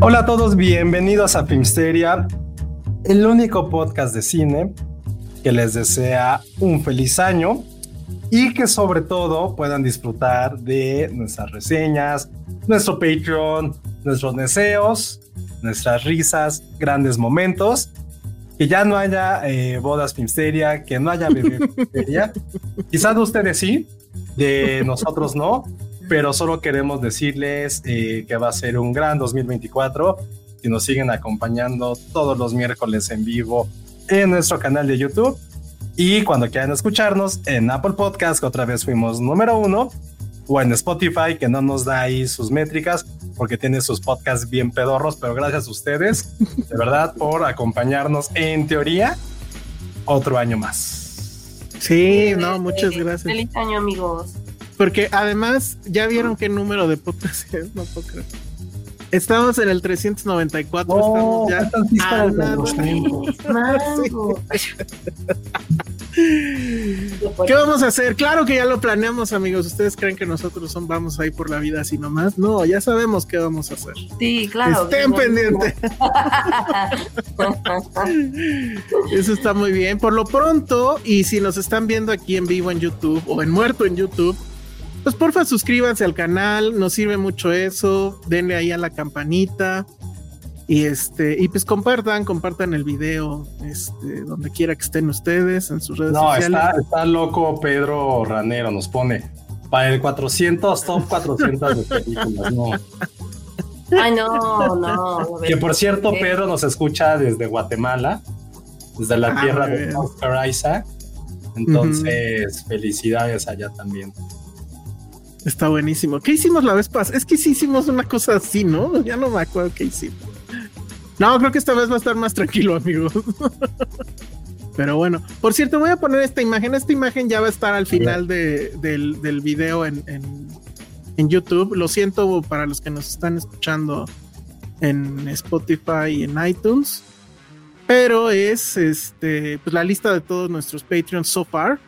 Hola a todos, bienvenidos a Filmsteria, el único podcast de cine que les desea un feliz año y que sobre todo puedan disfrutar de nuestras reseñas, nuestro Patreon, nuestros deseos, nuestras risas, grandes momentos. Que ya no haya eh, bodas Filmsteria, que no haya bebé Filmsteria. Quizás de ustedes sí, de nosotros no, pero solo queremos decirles eh, que va a ser un gran 2024 y nos siguen acompañando todos los miércoles en vivo en nuestro canal de YouTube y cuando quieran escucharnos en Apple Podcast, que otra vez fuimos número uno, o en Spotify, que no nos da ahí sus métricas porque tiene sus podcasts bien pedorros, pero gracias a ustedes, de verdad, por acompañarnos en teoría otro año más. Sí, no, muchas gracias. Feliz año, amigos. Porque además, ya vieron qué número de podcast es, no puedo creer. Estamos en el 394, Oh, estamos ya a nada. ¿Qué vamos a hacer? Claro que ya lo planeamos, amigos. ¿Ustedes creen que nosotros son, vamos ahí por la vida así nomás? No, ya sabemos qué vamos a hacer. Sí, claro. Estén pendientes. Eso está muy bien. Por lo pronto, y si nos están viendo aquí en vivo en YouTube o en muerto en YouTube, pues porfa suscríbanse al canal, nos sirve mucho eso, denle ahí a la campanita y este y pues compartan, compartan el video, este, donde quiera que estén ustedes en sus redes No, sociales. está, está loco Pedro Ranero, nos pone para el 400, top 400 de películas, no. Ay, no, no. Que por cierto, Eh, Pedro nos escucha desde Guatemala, desde la Ah, tierra de. Oscar Isaac. Entonces, felicidades allá también. Está buenísimo. ¿Qué hicimos la vez pasada? Es que hicimos una cosa así, ¿no? Ya no me acuerdo qué hicimos. No, creo que esta vez va a estar más tranquilo, amigos. Pero bueno, por cierto, voy a poner esta imagen. Esta imagen ya va a estar al final de- del, del video en, en- en YouTube. Lo siento para los que nos están escuchando en Spotify y en iTunes. Pero es este, pues la lista de todos nuestros Patreons so far.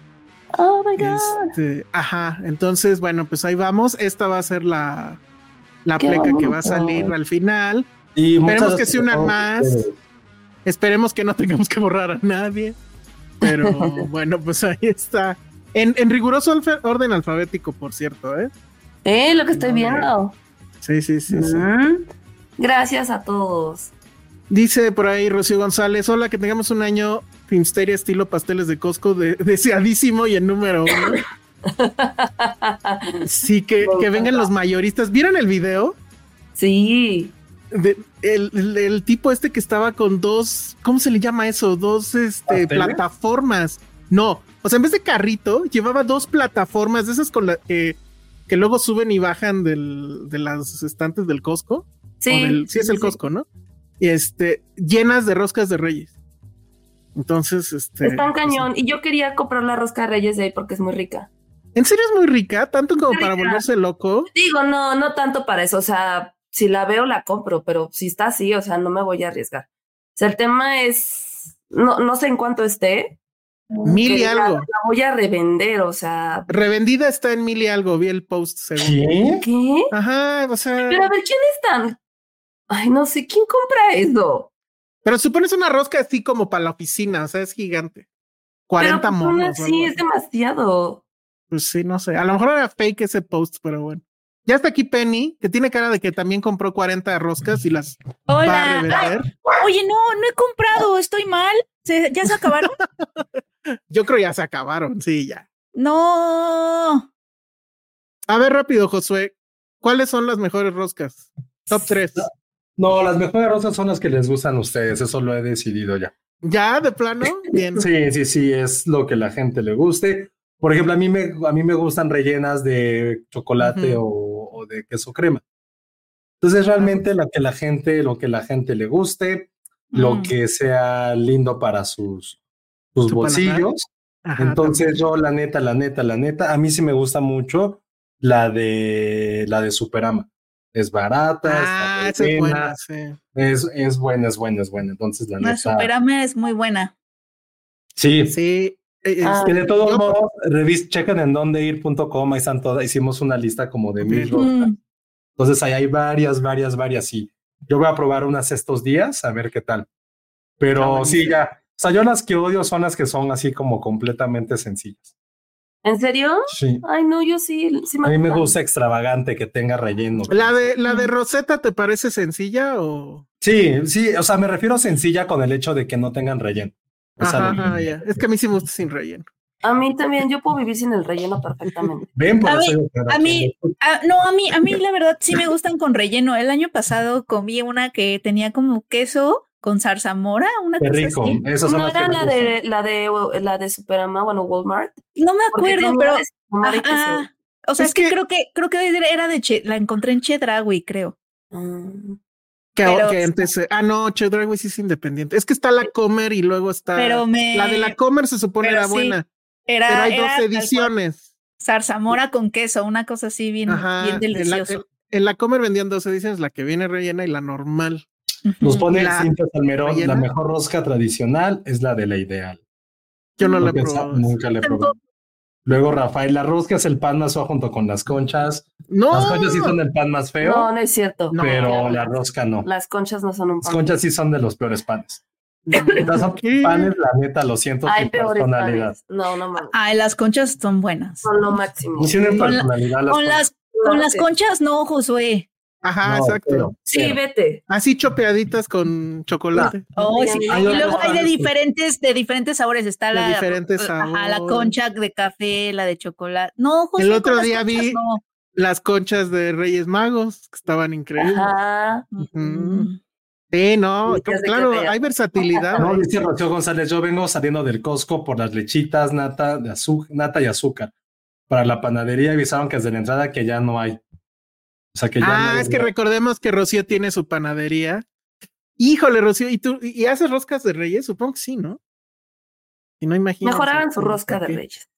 Oh my God. Este, ajá, entonces, bueno, pues ahí vamos. Esta va a ser la, la Qué pleca que va a salir al final. Y Esperemos que se unan más. Esperemos que no tengamos que borrar a nadie. Pero bueno, pues ahí está. En, en riguroso alfa- orden alfabético, por cierto, ¿eh? Eh, lo que estoy viendo. Sí, sí, sí. sí. Mm. Gracias a todos. Dice por ahí Rocío González: Hola, que tengamos un año Filmsteria estilo pasteles de Costco, de- deseadísimo y en número uno. Sí, que, que vengan los mayoristas. ¿Vieron el video? Sí. De- el, el- el tipo este que estaba con dos, ¿cómo se le llama eso? Dos este, plataformas. No, o sea, en vez de carrito, llevaba dos plataformas de esas con la que, que luego suben y bajan del, de las estantes del Costco. Sí. Del- sí, es el Costco, ¿no? Y este, llenas de roscas de reyes. Entonces, este. Está un pues, cañón. Y yo quería comprar la rosca de Reyes de ahí porque es muy rica. en serio es muy rica, tanto como para volverse loco. Digo, no, no tanto para eso. O sea, si la veo, la compro, pero si está así, o sea, no me voy a arriesgar. O sea, el tema es. No, no sé en cuánto esté. Mil y la- algo. La voy a revender, o sea. Revendida está en mil y algo, vi el post según. ¿Qué? ¿Qué? Ajá, o sea. Pero a ver, ¿quién es tan? Ay, no sé, ¿quién compra eso? Pero supones una rosca así como para la oficina, o sea, es gigante. 40 Pero, pues, monos. algo es demasiado. Pues sí, no sé. A lo mejor era fake ese post, pero bueno. Ya está aquí Penny, que tiene cara de que también compró 40 roscas y las va a Hola. Ay, revender. oye, no, no he comprado, estoy mal. ¿Se- ¿Ya se acabaron? Yo creo ya se acabaron, sí, ya. no. A ver, rápido, Josué. ¿Cuáles son las mejores roscas? Top 3. No, las mejores rosas son las que les gustan a ustedes, eso lo he decidido ya. ¿Ya de plano? Bien. Sí, sí, sí, es lo que la gente le guste. Por ejemplo, a mí me, a mí me gustan rellenas de chocolate o, o de queso crema. Entonces, realmente lo que la gente, lo que la gente le guste, lo Mm. que sea lindo para sus, sus bolsillos. Ajá, Entonces, yo, la neta, la neta, la neta, a mí sí me gusta mucho la de la de Superama. Es barata, Ah, está es buena, buena, sí. es, es buena, es buena, es buena. Entonces, la La neta. Superame es muy buena. Sí, Sí. eh, Ah. Que de todos Yo- modos, revis, chequen en dondeir.com, ahí están todas, hicimos una lista como de mil. Mm. Entonces ahí hay varias, varias, varias, y yo voy a probar unas estos días a ver qué tal. Pero buenísimo. sí, ya, o sea, yo las que odio son las que son así como completamente sencillas. ¿En serio? Sí. Ay, no, yo sí, sí A mí me gusta extravagante, que tenga relleno. ¿La de, ¿La de Rosetta te parece sencilla o...? Sí, sí, o sea, me refiero sencilla con el hecho de que no tengan relleno. O sea, Ajá, lo- ajá, ya. Es que a mí sí me gusta sin relleno. A mí también, yo puedo vivir sin el relleno perfectamente. Ven, por A eso mí- a mí- no, a mí, a mí la verdad sí me gustan con relleno. El año pasado comí una que tenía como queso con zarzamora, una Qué cosa rico. así. Esas son ¿No era la de, la de la de Superama, bueno, Walmart? No me acuerdo, pero ajá. o sea, Es es que, que- creo que creo que era de che, la encontré en Chedraui, creo. Mm. Que, Pero- que Ah, no, Chedraui sí es independiente. Es que está la Comer y luego está... Pero me La de la Comer se supone era sí, buena, era, pero hay era dos ediciones. zarzamora con queso, una cosa así bien, Ajá. bien En la, delicioso. en- en la Comer vendían dos ediciones, la que viene rellena y la normal. Nos pone La- el Cintia Salmerón, la mejor rosca tradicional es la de la ideal. Yo no la he probado. Nunca le he probado. Luego, Rafael, la rosca es el pan más feo junto con las conchas. No, Las conchas sí son el pan más feo, No, no es cierto. No. pero la rosca no. Las conchas no son un Las pan. conchas sí son de los peores panes. no. Las panes, la neta, lo siento, Hay personalidad. panes. No, no mames. Ay, las conchas son buenas. Son lo máximo. No tienen Con las las con las conchas no, Josué. Ajá, No, exacto. pero- Sí, pero- Así Así chopeaditas con chocolate. Oh, Sí, Y luego hay de diferentes, de diferentes sabores. Está De la, diferentes ajá, la sabores. concha de café, la de chocolate. No, Josué, El otro día conchas vi- no. Las conchas de Reyes Magos, que estaban increíbles. Ajá. Mm. Sí, no, claro, hay versatilidad. No, dice Rocío González, yo vengo saliendo del Costco por las lechitas, nata, de azú- nata y azúcar. Para la panadería avisaron que desde la entrada que ya no hay. O sea que ya no Ah, es que recordemos que Rocío tiene su panadería. Híjole, Rocío, ¿y tú y haces roscas de Reyes? Supongo que sí, ¿no? Y no imagino. Mejoraran su rosca de reyes.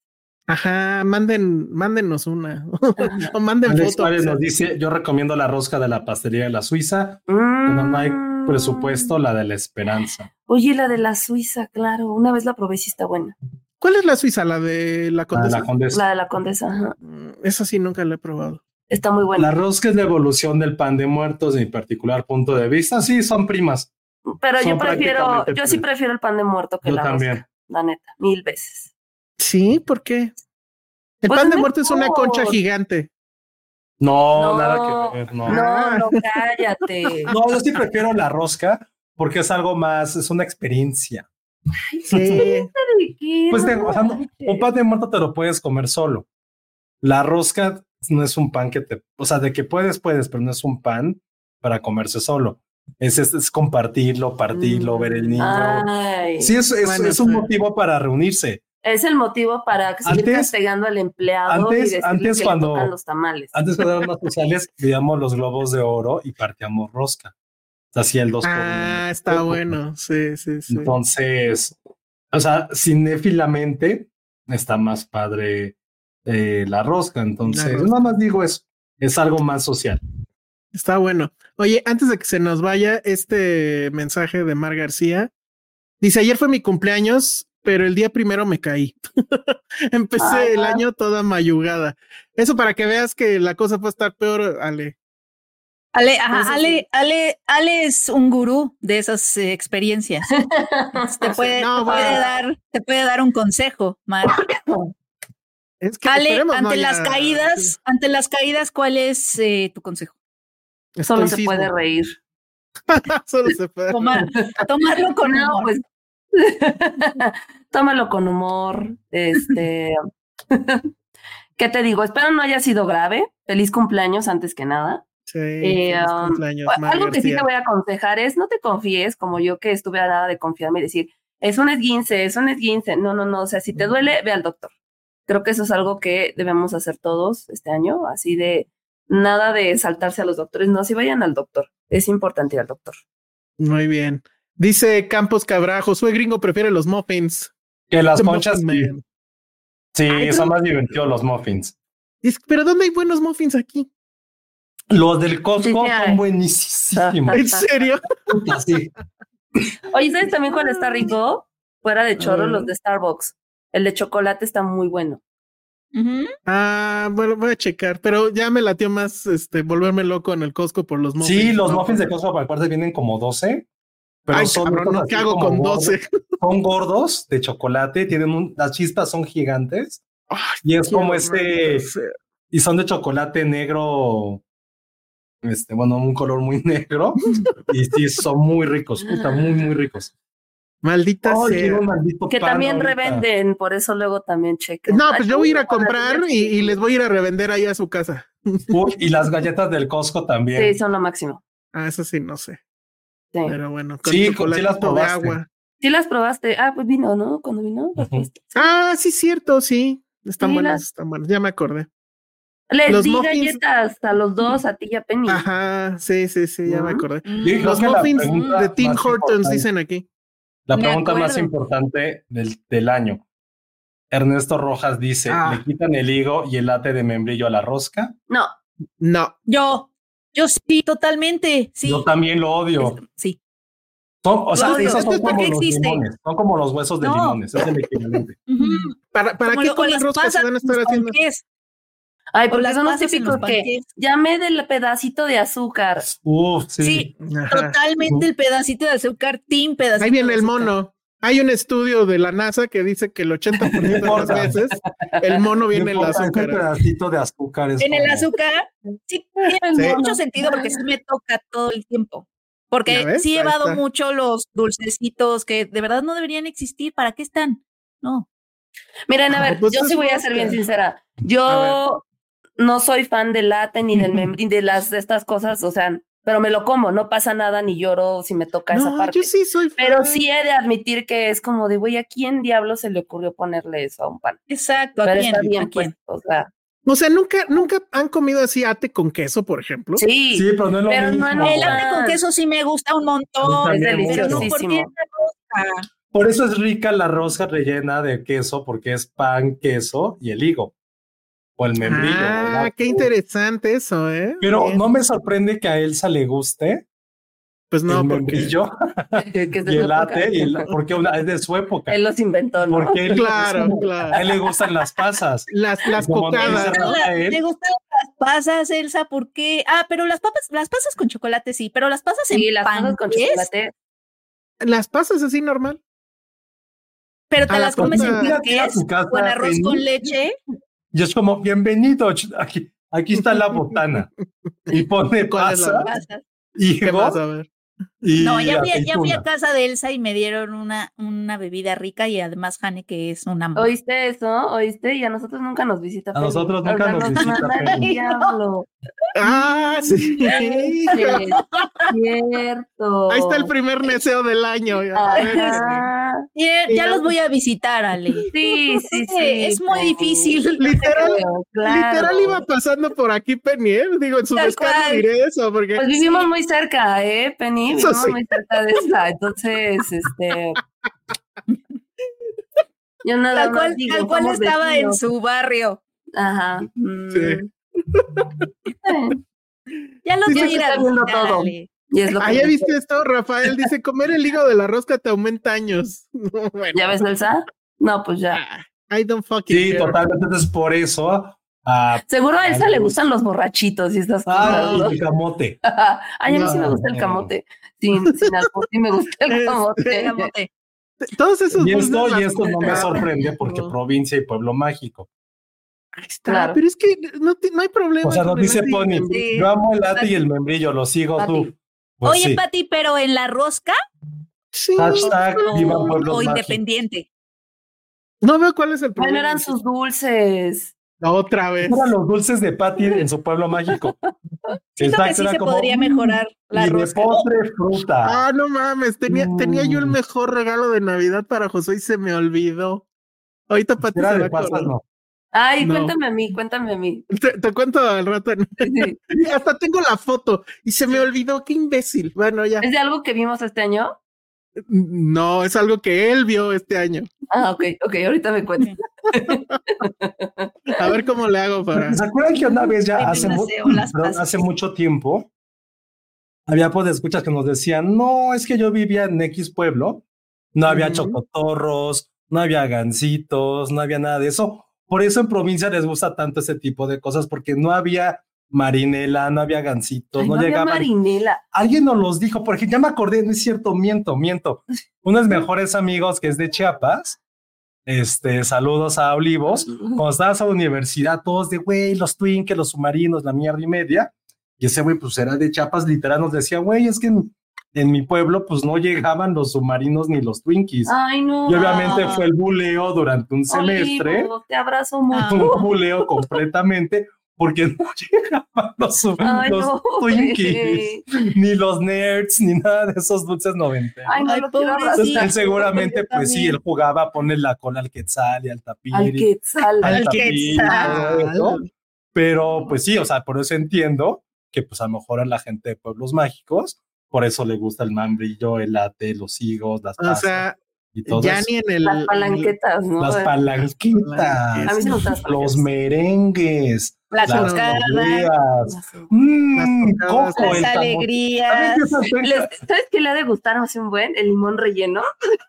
Ajá, manden, mándenos una. o manden Alex fotos. Nos dice, yo recomiendo la rosca de la pastelería de la Suiza, pero no hay Mm. presupuesto, la de la esperanza. Oye, la de la Suiza, claro. Una vez la probé y sí está buena. ¿Cuál es la Suiza? La de la La de Condesa. la condesa. La de la condesa, ajá. Mm, Esa sí nunca la he probado. Está muy buena. La rosca es la evolución del pan de muertos, de mi particular punto de vista. Sí, son primas. Pero yo prefiero, yo sí prefiero el pan de muerto que Yo la también. rosca. La neta, mil veces. Sí, ¿por qué? El Pues pan de muerto es una concha gigante. No, No, nada que ver, no. Ah. No, no, cállate. No, yo sí prefiero la rosca porque es algo más, es una experiencia. Sí. Pues te- o sea, no, un pan de muerto te lo puedes comer solo. La rosca no es un pan que te, o sea, de que puedes, puedes, pero no es un pan para comerse solo. Es, es, es compartirlo, partirlo, ver el niño. Ay, sí, es, es, Bueno, es un sí. motivo para reunirse. es el motivo para seguir Antes- castigando al empleado antes- y decirle antes que cuando- le los tamales. Antes cuando eran más sociales, veíamos los globos de oro y partíamos rosca. Hacía el dos por Ah, está bueno. Sí, sí, sí. Entonces, o sea, cinéfilamente está más padre eh, la rosca. Entonces, La rosca. nada más digo eso. Es algo más social. Está bueno. Oye, antes de que se nos vaya este mensaje de Mar García, dice, ayer fue mi cumpleaños, pero el día primero me caí. Empecé Ay, el año toda mayugada. Eso para que veas que la cosa puede estar peor, Ale. Ale, ajá, Ale, Ale, Ale es un gurú de esas eh, experiencias. te puede, No, te puede dar, te puede dar un consejo, Mar. Es que Ale, esperemos no ante las haya- caídas, ante las caídas, ¿cuál es eh, tu consejo? Solo se puede reír. Solo se puede. Tomar, tomarlo con No, humor. pues. Tómalo con humor. Este. ¿Qué te digo? Espero no haya sido grave. Feliz cumpleaños antes que nada. Sí, Eh, feliz um, cumpleaños, Algo que sí te voy a aconsejar es no te confíes como yo que estuve a nada de confiarme y decir, es un esguince, es un esguince. No, no, no. O sea, si te duele, ve al doctor. Creo que eso es algo que debemos hacer todos este año, así de nada de saltarse a los doctores. No, si vayan al doctor. Es importante ir al doctor. Muy bien. Dice Campos Cabrajo, soy gringo, prefiere los muffins. Que las The conchas Muffin sí, sí, Ay, son más divertidos los muffins. Pero ¿dónde hay buenos muffins aquí? Los del Costco Sí, sí hay. son buenísimos. ¿En serio? Puta, sí. Oye, ¿sabes también cuál está rico? Fuera de chorro, los de Starbucks. El de chocolate está muy bueno. Ah, bueno, voy a checar, pero ya me latió más este volverme loco en el Costco por los muffins. Sí, los ¿no? muffins de Costco para cuartos vienen como 12. Pero Ay, son cabrón, no, ¿qué hago con gordos. 12? Son gordos de chocolate, tienen un, las chispas son gigantes y es como este, y son de chocolate negro, este, bueno, un color muy negro y sí, son muy ricos, puta, muy, muy ricos. Maldita Ay, sea. Que también ahorita. revenden, por eso luego también chequen. No, Ay, pues yo voy a ir a las comprar y, y les voy a ir a revender ahí a su casa. Uy, y las galletas del Costco también. Sí, son lo máximo. Ah, eso sí, no sé. Sí. Pero bueno, con Sí, sí chocolate las de probaste. agua. Sí las probaste. Ah, pues vino, ¿no? Cuando vino. las probaste. Ah, sí, cierto, sí. Están Sí, buenas, las- están buenas. Ya me acordé. Les Los di muffins- galletas a los dos, a ti y a Penny. Ajá, sí, sí, sí, ya me acordé. Mm. Creo Los muffins de Tim Hortons importante- dicen aquí. La Me pregunta más importante del, del año. Ernesto Rojas dice, Ah. ¿le quitan el higo y el late de membrillo a la rosca? No, No, Yo, yo sí, totalmente. Sí. Yo también lo odio. Es- Sí. Son, o sea, esos son ¿Por como los limones. Son como los huesos de No. limones. Es el equivalente. ¿para, para qué comen las rosca se van a en estar haciendo? Ay, porque las son los típicos que panqués. llame del pedacito de azúcar. Uf, sí. Totalmente el pedacito de azúcar, team pedacito Ahí viene de el mono. Hay un estudio de la NASA que dice que el 80% de las veces el mono No viene en el azúcar. Un pedacito de azúcar es En el azúcar, sí, tiene Sí. mucho sentido porque sí me toca todo el tiempo. ¿Ya Porque sí he Ahí evado está. mucho los dulcecitos que de verdad no deberían existir. ¿Para qué están? No. Miren, a Ah, ver, pues yo sí voy a ser bien sincera. Yo no soy fan del latte ni del membrillo, ni de las de estas cosas, o sea, pero me lo como, no pasa nada ni lloro si me toca esa parte. yo sí soy Pero fan. sí he de admitir que es como de, güey, ¿a quién diablo se le ocurrió ponerle eso a un pan? Exacto. ¿A Pero quién? está bien, ¿A quién? pues, o sea, O sea, nunca, nunca han comido así ate con queso, por ejemplo. sí, Sí, pero no es lo Pero mismo. El ate con queso sí me gusta un montón. Es Pero no, mucho. ¿por qué deliciosísimo. Por eso es rica la rosca rellena de queso, porque es pan, queso y el higo. O el membrillo. Ah, ¿verdad? qué interesante eso, ¿eh? Pero Bien. no me sorprende que a Elsa le guste Pues no, el porque membrillo que es de y su el latte, época. y el- porque una- es de su época. Él los inventó, ¿no? Porque él- Claro, claro. a él le gustan las pasas. las, las cocadas. ¿no? nada. a él. Me gustan las pasas, Elsa, ¿por qué? Ah, pero las papas, las pasas con chocolate sí, pero las pasas Sí, en las pasas con chocolate. Las pasas así normal. pero te a las comes en casa, con arroz con leche. Y es como, bienvenido, aquí, aquí está la botana. Y pone ¿Cuál es la- pasa, ¿Qué más? A ver. y No, ya fui, a- ya fui a casa de Elsa y me dieron una, una bebida rica y además Jane que es una amor. ¿Oíste eso? ¿Oíste? Y a nosotros nunca nos visita. A Penny. nosotros nunca nos visita el Penny. diablo. Ah, sí. Sí, cierto. Ahí está el primer neseo del año. Ajá. Ya, ya los voy a visitar, Ale. Sí, sí, sí. es muy difícil. Literal, Claro. literal iba pasando por aquí Penny, ¿eh? Digo, en su cual. diré eso, porque Pues vivimos muy cerca, ¿eh, Penny? Eso Vivimos sí. muy cerca de esa. Entonces, este. Yo nada Tal más cual, digo, tal cual estaba en su barrio. Ajá. mm. Sí. Ya los Sí, voy a ir a visitar, todo. Ale. Y es lo que Ah, ¿ya me- viste esto? Rafael dice, comer el hígado de la rosca te aumenta años. No, bueno. ¿Ya ves, Elsa? No, pues ya. I don't fucking Sí, care. totalmente. Entonces, por eso a Seguro a Elsa le gustan los borrachitos y estas cosas. Ay, ¿no? el camote. Ay, a mí sí me No, gusta el no. camote. Sin, sin alcohol, sí me gusta el Este, camote. Camote. Todos esos Y esto, y esto no me sorprende porque provincia y pueblo mágico. Ahí está, Claro. pero es que no, te- no hay problema. O sea, nos dice Pony. Sí. yo amo el latte y el membrillo, lo sigo Pati. tú. Pues Oye, sí. Pati, pero en la rosca Sí. Hashtag o, independiente. No veo cuál es el problema. Bueno, eran sus dulces. Otra vez. Eran los dulces de Patty en su pueblo mágico. Siento que Exacto, sí se como, podría mm, mejorar la y de rosca. postre fruta. Ah, no mames, tenía, tenía yo el Mm. mejor regalo de Navidad para José y se me olvidó. Ahorita Pati Era se va de a acordar. no. Ay, No. cuéntame a mí, cuéntame a mí. Te, te cuento al rato. Sí. Hasta tengo la foto y se me olvidó, qué imbécil. Bueno, ya. ¿Es de algo que vimos este año? No, es algo que él vio este año. Ah, ok, ok, ahorita me cuento. A ver cómo le hago para. ¿Se acuerdan que una vez ya Ay, hace, me mu- deseo las perdón, pasas. hace mucho tiempo había pues escuchas que nos decían, no, es que yo vivía en X pueblo, no había chocotorros, no había gancitos, no había nada de eso. Por eso en provincia les gusta tanto ese tipo de cosas, porque no había marinela, no había gancitos, Ay, no, no había llegaban. marinela. Alguien nos los dijo, porque ya me acordé, no es cierto, miento, miento. Unos mejores amigos que es de Chiapas, este, saludos a Olivos, cuando estabas a la universidad, todos de, güey, los Twinkies, los submarinos, la mierda y media, y ese güey, pues era de Chiapas, literal, nos decía, güey, es que en, en mi pueblo, pues no llegaban los submarinos ni los Twinkies. Ay, no. y obviamente fue el buleo durante un semestre, Olivo, te abrazo mucho. Un buleo completamente, porque no llegaban los, Ay, los no. Twinkies ni los nerds, ni nada de esos dulces noventeros. Ay, no Ay, lo quiero pobrecito. abrazar. Entonces, él seguramente, pues sí, él jugaba a poner la cola al quetzal y al tapir. Al quetzal. al Al tapir y quetzal. Pero pues sí, o sea, por eso entiendo que pues a lo mejor a la gente de pueblos mágicos, por eso le gusta el membrillo, el latte, los higos, las O pasas sea, y todo ya eso. ni en el. Las palanquetas, ¿no? Las palanquitas, A mí sí me gustan las los palanquetas. merengues, La las toscada, tostadas, Las- mm, Las coco, las el tamal. alegrías. ¿Saben qué esas Les- ¿Sabes qué le ha de gustar hace un buen? El limón relleno.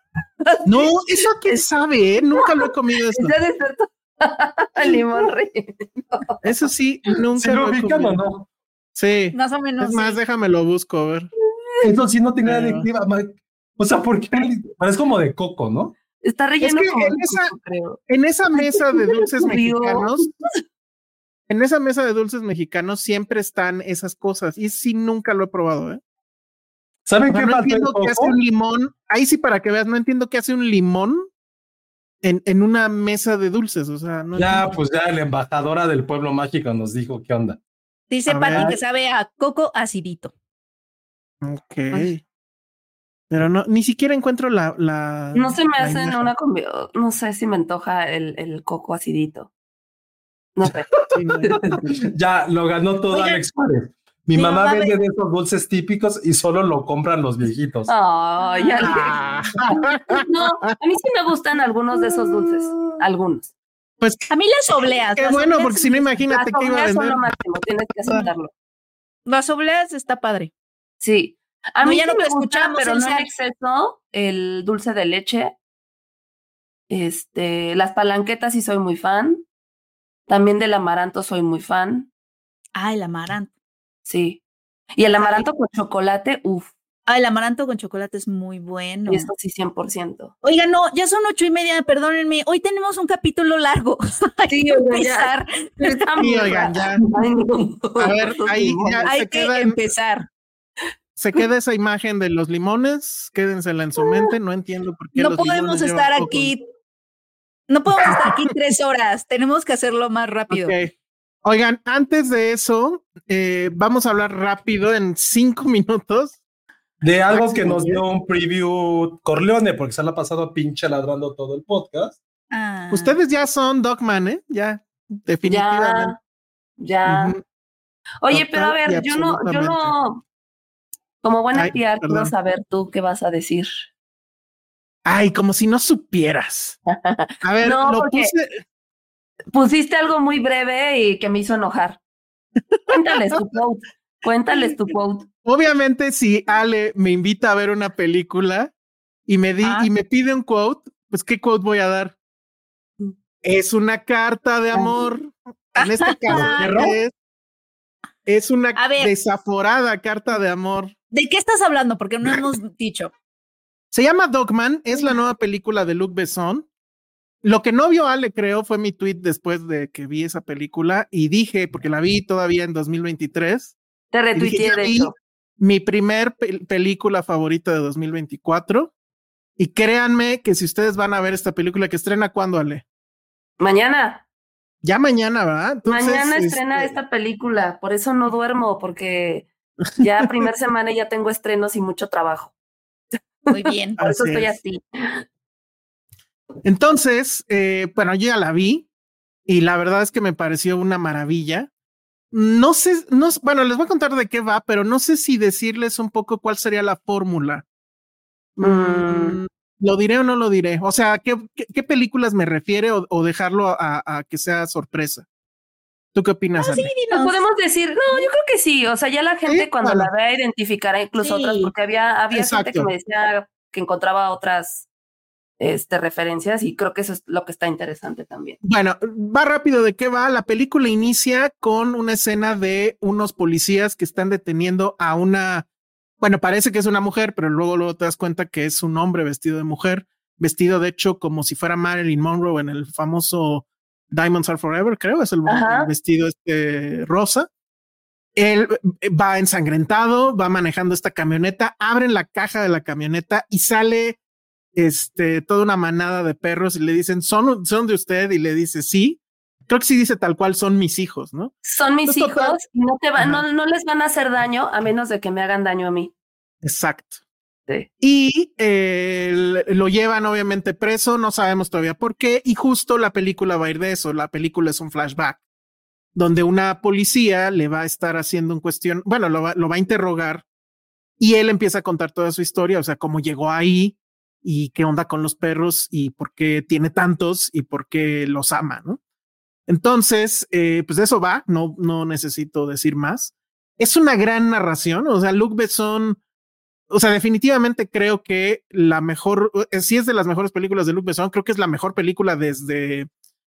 No, eso quién sabe, ¿eh? Nunca lo he comido eso. Ya de ser to- el limón relleno. Eso sí, nunca ¿Sí lo he ubican o comido. no? Sí. Más o menos. Es más, sí. déjame lo busco, a ver. Eso sí no tenía ma- O sea, porque es como de coco, ¿no? Está relleno que como en esa- coco, creo. En esa mesa de dulces mexicanos, en esa mesa de dulces mexicanos siempre están esas cosas. Y sí, nunca lo he probado, ¿eh? ¿Saben O sea, qué no entiendo qué hace un limón. Ahí sí, para que veas, no entiendo qué hace un limón en, en una mesa de dulces. O sea, no Ya, entiendo. pues ya la embajadora del pueblo mágico nos dijo qué onda. Dice A Pati que sabe a coco acidito. Ok. Pero no, ni siquiera encuentro la. la No se me hace en una combi. No sé si me antoja el, el coco acidito. No sé. Sí, no. Ya lo ganó todo Oigan. Alex Juárez. Mi Mi mamá mamá vende de esos dulces típicos y solo lo compran los viejitos. Ay, Ale. Ah, No, a mí sí me gustan algunos de esos dulces. Algunos. pues A mí las obleas. qué las bueno, obleas- porque si no, imagínate que iba a obleas son vender. lo máximo, tienes que aceptarlo. Las obleas está padre. Sí. A No, mí ya sí no me gusta, escuchamos, pero no en exceso, el dulce de leche. Este, las palanquetas sí soy muy fan. También del amaranto soy muy fan. Ah, el amaranto. Sí. Y el amaranto con chocolate, uff, Ah, el amaranto con chocolate es muy bueno. y esto sí 100%. Oiga, no, ya son ocho y media, perdónenme. Hoy tenemos un capítulo largo. Hay Sí, que oiga, ya. empezar. Sí, oigan, ya. Ay, no. A ver, ahí ya Hay se que queda, en- empezar. Se queda esa imagen de los limones. Quédensela en su mente. No entiendo por qué. No los podemos estar aquí. No podemos estar aquí tres horas. Tenemos que hacerlo más rápido. Ok. Oigan, antes de eso, eh, vamos a hablar rápido en cinco minutos. De algo que nos dio un preview Corleone, porque se la ha pasado pinche ladrando todo el podcast. Ah. Ustedes ya son Dogman, ¿eh? Ya, definitivamente. Ya. Oye, pero a ver, yo no, yo no, como buena PR, quiero saber tú qué vas a decir. Ay, como si no supieras. A ver, No, lo puse. Pusiste algo muy breve y que me hizo enojar. Cuéntales tu quote. Cuéntales tu quote. Obviamente, si Ale me invita a ver una película y me di Ah. y me pide un quote, pues ¿qué quote voy a dar? Es una carta de amor En este caso, es, es una desaforada carta de amor. ¿De qué estás hablando? Porque no hemos dicho. Se llama Dogman, es la nueva película de Luc Besson. Lo que no vio Ale, creo, fue mi tweet después de que vi esa película y dije, porque la vi todavía en 2023. Te retuiteé de. Mi primer película favorita de 2024. Y créanme que si ustedes van a ver esta película que estrena, ¿cuándo, Ale? Mañana. Ya mañana, ¿verdad? mañana estrena este esta película, por eso no duermo, porque ya primer semana ya tengo estrenos y mucho trabajo. Muy bien. por eso estoy así. Entonces, eh, bueno, yo ya la vi y la verdad es que me pareció una maravilla. No sé, no, bueno, les voy a contar de qué va, pero no sé si decirles un poco cuál sería la fórmula. Mm. Mm, ¿Lo diré o no lo diré? O sea, ¿qué, qué, películas me refiere o, dejarlo a, a, que sea sorpresa? ¿Tú qué opinas? Ah, sí, podemos decir, no, yo creo que sí. O sea, ya la gente cuando la vea identificará incluso otras, porque había, había gente que me decía que encontraba otras este, referencias y creo que eso es lo que está interesante también. Bueno, va rápido de qué va. La película inicia con una escena de unos policías que están deteniendo a una, bueno, parece que es una mujer, pero luego, luego te das cuenta que es un hombre vestido de mujer, vestido de hecho como si fuera Marilyn Monroe en el famoso Diamonds Are Forever, creo, es el, el vestido este rosa. Él va ensangrentado, va manejando esta camioneta, abren la caja de la camioneta y sale este, toda una manada de perros y le dicen, ¿son, son de usted? Y le dice, sí. Creo que sí dice tal cual, son mis hijos, ¿no? Son mis hijos, no, te no, no, les van a hacer daño a menos de que me hagan daño a mí. Exacto. Y eh, lo llevan obviamente preso, no sabemos todavía por qué, y justo la película va a ir de eso, la película es un flashback, donde una policía le va a estar haciendo un cuestión, bueno, lo va, lo va a interrogar, y él empieza a contar toda su historia, o sea, cómo llegó ahí, y qué onda con los perros y por qué tiene tantos y por qué los ama, ¿no? Entonces, eh, pues de eso va, no, no necesito decir más. Es una gran narración, o sea, Luc Besson, o sea, definitivamente creo que la mejor, eh, si es de las mejores películas de Luc Besson, creo que es la mejor película desde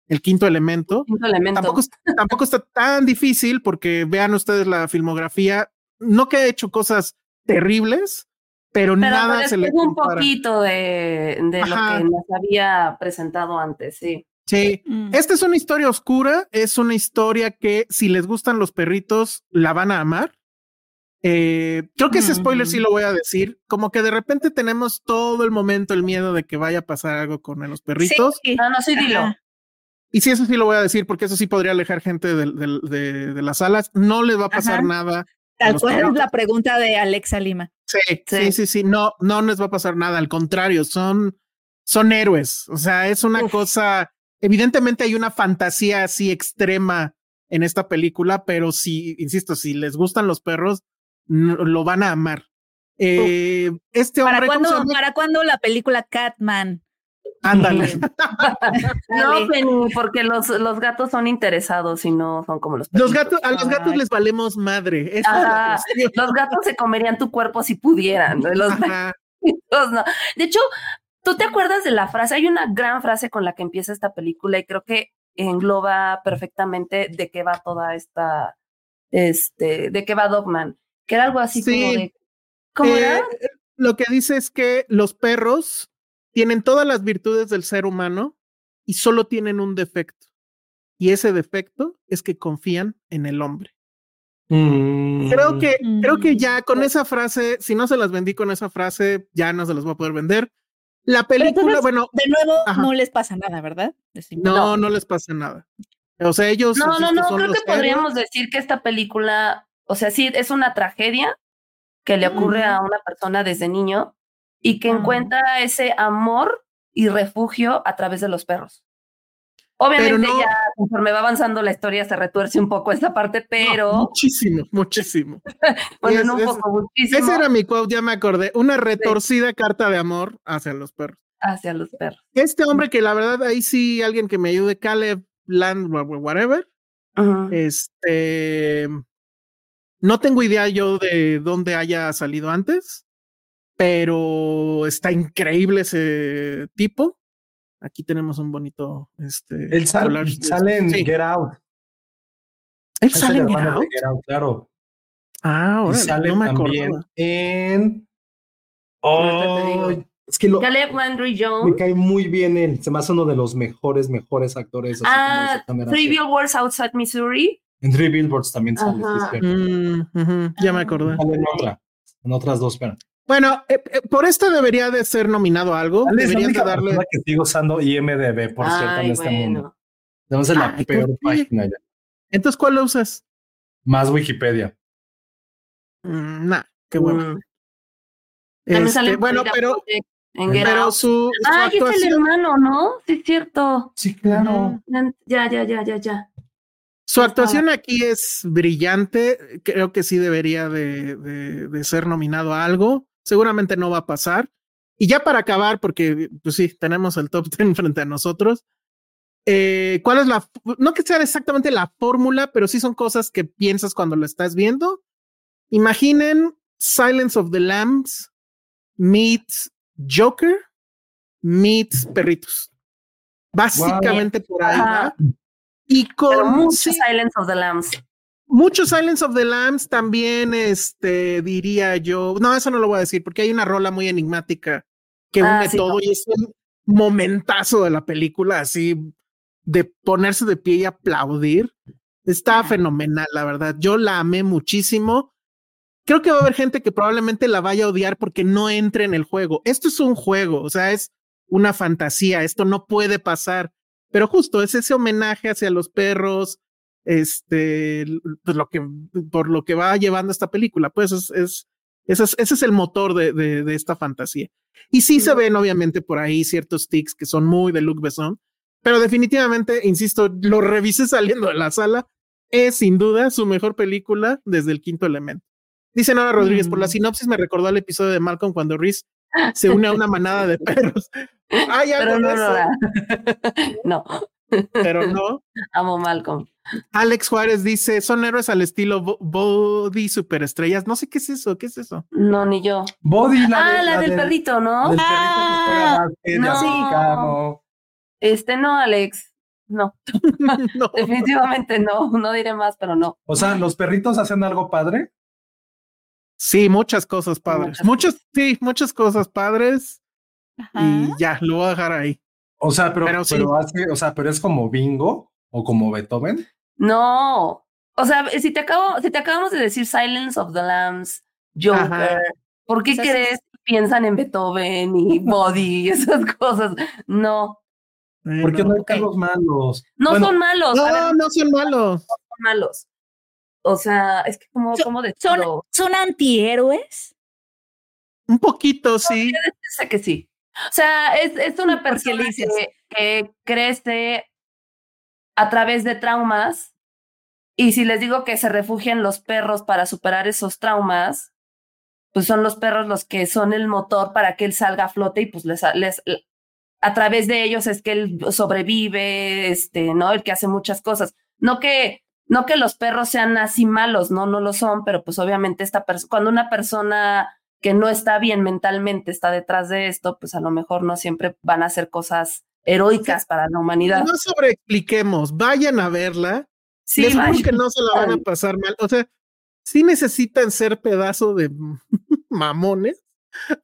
El Quinto Elemento. Quinto elemento. Tampoco, tampoco está tan difícil porque vean ustedes la filmografía, no que ha hecho cosas terribles, pero, nada se le un poquito de, de lo que nos había presentado antes, sí. Sí, mm. esta es una historia oscura, es una historia que si les gustan los perritos, la van a amar. Eh, creo que ese spoiler sí lo voy a decir, como que de repente tenemos todo el momento el miedo de que vaya a pasar algo con los perritos. Sí, no, no, sí, dilo. Y sí, eso sí lo voy a decir, porque eso sí podría alejar gente de, de, de las salas. No les va a pasar nada. Tal cual es la pregunta de Alexa Lima. Sí, sí, sí, sí, no, no les va a pasar nada, al contrario, son, son héroes, o sea, es una cosa, evidentemente hay una fantasía así extrema en esta película, pero si, insisto, si les gustan los perros, lo van a amar. Eh, este hombre, ¿Para cuándo, ¿Para cuándo la película Catman? Ándale. no, porque los, los gatos son interesados y no son como los Los gatos, a los gatos les valemos madre. los gatos se comerían tu cuerpo si pudieran. Los, no. De hecho, ¿tú te acuerdas de la frase? Hay una gran frase con la que empieza esta película y creo que engloba perfectamente de qué va toda esta, este, de qué va Dogman, que era algo así como de, ¿cómo era? Eh, lo que dice es que los perros tienen todas las virtudes del ser humano y solo tienen un defecto. Y ese defecto es que confían en el hombre. Creo que, creo que ya con mm. esa frase, si no se las vendí con esa frase, ya no se las voy a poder vender. La película, bueno. De nuevo, no les pasa nada, ¿verdad? no, no, les pasa nada. O sea, ellos. No, no, no, creo que podríamos decir que esta película, o sea, sí, es una tragedia que le ocurre a una persona desde niño, y que encuentra ese amor y refugio a través de los perros. Obviamente ya conforme va avanzando la historia se retuerce un poco esta parte, pero... muchísimo, muchísimo. bueno, un poco, muchísimo. Ese era mi quote, ya me acordé. Una retorcida carta de amor hacia los perros. Hacia los perros. Este hombre que la verdad ahí sí alguien que me ayude, Caleb Land, whatever. Este... No tengo idea yo de dónde haya salido antes pero está increíble ese tipo. Aquí tenemos un bonito. Este, El sale, sale en Get Out. Él sale en Get Out. Get Out, claro. Ah, Y órale, sale no me también acordaba. en. Oh, es que lo, Caleb Landry me Jones. cae muy bien él. Se me hace uno de los mejores, mejores actores. así Ah. Three Billboards Outside Missouri. En Three Billboards también sale. sí, Ajá. es cierto. Mm, ujú, ya me acordé. Sale en otra. En otras dos, pero. Bueno, eh, eh, por esto debería de ser nominado a algo. Deberían de darle. que sigue usando IMDB, por cierto, en Ay, este mundo. bueno. Debemos ser la Ay, ¿por peor qué? página ya. Entonces, ¿cuál lo usas? Más Wikipedia. Mm, nah, qué bueno. Mm. También sale Este, bueno, pero, pero su, su Ah, y es el actuación, hermano, ¿no? Sí, es cierto. Sí, claro. Ya, ya, ya, ya, ya. Su actuación aquí es brillante. Creo que sí debería de, de- de ser nominado a algo. Seguramente no va a pasar. Y ya para acabar, porque pues sí, tenemos el top 10 frente a nosotros. eh, ¿Cuál es la, no que sea exactamente la fórmula, pero sí son cosas que piensas cuando lo estás viendo? Imaginen Silence of the Lambs meets Joker meets Perritos. Básicamente por ahí. Y con mucho Silence of the Lambs. mucho Silence of the Lambs también, este, diría yo. No, eso no lo voy a decir porque hay una rola muy enigmática que Ah, une sí, todo no. y es un momentazo de la película, así de ponerse de pie y aplaudir. Está fenomenal, la verdad. Yo la amé muchísimo. Creo que va a haber gente que probablemente la vaya a odiar porque no entre en el juego. Esto es un juego, o sea, es una fantasía. Esto no puede pasar. Pero justo es ese homenaje hacia los perros, este, pues lo que, por lo que va llevando esta película, pues es, es, ese es, ese es el motor de, de, de esta fantasía. Y sí se ven, obviamente, por ahí ciertos tics que son muy de Luc Besson, pero definitivamente, insisto, lo revisé saliendo de la sala, es sin duda su mejor película desde el quinto elemento. Dice Nora Rodríguez, por la Mm. sinopsis me recordó al episodio de Malcolm cuando Reese se une a una manada de perros. Hay algo Pero no, no, no. pero no. Amo Malcolm. Alex Juárez dice, son héroes al estilo bo- Body Superestrellas. No sé qué es eso, ¿qué es eso? No, ni yo. Body, la, ah, de- la, del de- perrito, ¿no? del perrito Ah, de no. Este no, Alex. No, no. definitivamente no. No diré más, pero no. O sea, ¿los perritos hacen algo padre? Sí, muchas cosas padres. Muchas sí, muchas cosas padres. Ajá. Y ya, lo voy a dejar ahí. O sea, pero, Pero pero, sí. hace, o sea, pero es como bingo o como Beethoven. No. O sea, si te acabo, si te acabamos de decir Silence of the Lambs, Joker, Ajá. ¿por qué O sea, sí. crees que piensan en Beethoven y Body y esas cosas? No, Porque no hay ok. perros malos. no Bueno, son malos. ver, No, no son malos. son malos. O sea, es que como, Son- como de Son, son antihéroes. Un poquito, sí. Sé que sí. O sea, es, es una persona que crece a través de traumas. Y si les digo que se refugian los perros para superar esos traumas, pues son los perros los que son el motor para que él salga a flote y pues les, les a través de ellos es que él sobrevive, este, ¿no? El que hace muchas cosas. No que, no que los perros sean así malos, no, no lo son, pero pues obviamente esta persona, cuando una persona que no está bien mentalmente está detrás de esto, pues a lo mejor no siempre van a hacer cosas heroicas para la humanidad. No sobreexpliquemos, vayan a verla. Sí, Les juro que no se la van a pasar mal. O sea, sí necesitan ser pedazo de mamones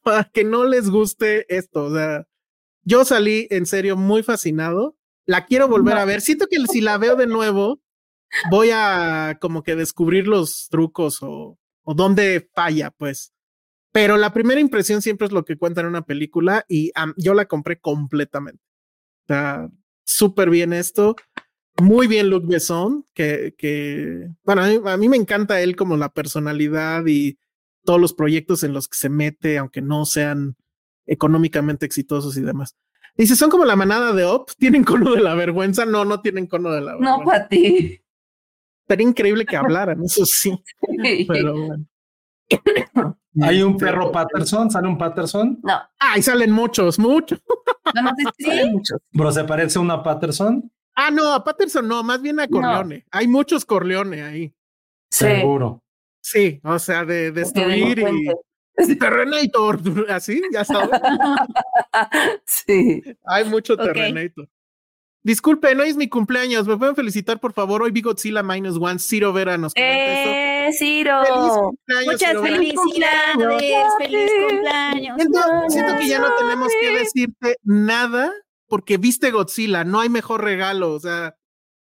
para que no les guste esto. O sea, yo salí en serio muy fascinado. La quiero volver a ver. Siento que si la veo de nuevo, voy a como que descubrir los trucos o, o dónde falla, pues. Pero la primera impresión siempre es lo que cuenta en una película y yo la compré completamente. O sea, súper bien esto. Muy bien Luc Besson, que, que bueno, a mí, a mí me encanta él como la personalidad y todos los proyectos en los que se mete, aunque no sean económicamente exitosos y demás. Dice, son como la manada de Op, tienen cono de la vergüenza. No, no tienen cono de la vergüenza. No, para ti. Sería increíble que hablaran, eso sí. Pero bueno. Hay un perro Patterson, sale un Patterson. No, Ay, salen muchos, muchos. no, no, sí, muchos. Bro, ¿se parece a una Patterson? Ah, no, a Patterson no, más bien a Corleone. Hay muchos Corleone ahí. Sí. Seguro. Sí, o sea, de Porque destruir y. Terrenator, así, ya sabes. Sí. Hay mucho Ok. Terrenator. Disculpen, hoy es mi cumpleaños. ¿Me pueden felicitar, por favor? Hoy vi Godzilla Minus One. Ciro Vera nos comenta eso. ¡Eh, Ciro! Feliz cumpleaños, Muchas Ciro Vera. felicidades, feliz cumpleaños. Siento, siento que ya no tenemos que decirte nada porque viste Godzilla. No hay mejor regalo. O sea,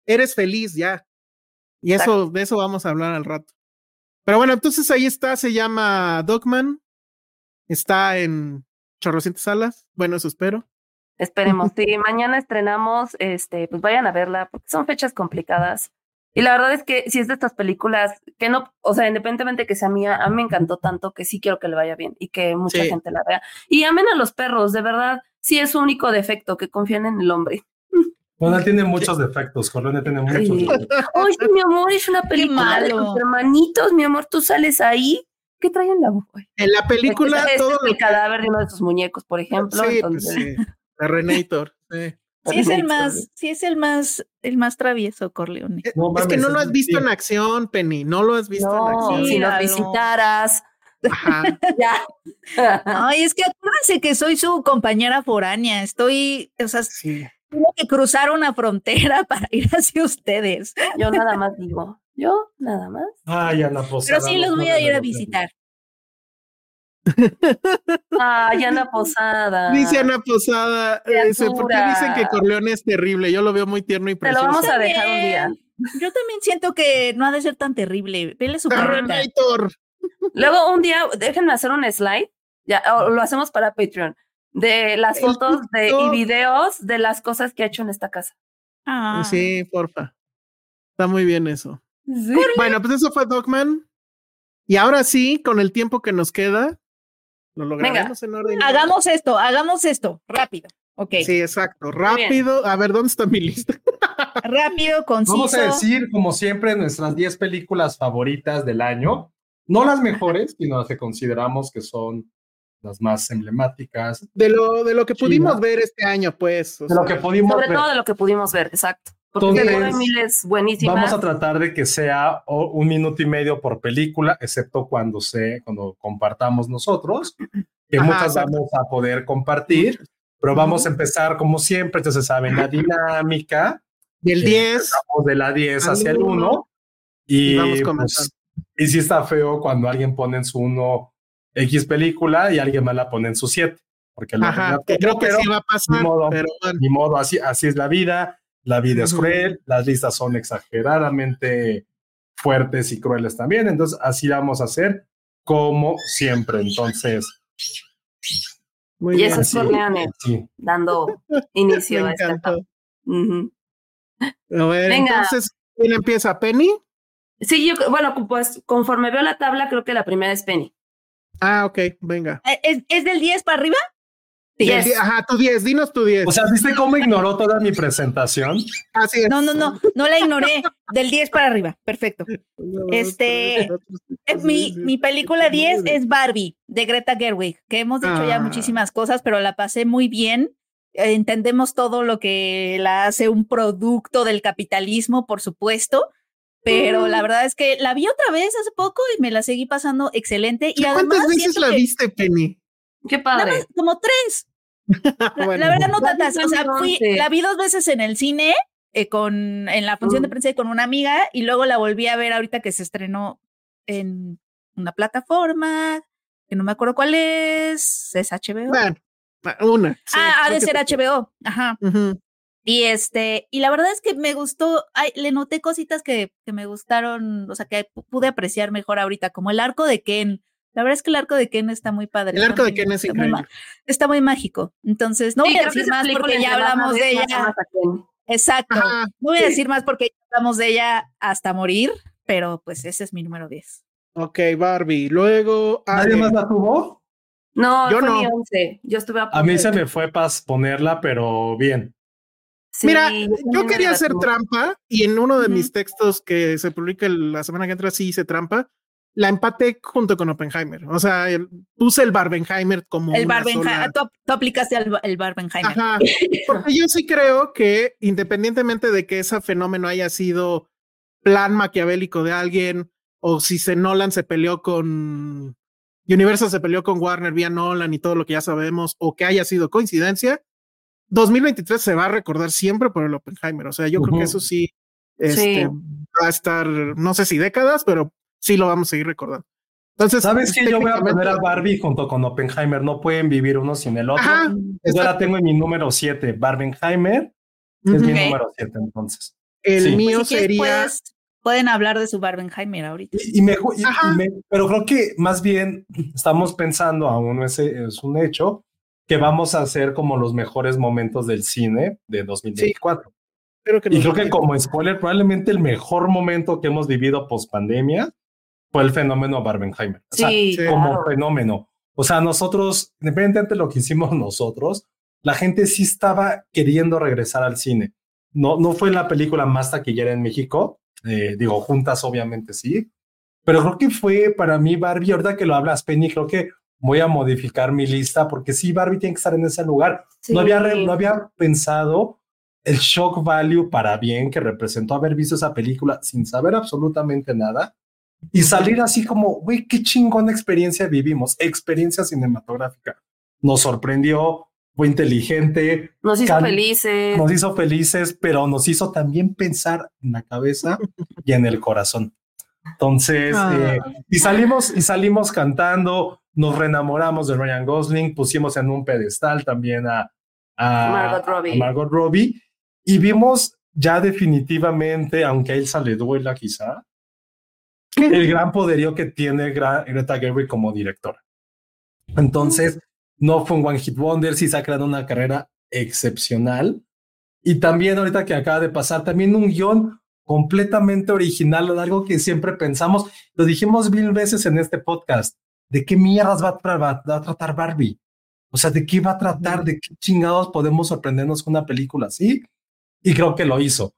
eres feliz ya. Y eso, de eso vamos a hablar al rato. Pero bueno, entonces ahí está. Se llama Dogman. Está en chorrocientas salas. Bueno, eso espero. Esperemos. Sí, mañana estrenamos, este, pues vayan a verla, porque son fechas complicadas. Y la verdad es que si es de estas películas que no, o sea, independientemente que sea mía, a mí me encantó tanto que sí quiero que le vaya bien y que mucha Sí. gente la vea. Y amen a los perros, de verdad, sí es su único defecto, que confíen en el hombre. Bueno, él tiene muchos defectos, Corleone tiene muchos Sí. defectos. Oye, mi amor, es una película de tus hermanitos, mi amor, tú sales ahí. ¿Qué traen en la boca? En la película, Este es todo el lo cadáver de uno de sus muñecos, por ejemplo. Sí, pues sí. La Renator. sí. Sí es el más, sí es el más, el más travieso, Corleone. Eh, No es que no lo has visto en acción, Penny. No lo has visto en acción. si nos visitaras, Ajá. ya. Ay, es que acuérdense que soy su compañera foránea. Estoy, o sea, Sí. tengo que cruzar una frontera para ir hacia ustedes. Yo nada más digo, yo nada más. Ay, Ana Posada. Pero sí los voy a ir a visitar. Ay, Ana Posada. Dice Ana Posada, eh, ¿por qué Criatura. dicen que Corleone es terrible? Yo lo veo muy tierno y Te lo precioso. vamos a dejar un día. Yo también siento que no ha de ser tan terrible. Vele su Ah. Renator. Luego un día, déjenme hacer un slide, ya, lo hacemos para Patreon, de las fotos de, y videos de las cosas que ha hecho en esta casa. Ah. Sí, porfa. Está muy bien eso. Sí. Bueno, pues eso fue Dogman. Y ahora sí, con el tiempo que nos queda, lo lograremos en orden. Hagamos esto, hagamos esto, rápido. Ok, Sí, exacto. Rápido. A ver, ¿dónde está mi lista? rápido, conciso. Vamos a decir, como siempre, nuestras 10 películas favoritas del año. No las mejores, sino las que consideramos que son las más emblemáticas. De lo, de lo que pudimos ver este año, pues. De lo que pudimos Sobre ver. todo de lo que pudimos ver, exacto. Porque Entonces, seguro hay miles buenísimas. Vamos a tratar de que sea un minuto y medio por película, excepto cuando se, cuando compartamos nosotros, que Ajá, muchas exacto. vamos a poder compartir, pero vamos a empezar como siempre, entonces saben la dinámica, Del Sí. 10. vamos de la 10 Al hacia el uno, 1 y, y vamos pues, y sí está feo cuando alguien pone en su 1 X película y alguien más la pone en su 7, porque Ajá, que creo que pero sí va a pasar, ni modo. pero bueno. ni modo, así, así es la vida, la vida es cruel, las listas son exageradamente fuertes y crueles también, entonces así vamos a hacer como siempre, entonces, Muy y bien. eso es. Corleone, sí. dando inicio a esta. A ver, Venga. entonces, ¿quién empieza? ¿Penny? Sí, yo, bueno, pues conforme veo la tabla, creo que la primera es Penny. Ah, ok, venga. Eh, ¿Es, es del 10 para arriba? Yes. Ajá, tu 10, dinos tu 10. O sea, ¿viste cómo ignoró toda mi presentación? Así es. No, no, no, no la ignoré. Del 10 para arriba. Perfecto. Este, Mi, mi película ocho, 10 nueve. es Barbie, de Greta Gerwig, que hemos dicho ya Ah. muchísimas cosas, pero la pasé muy bien. Entendemos todo lo que la hace un producto del capitalismo, por supuesto, pero Mm. la verdad es que la vi otra vez hace poco y me la seguí pasando excelente. Y ¿Cuántas además veces la que- viste, Penny? Qué Nada padre. más, como tres. La, verdad no tantas. O sea, fui, la vi dos veces en el cine, eh, con, en la función de Mm. prensa y con una amiga, y luego la volví a ver ahorita que se estrenó en una plataforma, que no me acuerdo cuál es, es HBO. Bueno, una. sí, ah, ha de ser te- HBO. Ajá. Y este, y la verdad es que me gustó, ay, le noté cositas que, que me gustaron, o sea, que pu- pude apreciar mejor ahorita, como el arco de Ken. La verdad es que el arco de Ken está muy padre. El arco de muy- Ken es está muy increíble. está muy mágico. Entonces, no Sí, voy a decir más porque ya hablamos de ella. a. Exacto. Ajá, No voy a sí. decir más porque ya hablamos de ella hasta morir, pero pues ese es mi número 10. Ok, Barbie. Luego. ¿Nadie más la tuvo? No, Yo fue no. mi 11. Yo estuve a A mí se me fue para ponerla, pero bien. Sí, Mira, yo quería hacer trampa y en uno de Ujú. mis textos que se publica la semana que entra sí hice trampa. La empaté junto con Oppenheimer. O sea, el- puse el Barbenheimer como El Barbenheimer, sola- tú, tú aplicaste el, el Barbenheimer. Ajá. Porque yo sí creo que independientemente de que ese fenómeno haya sido plan maquiavélico de alguien o si se Nolan se peleó con Universal se peleó con Warner vía Nolan y todo lo que ya sabemos o que haya sido coincidencia, 2023 se va a recordar siempre por el Oppenheimer. O sea, yo creo que eso sí, este, va a estar, no sé si décadas, pero sí lo vamos a seguir recordando. Entonces, ¿sabes que Yo voy a poner a Barbie junto con Oppenheimer. No pueden vivir uno sin el otro. yo la tengo en mi número 7. Barbenheimer es mi número 7, entonces. El mío pues sería. pueden hablar de su Barbenheimer ahorita. Y, pero creo que más bien estamos pensando, aún ese es un hecho, que vamos a hacer como los mejores momentos del cine de 2024. Creo que y creo que como spoiler, probablemente el mejor momento que hemos vivido post pandemia fue el fenómeno Barbenheimer. Sí, como fenómeno. O sea, nosotros, independientemente de lo que hicimos nosotros, la gente sí estaba queriendo regresar al cine. No, no fue la película más taquillera en México, eh, digo, juntas obviamente sí, pero creo que fue para mí Barbie, ahorita que lo hablas, Penny, creo que voy a modificar mi lista porque sí, Barbie tiene que estar en ese lugar. No, había, no había pensado el shock value para bien que representó haber visto esa película sin saber absolutamente nada y salir así como, güey, qué chingona experiencia vivimos, experiencia cinematográfica. Nos sorprendió, fue inteligente. Nos hizo felices. Nos hizo felices, pero nos hizo también pensar en la cabeza y en el corazón. Entonces, ah. eh, y salimos, y salimos cantando, nos reenamoramos de Ryan Gosling, pusimos en un pedestal también a, Margot, Robbie. a Margot Robbie y vimos ya definitivamente, aunque a Elsa le duela quizá, el gran poderío que tiene Greta Gerwig como directora. Entonces, no fue un One Hit Wonder, sí se ha creado una carrera excepcional. Y también ahorita que acaba de pasar, también un guion completamente original, algo que siempre pensamos, lo dijimos mil veces en este podcast, ¿de qué mierdas va a, va a tratar Barbie? O sea, ¿de qué va a tratar? ¿De qué chingados podemos sorprendernos con una película así? Y creo que lo hizo.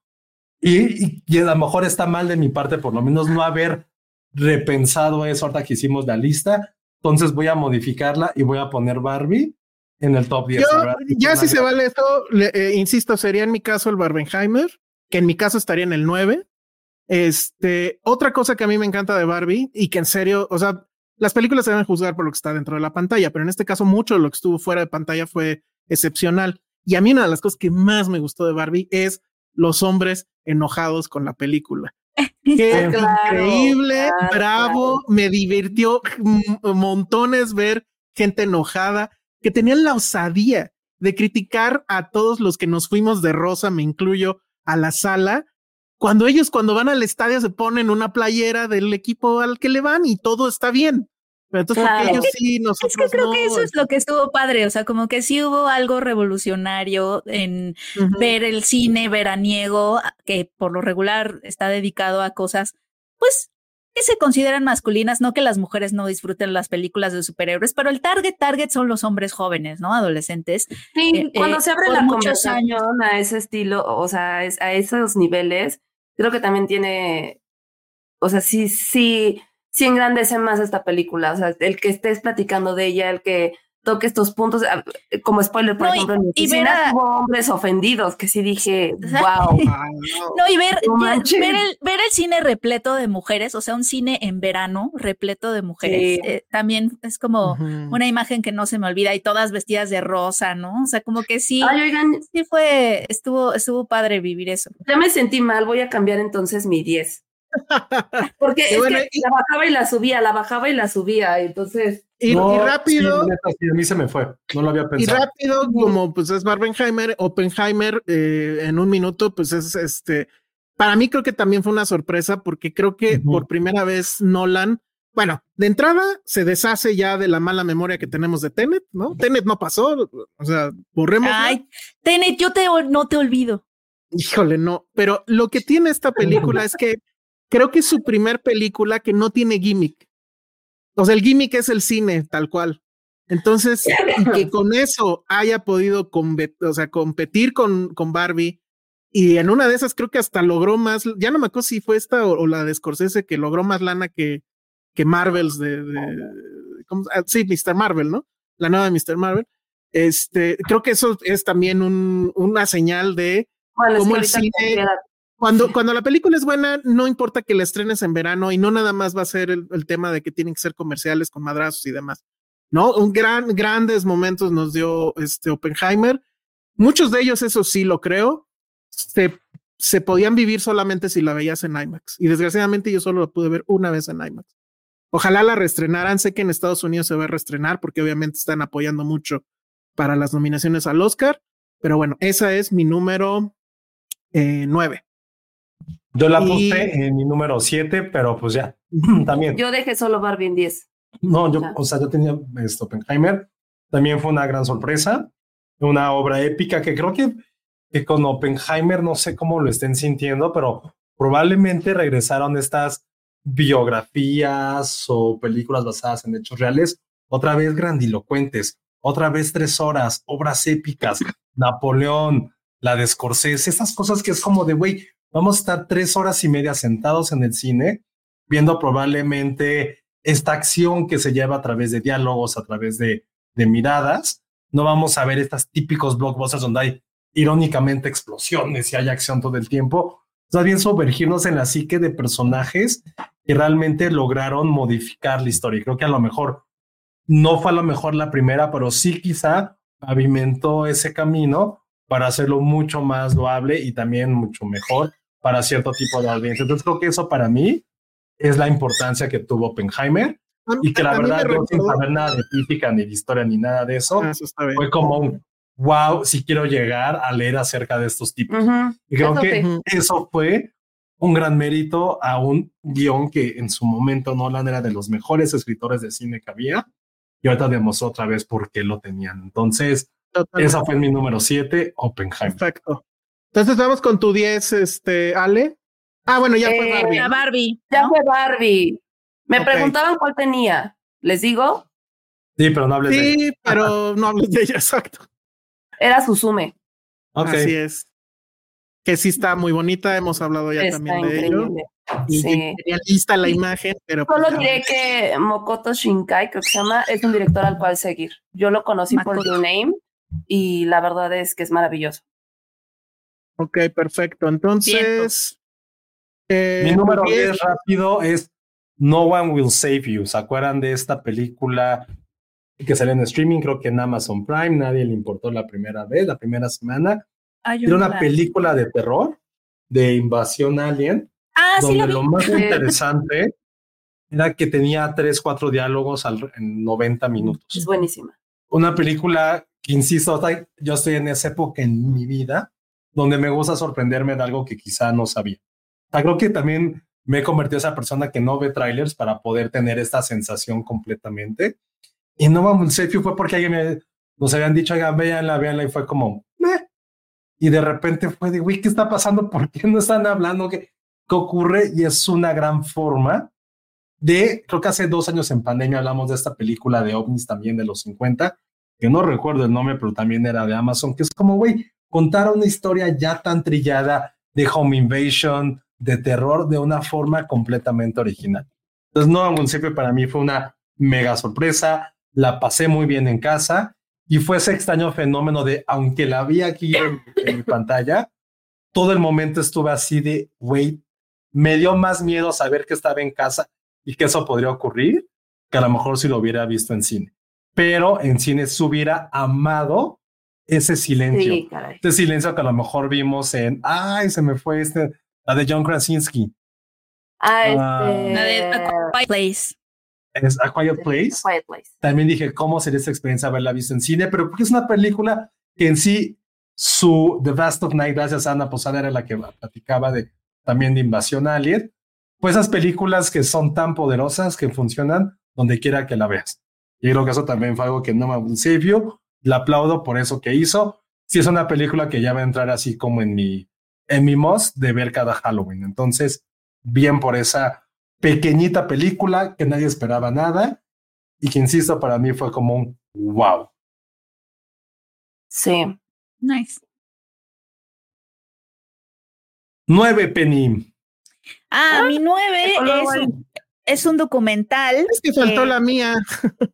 Y, y, a lo mejor está mal de mi parte, por lo menos no haber repensado eso ahorita que hicimos la lista. Entonces voy a modificarla y voy a poner Barbie en el top 10. ya si se vale esto, eh, insisto, sería en mi caso el Barbenheimer, que en mi caso estaría en el 9. Este, otra cosa que a mí me encanta de Barbie y que en serio, o sea, las películas se deben juzgar por lo que está dentro de la pantalla, pero en este caso mucho de lo que estuvo fuera de pantalla fue excepcional. Y a mí una de las cosas que más me gustó de Barbie es los hombres enojados con la película. Qué increíble, bravo, me divirtió montones ver gente enojada que tenían la osadía de criticar a todos los que nos fuimos de rosa, me incluyo, a la sala, cuando ellos cuando van al estadio se ponen una playera del equipo al que le van y todo está bien. Pero entonces, ellos sí, nosotros Es que creo que eso es lo que estuvo padre, o sea, como que sí hubo algo revolucionario en ver el cine veraniego, que por lo regular está dedicado a cosas, pues, que se consideran masculinas, no que las mujeres no disfruten las películas de superhéroes, pero el target, target son los hombres jóvenes, ¿no? Adolescentes. Sí, eh, cuando eh, se abre la conversación a ese estilo, o sea, a esos niveles, creo que también tiene, o sea, sí, sí sí engrandece más esta película. O sea, el que estés platicando de ella, el que toque estos puntos, ah, como spoiler, por ejemplo, en mi y ver hombres ofendidos, que sí dije, wow. no, y ver, ver, el, ver, el, cine repleto de mujeres, o sea, un cine en verano repleto de mujeres, eh, también es como una imagen que no se me olvida y todas vestidas de rosa, ¿no? O sea, como que sí, sí fue, estuvo, estuvo padre vivir eso. Ya me sentí mal, voy a cambiar entonces mi 10. Porque es que la bajaba y la subía, la bajaba y la subía, entonces... Y, rápido... a mí se me fue, no lo había pensado. Y rápido, como pues es Barbenheimer, Oppenheimer, eh, en un minuto, pues es este... Para mí creo que también fue una sorpresa porque creo que por primera vez Nolan, bueno, de entrada se deshace ya de la mala memoria que tenemos de Tenet, ¿no? Tenet no pasó, o sea, borremos. Ay, Tenet, yo te, no te olvido. Híjole, no, pero lo que tiene esta película es que creo que es su primer película que no tiene gimmick. O sea, el gimmick es el cine, tal cual. Entonces, que con eso haya podido o sea, competir con, con Barbie y en una de esas creo que hasta logró más, ya no me acuerdo si fue esta o, la de Scorsese que logró más lana que, que Marvels de, ah, sí, Mr. Marvel, ¿no? La nueva de Mr. Marvel. Este, creo que eso es también un, una señal de cómo el cine cuando, cuando la película es buena, no importa que la estrenes en verano y no nada más va a ser el, tema de que tienen que ser comerciales con madrazos y demás. ¿No? Un gran, grandes momentos nos dio este Oppenheimer. Muchos de ellos, eso sí lo creo, se, se podían vivir solamente si la veías en IMAX. Y desgraciadamente yo solo la pude ver una vez en IMAX. Ojalá la reestrenaran. Sé que en Estados Unidos se va a reestrenar porque obviamente están apoyando mucho para las nominaciones al Oscar. Pero bueno, esa es mi número eh, nueve. Yo la puse en mi número siete, pero pues ya, también. Yo dejé solo Barbie en 10. No, yo, o sea, yo tenía esto, Oppenheimer. También fue una gran sorpresa. Una obra épica que creo que, que con Oppenheimer no sé cómo lo estén sintiendo, pero probablemente regresaron estas biografías o películas basadas en hechos reales, otra vez grandilocuentes, otra vez tres horas, obras épicas, Napoleón, la de Scorsese, esas cosas que es como de, güey, vamos a estar tres horas y media sentados en el cine viendo probablemente esta acción que se lleva a través de diálogos, a través de, miradas. No vamos a ver estas típicos blockbusters donde hay irónicamente explosiones y hay acción todo el tiempo. Más bien sumergirnos en la psique de personajes que realmente lograron modificar la historia. Y creo que a lo mejor no fue a lo mejor la primera, pero sí quizá pavimentó ese camino para hacerlo mucho más loable y también mucho mejor para cierto tipo de audiencia. Entonces creo que eso para mí es la importancia que tuvo Oppenheimer y que la verdad yo sin saber nada de física ni de historia ni nada de eso, ah, fue como un wow, si quiero llegar a leer acerca de estos tipos. Y creo que eso fue un gran mérito a un guion que en su momento Nolan era de los mejores escritores de cine que había y ahorita demostró otra vez por qué lo tenían. Entonces, esa fue mi número 7, Oppenheimer. Perfecto. Entonces vamos con tu 10, este, Ale. Ah, bueno, ya fue eh, Barbie. Barbie. Ya fue Barbie. Me preguntaban cuál tenía. ¿Les digo? Sí, pero no hables de ella. Sí, pero no hables de ella, exacto. Era Susume. Okay. Así es. Que sí está muy bonita, hemos hablado ya también de ello. Y sí. tenía lista la imagen, pero. Solo pues, diré que Mokoto Shinkai, creo que se llama, es un director al cual seguir. Yo lo conocí por Your Name y la verdad es que es maravilloso. Ok, perfecto. Entonces. Eh, Mi número 10 rápido es No One Will Save You. ¿Se acuerdan de esta película que salió en streaming? Creo que en Amazon Prime. Nadie le importó la primera vez, la primera semana. Era una película de terror, de invasión alien. Ah, donde sí lo, más interesante era que tenía tres, cuatro diálogos en 90 minutos. Es buenísima. Una película que, insisto, yo estoy en esa época en mi vida donde me gusta sorprenderme de algo que quizá no sabía. creo que también me he convertido en esa persona que no ve trailers para poder tener esta sensación completamente. Y no vamos, fue porque alguien me, nos habían dicho, oigan, véanla, véanla, y fue como, Meh. Y de repente fue de, güey, ¿qué está pasando? ¿Por qué no están hablando? ¿Qué, ¿Qué ocurre? Y es una gran forma de, creo que hace dos años en pandemia hablamos de esta película de ovnis también de los 50, que no recuerdo el nombre, pero también era de Amazon, que es como, güey, contar una historia ya tan trillada de home invasion, de terror, de una forma completamente original. Entonces, No Municipio para mí fue una mega sorpresa, la pasé muy bien en casa y fue ese extraño fenómeno de, aunque la vi aquí en, mi pantalla, todo el momento estuve así de, wait, me dio más miedo saber que estaba en casa y que eso podría ocurrir que a lo mejor si lo hubiera visto en cine. Pero en cine se hubiera amado ese silencio. ese silencio que a lo mejor vimos en, ay, se me fue este, la de John Krasinski. Ah, este... La de A Quiet Place. Es A Quiet Place. Quiet Place. También dije, ¿cómo sería esa experiencia haberla visto en cine? Pero porque es una película que en sí, su The Vast of Night, gracias a Ana Posada, era la que platicaba de también de Invasión Alien. Pues esas películas que son tan poderosas que funcionan donde quiera que la veas. Y creo que eso también fue algo que no me you le aplaudo por eso que hizo. Si es una película que ya va a entrar así como en mi, en mi must de ver cada Halloween. Entonces, bien por esa pequeñita película que nadie esperaba nada y que, insisto, para mí fue como un wow. Sí. Nice. Nueve, Penny. Ah, mi nueve es un, es un, documental. Es que faltó la mía.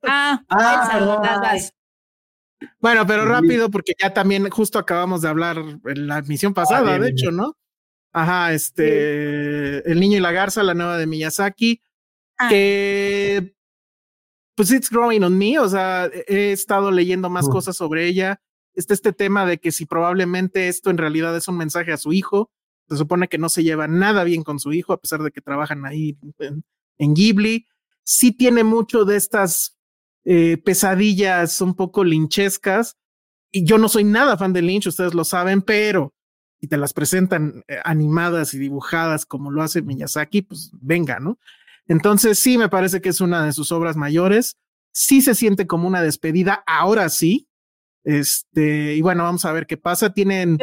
Ah, ah bueno, pero rápido, porque ya también justo acabamos de hablar en la emisión pasada, ah, de hecho, ¿no? Ajá, este, El niño y la garza, la nueva de Miyazaki, ah. que pues it's growing on me, o sea, he estado leyendo más cosas sobre ella. está este tema de que si probablemente esto en realidad es un mensaje a su hijo, se supone que no se lleva nada bien con su hijo, a pesar de que trabajan ahí en, Ghibli. Sí tiene mucho de estas eh, pesadillas un poco linchescas. Y yo no soy nada fan de Lynch, ustedes lo saben, pero y te las presentan eh, animadas y dibujadas como lo hace Miyazaki, pues venga, ¿no? Entonces sí me parece que es una de sus obras mayores. Sí se siente como una despedida, ahora sí. Este, y bueno, vamos a ver qué pasa. Tienen,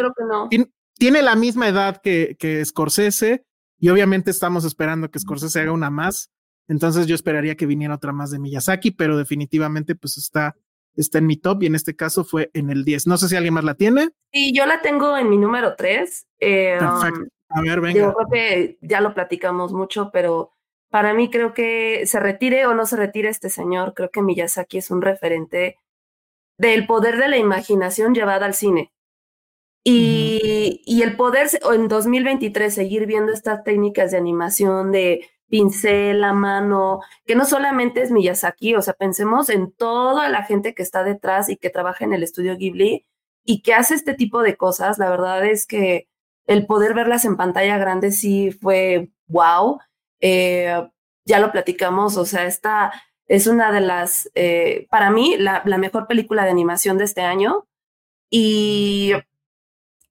tiene, la misma edad que, que Scorsese y obviamente estamos esperando que Scorsese haga una más. Entonces yo esperaría que viniera otra más de Miyazaki, pero definitivamente pues está está en mi top y en este caso fue en el 10. No sé si alguien más la tiene. Sí, yo la tengo en mi número 3. Eh, Perfecto. Um, a ver, venga. Yo creo que ya lo platicamos mucho, pero para mí creo que se retire o no se retire este señor, creo que Miyazaki es un referente del poder de la imaginación llevada al cine. Y, y el poder en 2023 seguir viendo estas técnicas de animación, de pincel, la mano, que no solamente es Miyazaki, o sea, pensemos en toda la gente que está detrás y que trabaja en el estudio Ghibli y que hace este tipo de cosas. La verdad es que el poder verlas en pantalla grande sí fue wow. Eh, ya lo platicamos, o sea, esta es una de las, eh, para mí, la, la, mejor película de animación de este año. Y,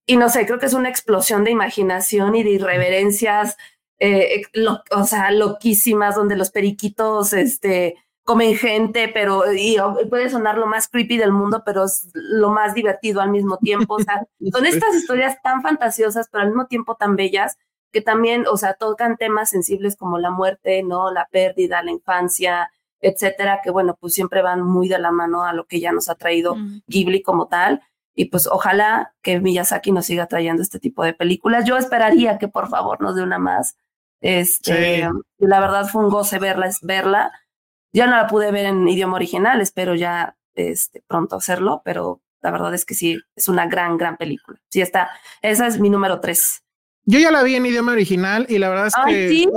y no sé, creo que es una explosión de imaginación y de irreverencias eh, o sea, loquísimas, donde los periquitos, este, comen gente, pero y, puede sonar lo más creepy del mundo, pero es lo más divertido al mismo tiempo. O sea, son estas historias tan fantasiosas, pero al mismo tiempo tan bellas, que también, o sea, tocan temas sensibles como la muerte, ¿no? La pérdida, la infancia, etcétera, que bueno, pues siempre van muy de la mano a lo que ya nos ha traído Ghibli como tal. Y pues ojalá que Miyazaki nos siga trayendo este tipo de películas. Yo esperaría que por favor nos dé una más este, La verdad fue un goce verla, verla. Ya no la pude ver en idioma original, espero ya este, pronto hacerlo, pero la verdad es que sí, es una gran, gran película. Sí, está. Esa es mi número tres. Yo ya la vi en idioma original y la verdad es que. Sí,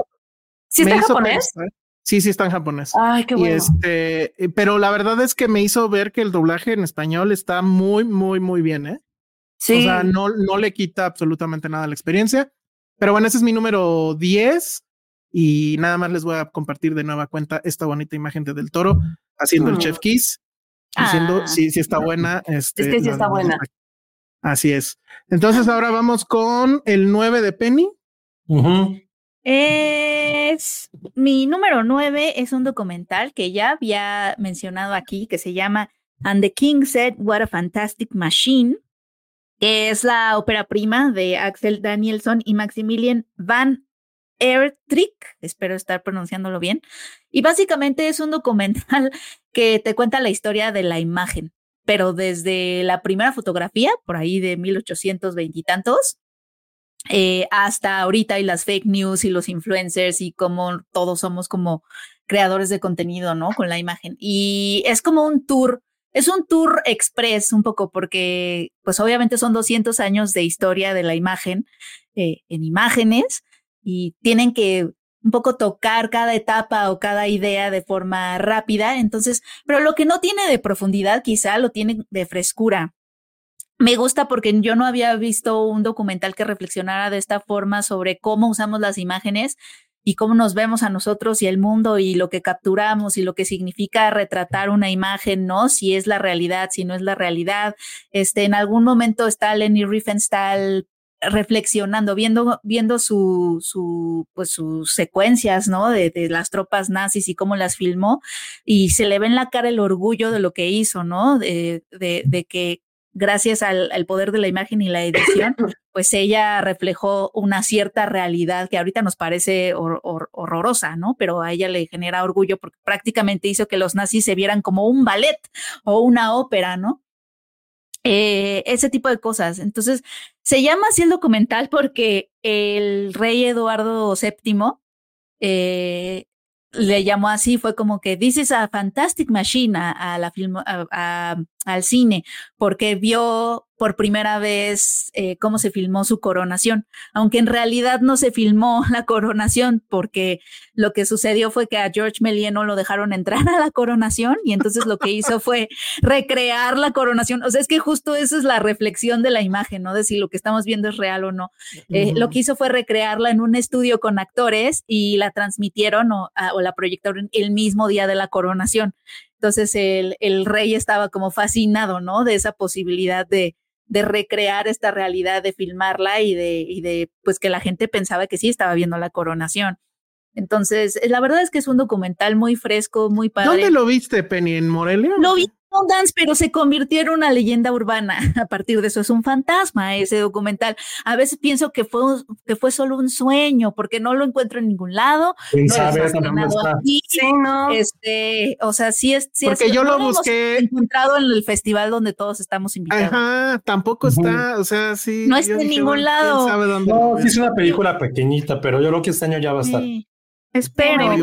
sí está en japonés. Sí, sí está en japonés. Ay, qué bueno. este, pero la verdad es que me hizo ver que el doblaje en español está muy, muy, muy bien, ¿eh? Sí. O sea, no, no le quita absolutamente nada a la experiencia. Pero bueno, ese es mi número 10 y nada más les voy a compartir de nueva cuenta esta bonita imagen de Del Toro haciendo el Chef Kiss, diciendo ah. si, si está buena. Este, es que sí está buena. Así es. Entonces ahora vamos con el 9 de Penny. Es mi número 9 es un documental que ya había mencionado aquí que se llama And the King Said What a Fantastic Machine es la ópera prima de Axel Danielson y Maximilian Van Ertrick, espero estar pronunciándolo bien, y básicamente es un documental que te cuenta la historia de la imagen, pero desde la primera fotografía, por ahí de 1820 y tantos, hasta ahorita y las fake news y los influencers y cómo todos somos como creadores de contenido, ¿no? Con la imagen. Y es como un tour es un tour express un poco porque pues obviamente son 200 años de historia de la imagen eh, en imágenes y tienen que un poco tocar cada etapa o cada idea de forma rápida. Entonces, pero lo que no tiene de profundidad quizá lo tiene de frescura. Me gusta porque yo no había visto un documental que reflexionara de esta forma sobre cómo usamos las imágenes y cómo nos vemos a nosotros y el mundo y lo que capturamos y lo que significa retratar una imagen, ¿no? Si es la realidad, si no es la realidad. Este, en algún momento está Lenny Riefenstahl reflexionando, viendo, viendo su, su, pues sus secuencias, ¿no? De, de, las tropas nazis y cómo las filmó, y se le ve en la cara el orgullo de lo que hizo, ¿no? De, de, de que gracias al, poder de la imagen y la edición, pues ella reflejó una cierta realidad que ahorita nos parece horrorosa, ¿no? Pero a ella le genera orgullo porque prácticamente hizo que los nazis se vieran como un ballet o una ópera, ¿no? Eh, ese tipo de cosas. Entonces, se llama así el documental porque el rey Eduardo VII eh, le llamó así, fue como que This is a fantastic machine a, la film, a, al cine porque vio por primera vez eh, cómo se filmó su coronación, aunque en realidad no se filmó la coronación porque lo que sucedió fue que a George Méliès no lo dejaron entrar a la coronación y entonces lo que hizo fue recrear la coronación. O sea, es que justo esa es la reflexión de la imagen, ¿no? De si lo que estamos viendo es real o no. Eh, lo que hizo fue recrearla en un estudio con actores y la transmitieron o, o la proyectaron el mismo día de la coronación. Entonces el, el rey estaba como fascinado, ¿no? De esa posibilidad de, de recrear esta realidad, de filmarla y de, y de, pues que la gente pensaba que sí estaba viendo la coronación. Entonces, la verdad es que es un documental muy fresco, muy padre. ¿Dónde lo viste, Penny? ¿En Morelia? Lo vi Dance, pero se convirtió en una leyenda urbana a partir de eso. Es un fantasma ese documental. A veces pienso que fue, que fue solo un sueño, porque no lo encuentro en ningún lado. ¿Quién no sabe? aquí. Sí, no. Este, o sea, sí es. Sí Porque es- yo no lo hemos busqué. encontrado en el festival donde todos estamos invitados. Ajá, tampoco está, o sea, sí. No está en ningún bueno, ¿quién lado. sabe dónde No, sí es una película pequeñita, pero yo creo que este año ya va a estar. Sí, espero. Ay,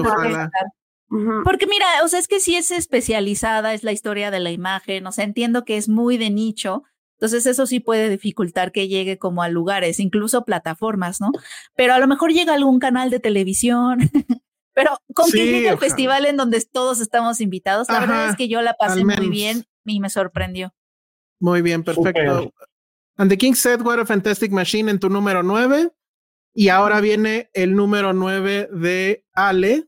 Porque- mira, o sea, es que sí es especializada, es la historia de la imagen, o sea, entiendo que es muy de nicho, entonces eso sí puede dificultar que llegue como a lugares, incluso plataformas, ¿no? Pero a lo mejor llega a algún canal de televisión. Pero con que Sí, llegue al ojalá. festival en donde todos estamos invitados, la verdad es que yo la pasé muy bien y me sorprendió. Muy bien, perfecto. And the King said, What a Fantastic Machine en tu número 9. Y ahora viene el número 9 de Ale.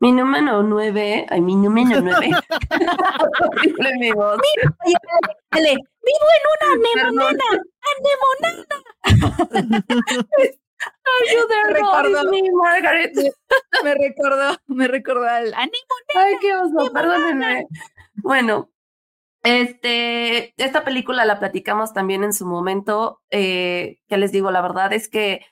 Mi número nueve, ay, mi número nueve. Mi voz. Dale, vivo en una Recuerdo. Lord? It's me, Margaret. Me recordó, me recordó al anémona. Ay, qué oso, perdónenme. Bueno, este, esta película la platicamos también en su momento. Eh, ¿Qué les digo? La verdad es que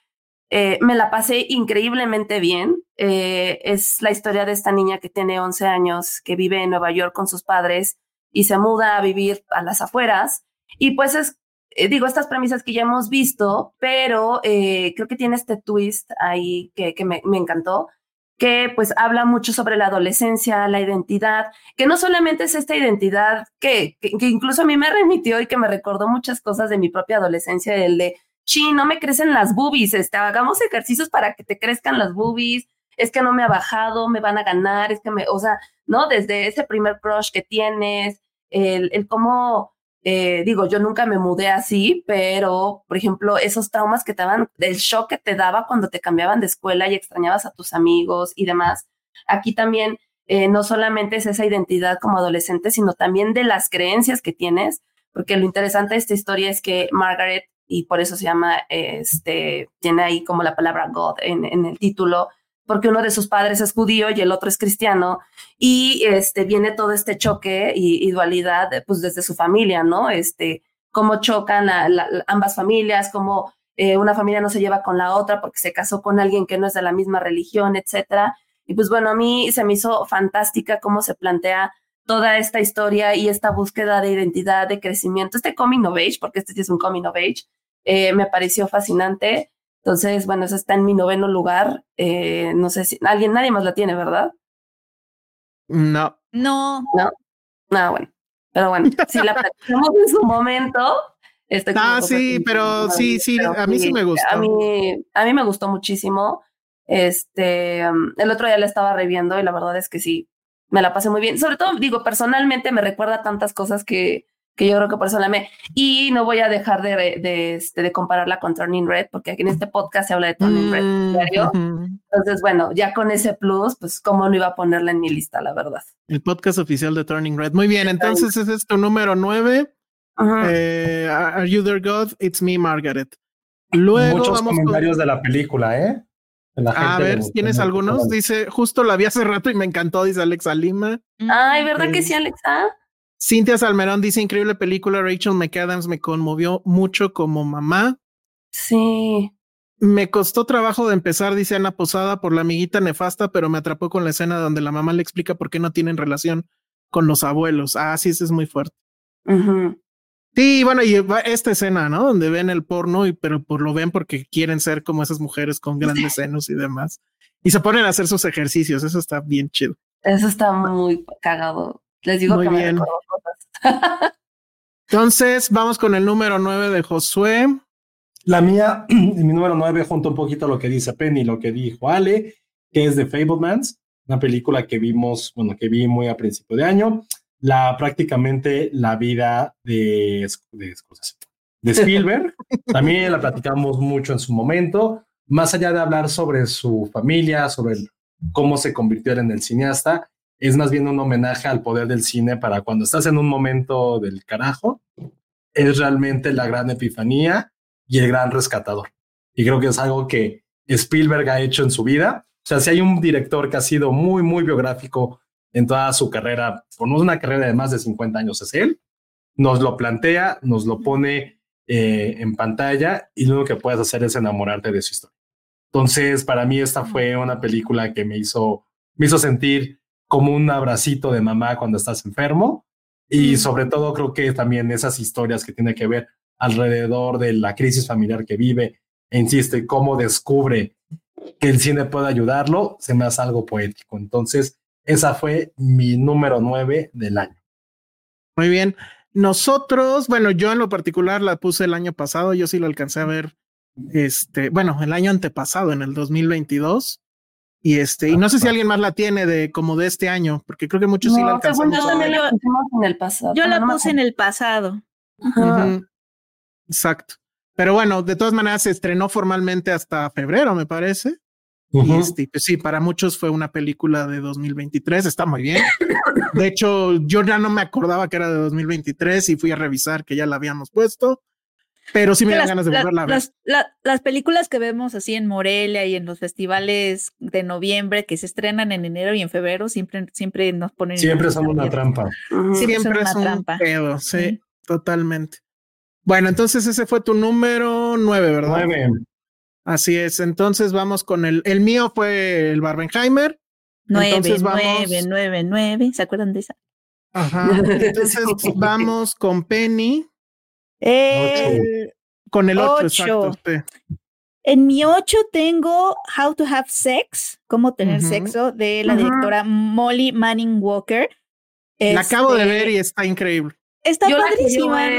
eh, me la pasé increíblemente bien. Eh, es la historia de esta niña que tiene 11 años, que vive en Nueva York con sus padres y se muda a vivir a las afueras. Y pues es, eh, digo, estas premisas que ya hemos visto, pero creo que tiene este twist ahí que, me encantó que pues habla mucho sobre la adolescencia, la identidad, que no solamente es esta identidad que, que, que incluso a mí me remitió y que me recordó muchas cosas de mi propia adolescencia, el de, sí, no me crecen las boobies, este, hagamos ejercicios para que te crezcan las boobies, es que no me ha bajado, me van a ganar, es que me, o sea, ¿no? Desde ese primer crush que tienes, el, el cómo, eh, digo, yo nunca me mudé así, pero, por ejemplo, esos traumas que te daban, el shock que te daba cuando te cambiaban de escuela y extrañabas a tus amigos y demás. Aquí también eh, no solamente es esa identidad como adolescente, sino también de las creencias que tienes, porque lo interesante de esta historia es que Margaret, y por eso se llama, este, tiene ahí como la palabra God en, en el título, porque uno de sus padres es judío y el otro es cristiano, y este, viene todo este choque y, y dualidad, pues desde su familia, ¿no? Este, cómo chocan la, ambas familias, cómo eh, una familia no se lleva con la otra porque se casó con alguien que no es de la misma religión, etcétera. Y pues bueno, a mí se me hizo fantástica cómo se plantea toda esta historia y esta búsqueda de identidad, de crecimiento, este coming of age, porque este sí es un coming of age, eh, me pareció fascinante. Entonces, bueno, eso está en mi noveno lugar. Eh, no sé si alguien, nadie más la tiene, ¿verdad? No. No. No. No, bueno. Pero bueno, si la platicamos en su momento. Estoy como Ah, sí, pero sí, sí, a mí sí me gustó. A mí, a mí me gustó muchísimo. Este, um, el otro día la estaba reviendo y la verdad es que sí, me la pasé muy bien. Sobre todo, digo, personalmente me recuerda tantas cosas que, que yo creo que por eso la amé. Y no voy a dejar de, de, este, de compararla con Turning Red, porque aquí en este podcast se habla de Turning Red Mm. Entonces, bueno, ya con ese plus, pues cómo no iba a ponerla en mi lista, la verdad. El podcast oficial de Turning Red. Muy bien, entonces ese es tu número 9. Ajá. Eh, Are You There God? It's Me, Margaret. Luego Muchos vamos con- comentarios de la película, ¿eh? A ver, ¿tienes algunos? Dice, justo la vi hace rato y me encantó, dice Alexa Lima. Ay, ¿verdad que sí, Alexa? Cintia Salmerón dice, increíble película, Rachel McAdams me conmovió mucho como mamá. Sí. Me costó trabajo de empezar, dice Ana Posada, por la amiguita nefasta, pero me atrapó con la escena donde la mamá le explica por qué no tienen relación con los abuelos. Ah, sí, eso es muy fuerte. Ujú. Sí, bueno, y va esta escena, ¿no? Donde ven el porno, y, pero por lo ven porque quieren ser como esas mujeres con grandes senos y demás. Y se ponen a hacer sus ejercicios. Eso está bien chido. Eso está muy cagado. Les digo Muy que bien. cosas. Entonces, vamos con el número 9 de Josué. La mía, mi número 9, junto un poquito a lo que dice Penny, lo que dijo Ale, que es de Fablemans, una película que vimos, bueno, que vi muy a principio de año. La prácticamente la vida de, de, de Spielberg. También la platicamos mucho en su momento. Más allá de hablar sobre su familia, sobre cómo se convirtió en el cineasta, es más bien un homenaje al poder del cine para cuando estás en un momento del carajo, es realmente la gran epifanía y el gran rescatador. Y creo que es algo que Spielberg ha hecho en su vida. O sea, si hay un director que ha sido muy, muy biográfico en toda su carrera, por una carrera de más de 50 años, es él. Nos lo plantea, nos lo pone eh, en pantalla y lo único que puedes hacer es enamorarte de su historia. Entonces, para mí esta fue una película que me hizo, me hizo sentir como un abracito de mamá cuando estás enfermo. Y sobre todo creo que también esas historias que tiene que ver alrededor de la crisis familiar que vive e insiste cómo descubre que el cine puede ayudarlo, se me hace algo poético. Entonces, esa fue mi número nueve del año. Muy bien. Nosotros, bueno, yo en lo particular la puse el año pasado, yo sí lo alcancé a ver, este, bueno, el año antepasado, en el 2022. Y este, y no sé si alguien más la tiene de como de este año, porque creo que muchos sí la alcanzamos. Yo también la en el pasado. Yo la puse en el pasado. Exacto. Pero bueno, de todas maneras se estrenó formalmente hasta febrero, me parece. Y este, pues sí, para muchos fue una película de 2023, está muy bien. De hecho, yo ya no me acordaba que era de 2023 y fui a revisar que ya la habíamos puesto pero sí me dan ganas de volverla a ver. Las, películas que vemos así en Morelia y en los festivales de noviembre que se estrenan en enero y en febrero siempre, siempre nos ponen. Siempre son una trampa. Siempre, es un pedo, sí, totalmente. Bueno, entonces ese fue tu número nueve, ¿verdad? Nueve. Así es. Entonces vamos con el. El mío fue el Barbenheimer. Nueve, nueve, nueve, nueve. ¿Se acuerdan de esa? Ajá. Entonces vamos con Penny. Con el 8, exacto. En mi 8 tengo How to Have Sex, cómo tener sexo, de la directora Molly Manning Walker. La acabo de ver y está increíble. Está padrísima, ¿no?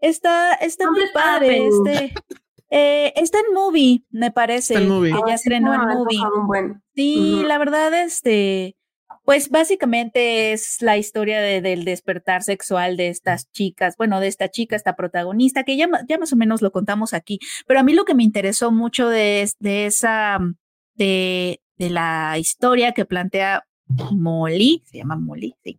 Está, está muy padre. Este, eh, está en movie, me parece. Está en movie. Ella estrenó en movie. Sí, la verdad, este pues básicamente es la historia del despertar sexual de estas chicas, bueno, de esta chica, esta protagonista, que ya, ya más o menos lo contamos aquí, pero a mí lo que me interesó mucho de, de esa, de, de la historia que plantea Molly, se llama Molly, sí.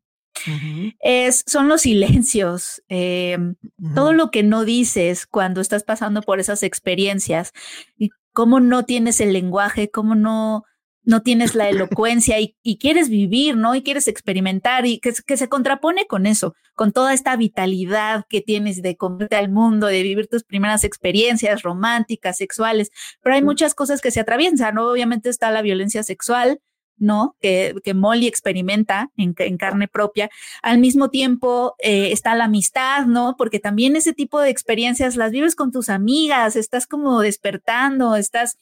Es, son los silencios, em, todo lo que no dices cuando estás pasando por esas experiencias y cómo no tienes el lenguaje, cómo no, no tienes la elocuencia y, quieres vivir, ¿no? Y quieres experimentar y que, que, se contrapone con eso, con toda esta vitalidad que tienes de comerte al mundo, de vivir tus primeras experiencias románticas, sexuales, pero hay muchas cosas que se atraviesan, ¿no? Obviamente está la violencia sexual, ¿no? Que, que Molly experimenta en, carne propia. Al mismo tiempo eh, está la amistad, ¿no? Porque también ese tipo de experiencias las vives con tus amigas, estás como despertando, estás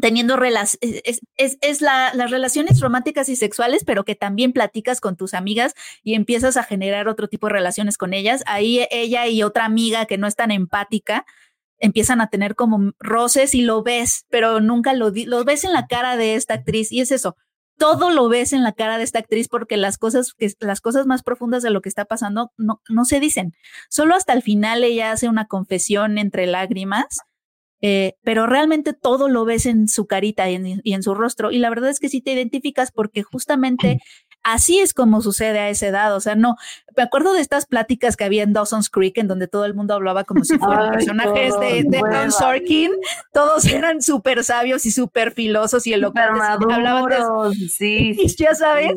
teniendo relaciones, es, es, la, las relaciones románticas y sexuales, pero que también platicas con tus amigas y empiezas a generar otro tipo de relaciones con ellas. Ahí ella y otra amiga que no es tan empática empiezan a tener como roces y lo ves, pero nunca lo, lo ves en la cara de esta actriz y es eso. Todo lo ves en la cara de esta actriz porque las cosas, que, las cosas más profundas de lo que está pasando no, no se dicen. Solo hasta el final ella hace una confesión entre lágrimas eh, pero realmente todo lo ves en su carita y en, su rostro. Y la verdad es que sí te identificas porque justamente así es como sucede a esa edad. O sea, no, me acuerdo de estas pláticas que había en Dawson's Creek en donde todo el mundo hablaba como si fueran personajes de, de Sorkin. Todos eran súper sabios y súper filosos y elocuentes. Hablaban de, sí, ya sabes.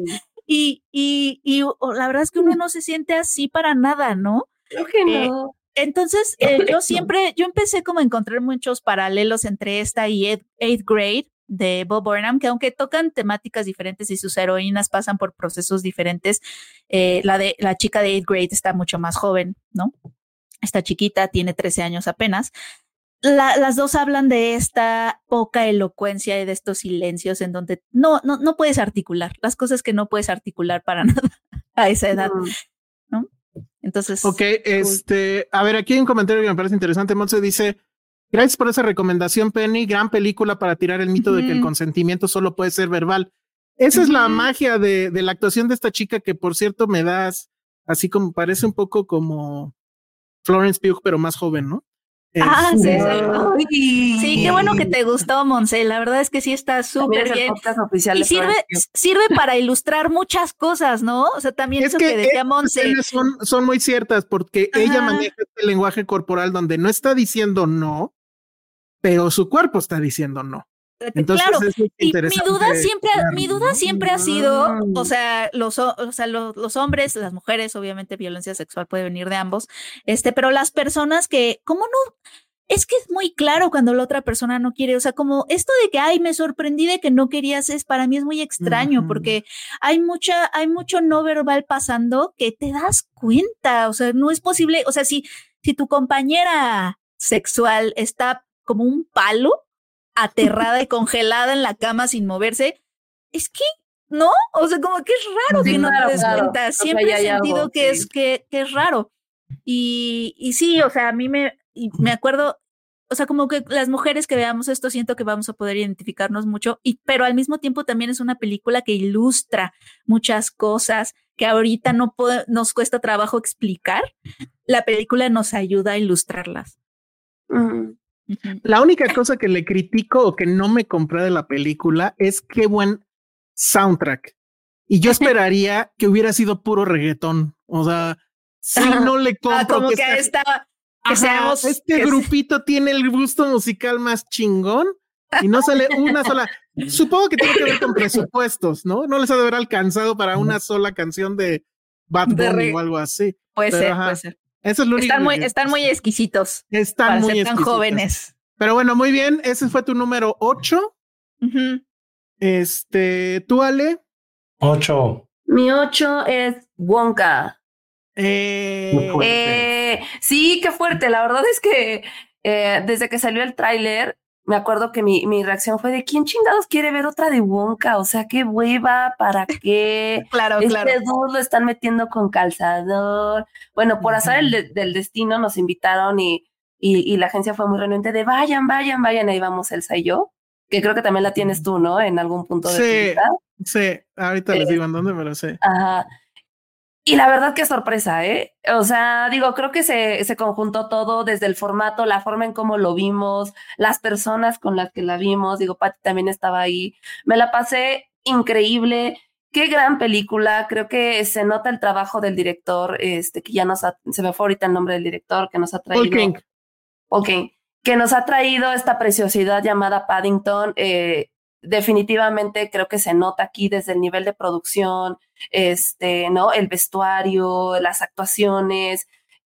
Y, y, y la verdad es que uno no se siente así para nada, ¿no? Creo que eh, no. Entonces, eh, yo siempre, yo empecé como a encontrar muchos paralelos entre esta y Eighth Grade de Bob Burnham, que aunque tocan temáticas diferentes y sus heroínas pasan por procesos diferentes, eh, la de la chica de Eighth Grade está mucho más joven, ¿no? Esta chiquita tiene 13 años apenas. las dos hablan de esta poca elocuencia y de estos silencios en donde no, no, no puedes articular las cosas que no puedes articular para nada a esa edad. Entonces. Ok, este, a ver, aquí hay un comentario que me parece interesante. Monse dice: Gracias por esa recomendación, Penny. Gran película para tirar el mito de que el consentimiento solo puede ser verbal. Esa es la magia de, de, la actuación de esta chica, que por cierto me das así como parece un poco como Florence Pugh, pero más joven, ¿no? Ah, sí, sí. sí, qué bueno que te gustó, Monse. La verdad es que sí está súper bien. Y sirve, sirve para ilustrar muchas cosas, ¿no? O sea, también eso que, decía Monse. Son, son muy ciertas porque ella maneja este lenguaje corporal donde no está diciendo no, pero su cuerpo está diciendo no. Entonces, claro, y mi duda siempre, mi duda siempre ha sido, o sea, los, o sea, los, los, hombres, las mujeres, obviamente violencia sexual puede venir de ambos, este, pero las personas que, ¿cómo no? Es que es muy claro cuando la otra persona no quiere, o sea, como esto de que, ay, me sorprendí de que no querías, es para mí es muy extraño porque hay mucha, hay mucho no verbal pasando que te das cuenta, o sea, no es posible, o sea, si, si tu compañera sexual está como un palo, aterrada y congelada en la cama sin moverse, es que no, o sea, como que es raro que no te des cuenta. Siempre he sentido que es que, que, es raro. Y, y sí, o sea, a mí me, me acuerdo, o sea, como que las mujeres que veamos esto siento que vamos a poder identificarnos mucho, y, pero al mismo tiempo también es una película que ilustra muchas cosas que ahorita no nos cuesta trabajo explicar. La película nos ayuda a ilustrarlas. La única cosa que le critico o que no me compré de la película es qué buen soundtrack. Y yo esperaría que hubiera sido puro reggaetón. O sea, si no le ah, compro. como que, que seamos, este grupito tiene el gusto musical más chingón y no sale una sola. Supongo que tiene que ver con presupuestos, ¿no? No les ha de haber alcanzado para una sola canción de Bad Bunny o algo así. Puede ser, puede ser. Eso es lo están muy, están muy exquisitos. Están muy ser tan jóvenes. Pero bueno, muy bien. Ese fue tu número 8. Este, ¿tú, Ale? 8. Mi 8 es Wonka. Eh, eh, sí, qué fuerte. La verdad es que eh, desde que salió el tráiler, me acuerdo que mi, mi, reacción fue de quién chingados quiere ver otra de Wonka, o sea, qué hueva, para qué. claro, este claro. lo están metiendo con calzador. Bueno, por azar el del destino nos invitaron y, y, y, la agencia fue muy renuente de vayan, vayan, vayan, ahí vamos Elsa y yo, que creo que también la tienes tú, ¿no? En algún punto de Sí, sí, ahorita les digo en dónde, pero sí. Ajá. Y la verdad qué sorpresa, ¿eh? O sea, digo, creo que se, se conjuntó todo desde el formato, la forma en cómo lo vimos, las personas con las que la vimos. Digo, Patti también estaba ahí. Me la pasé increíble. Qué gran película. Creo que se nota el trabajo del director, este, que ya nos ha, se me fue ahorita el nombre del director, que nos ha traído. King. Ok. Que nos ha traído esta preciosidad llamada Paddington. Eh, definitivamente creo que se nota aquí desde el nivel de producción, este, ¿no? El vestuario, las actuaciones.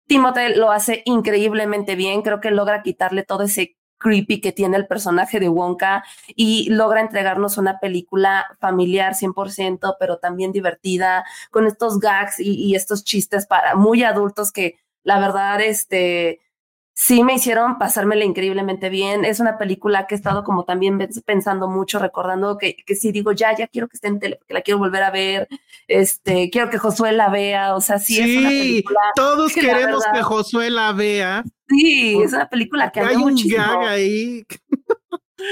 Timothée lo hace increíblemente bien, creo que logra quitarle todo ese creepy que tiene el personaje de Wonka y logra entregarnos una película familiar 100%, pero también divertida, con estos gags y, y estos chistes para muy adultos que la verdad, este, sí me hicieron pasármela increíblemente bien. Es una película que he estado como también pensando mucho, recordando que, que sí digo, ya, ya quiero que esté en tele, porque la quiero volver a ver. Este, quiero que Josué la vea. O sea, sí, es una película. Todos queremos que Josué la vea. Sí, es una película que hay un gag ahí.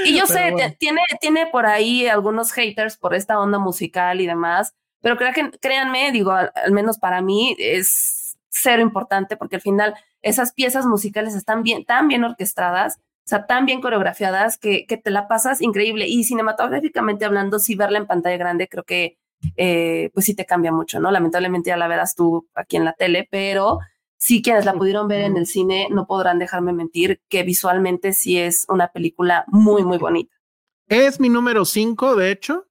Y yo sé, tiene, tiene por ahí algunos haters por esta onda musical y demás, pero que, créanme, digo, al, al menos para mí es cero importante porque al final esas piezas musicales están bien, tan bien orquestadas, o sea, tan bien coreografiadas que, que te la pasas increíble. Y cinematográficamente hablando, si verla en pantalla grande, creo que eh, pues sí te cambia mucho, ¿no? Lamentablemente ya la verás tú aquí en la tele, pero sí quienes la pudieron ver en el cine no podrán dejarme mentir que visualmente sí es una película muy, muy bonita. Es mi número 5, de hecho.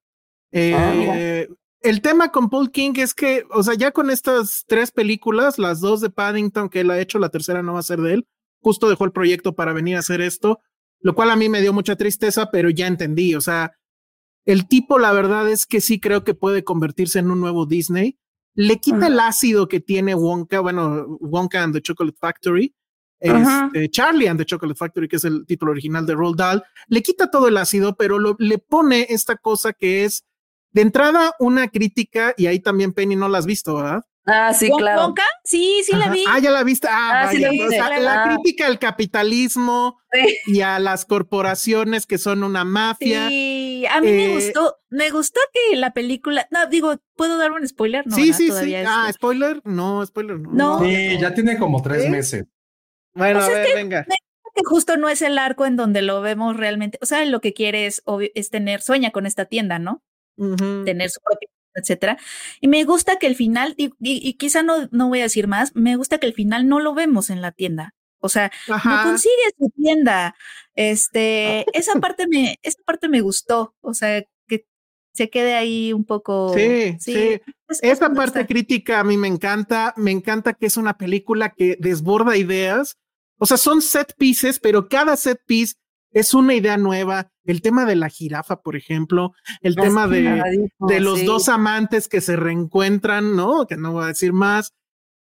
Eh, ah, el tema con Paul King es que, o sea, ya con estas tres películas, las dos de Paddington que él ha hecho, la tercera no va a ser de él, justo dejó el proyecto para venir a hacer esto, lo cual a mí me dio mucha tristeza, pero ya entendí, o sea, el tipo, la verdad es que sí creo que puede convertirse en un nuevo Disney. Le quita el ácido que tiene Wonka, bueno, Wonka and the Chocolate Factory, este, Charlie and the Chocolate Factory, que es el título original de Roald Dahl, le quita todo el ácido, pero lo, le pone esta cosa que es de entrada, una crítica, y ahí también Penny no la has visto, ¿verdad? Ah, sí, claro. Sí, sí la vi. Ah, ya la viste. Ah, ah sí la, la crítica al capitalismo y a las corporaciones que son una mafia. Sí, a mí me eh, gustó, me gustó que la película, no, digo, ¿puedo dar un spoiler? No, sí, sí, sí. Ah, spoiler, no, spoiler, no. no. Sí, ya tiene como tres meses. Bueno, a ver, venga. Que justo no es el arco en donde lo vemos realmente. O sea, lo que quiere es, es tener, sueña con esta tienda, ¿no? Tener su propia etcétera. Y me gusta que el final, y, quizá no, no voy a decir más, me gusta que el final no lo vemos en la tienda. O sea, no consigue su tienda. Este, esa parte me, esa parte me gustó. O sea, que se quede ahí un poco. Sí, sí. Esa parte crítica a mí me encanta. Me encanta que es una película que desborda ideas. O sea, son set pieces, pero cada set piece es una idea nueva. El tema de la jirafa, por ejemplo, el tema de, de los dos amantes que se reencuentran, ¿no? Que no voy a decir más.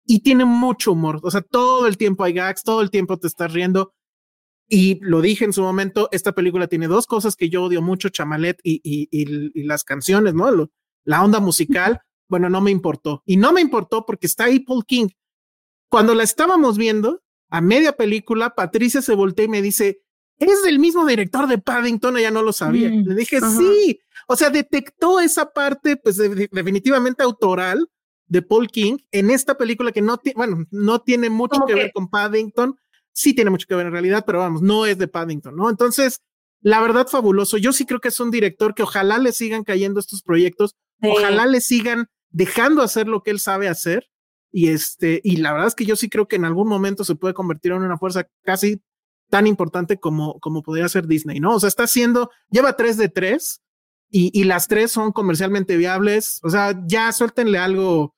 Y tiene mucho humor. O sea, todo el tiempo hay gags, todo el tiempo te estás riendo. Y lo dije en su momento, esta película tiene dos cosas que yo odio mucho, Chamalet y, y, y, las canciones, ¿no? la onda musical, bueno, no me importó. Y no me importó porque está ahí Paul King. Cuando la estábamos viendo, a media película, Patricia se voltea y me dice, ¿Eres el mismo director de Paddington? Ella no lo sabía. Mm, Le dije, sí. O sea, detectó esa parte, pues definitivamente autoral de Paul King en esta película que no tiene, bueno, no tiene mucho que, ver con Paddington. Sí tiene mucho que ver en realidad, pero vamos, no es de Paddington, ¿no? Entonces, la verdad, fabuloso. Yo sí creo que es un director que ojalá le sigan cayendo estos proyectos, ojalá le sigan dejando hacer lo que él sabe hacer. Y este, y la verdad es que yo sí creo que en algún momento se puede convertir en una fuerza casi tan importante como, como podría ser Disney, ¿no? O sea, está haciendo, lleva tres de tres y, y las tres son comercialmente viables. O sea, ya suéltenle algo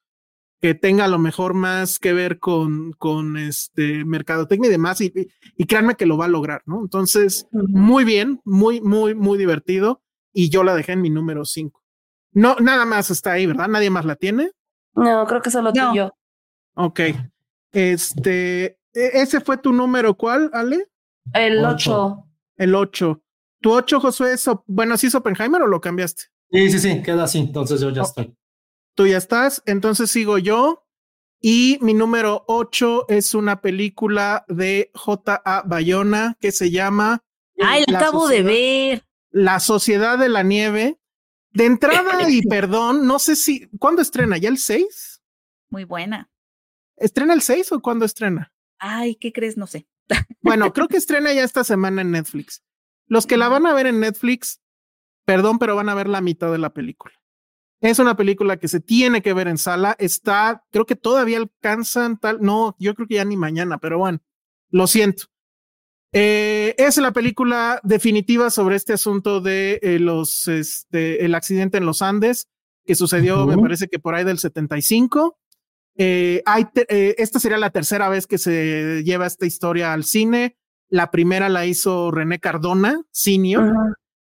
que tenga a lo mejor más que ver con, con este mercadotecnia y demás, y, y, créanme que lo va a lograr, ¿no? Entonces, muy bien, muy, muy, muy divertido, y yo la dejé en mi número cinco. No, nada más está ahí, ¿verdad? ¿Nadie más la tiene? No, creo que solo tú y yo. Ok. Este, e, ¿ese fue tu número cuál, Ale? El 8. El 8. ¿Tu 8, Josué, es, bueno, sí es Oppenheimer o lo cambiaste? Sí, sí, sí, queda así. Entonces yo ya estoy. Tú ya estás, entonces sigo yo. Y mi número 8 es una película de J.A. Bayona que se llama. Ay, la acabo de ver. La Sociedad de la Nieve. De entrada y perdón, no sé si. ¿Cuándo estrena? ¿Ya el 6? Muy buena. ¿Estrena el 6 o cuándo estrena? Ay, ¿qué crees? No sé. Bueno, creo que estrena ya esta semana en Netflix. Los que la van a ver en Netflix, perdón, pero van a ver la mitad de la película. Es una película que se tiene que ver en sala. Está, creo que todavía alcanzan tal. No, yo creo que ya ni mañana, pero bueno, lo siento. Eh, es la película definitiva sobre este asunto de eh, los, este, el accidente en los Andes que sucedió, me parece que por ahí del 75. Eh, hay eh, esta sería la tercera vez que se lleva esta historia al cine. La primera la hizo René Cardona, senior,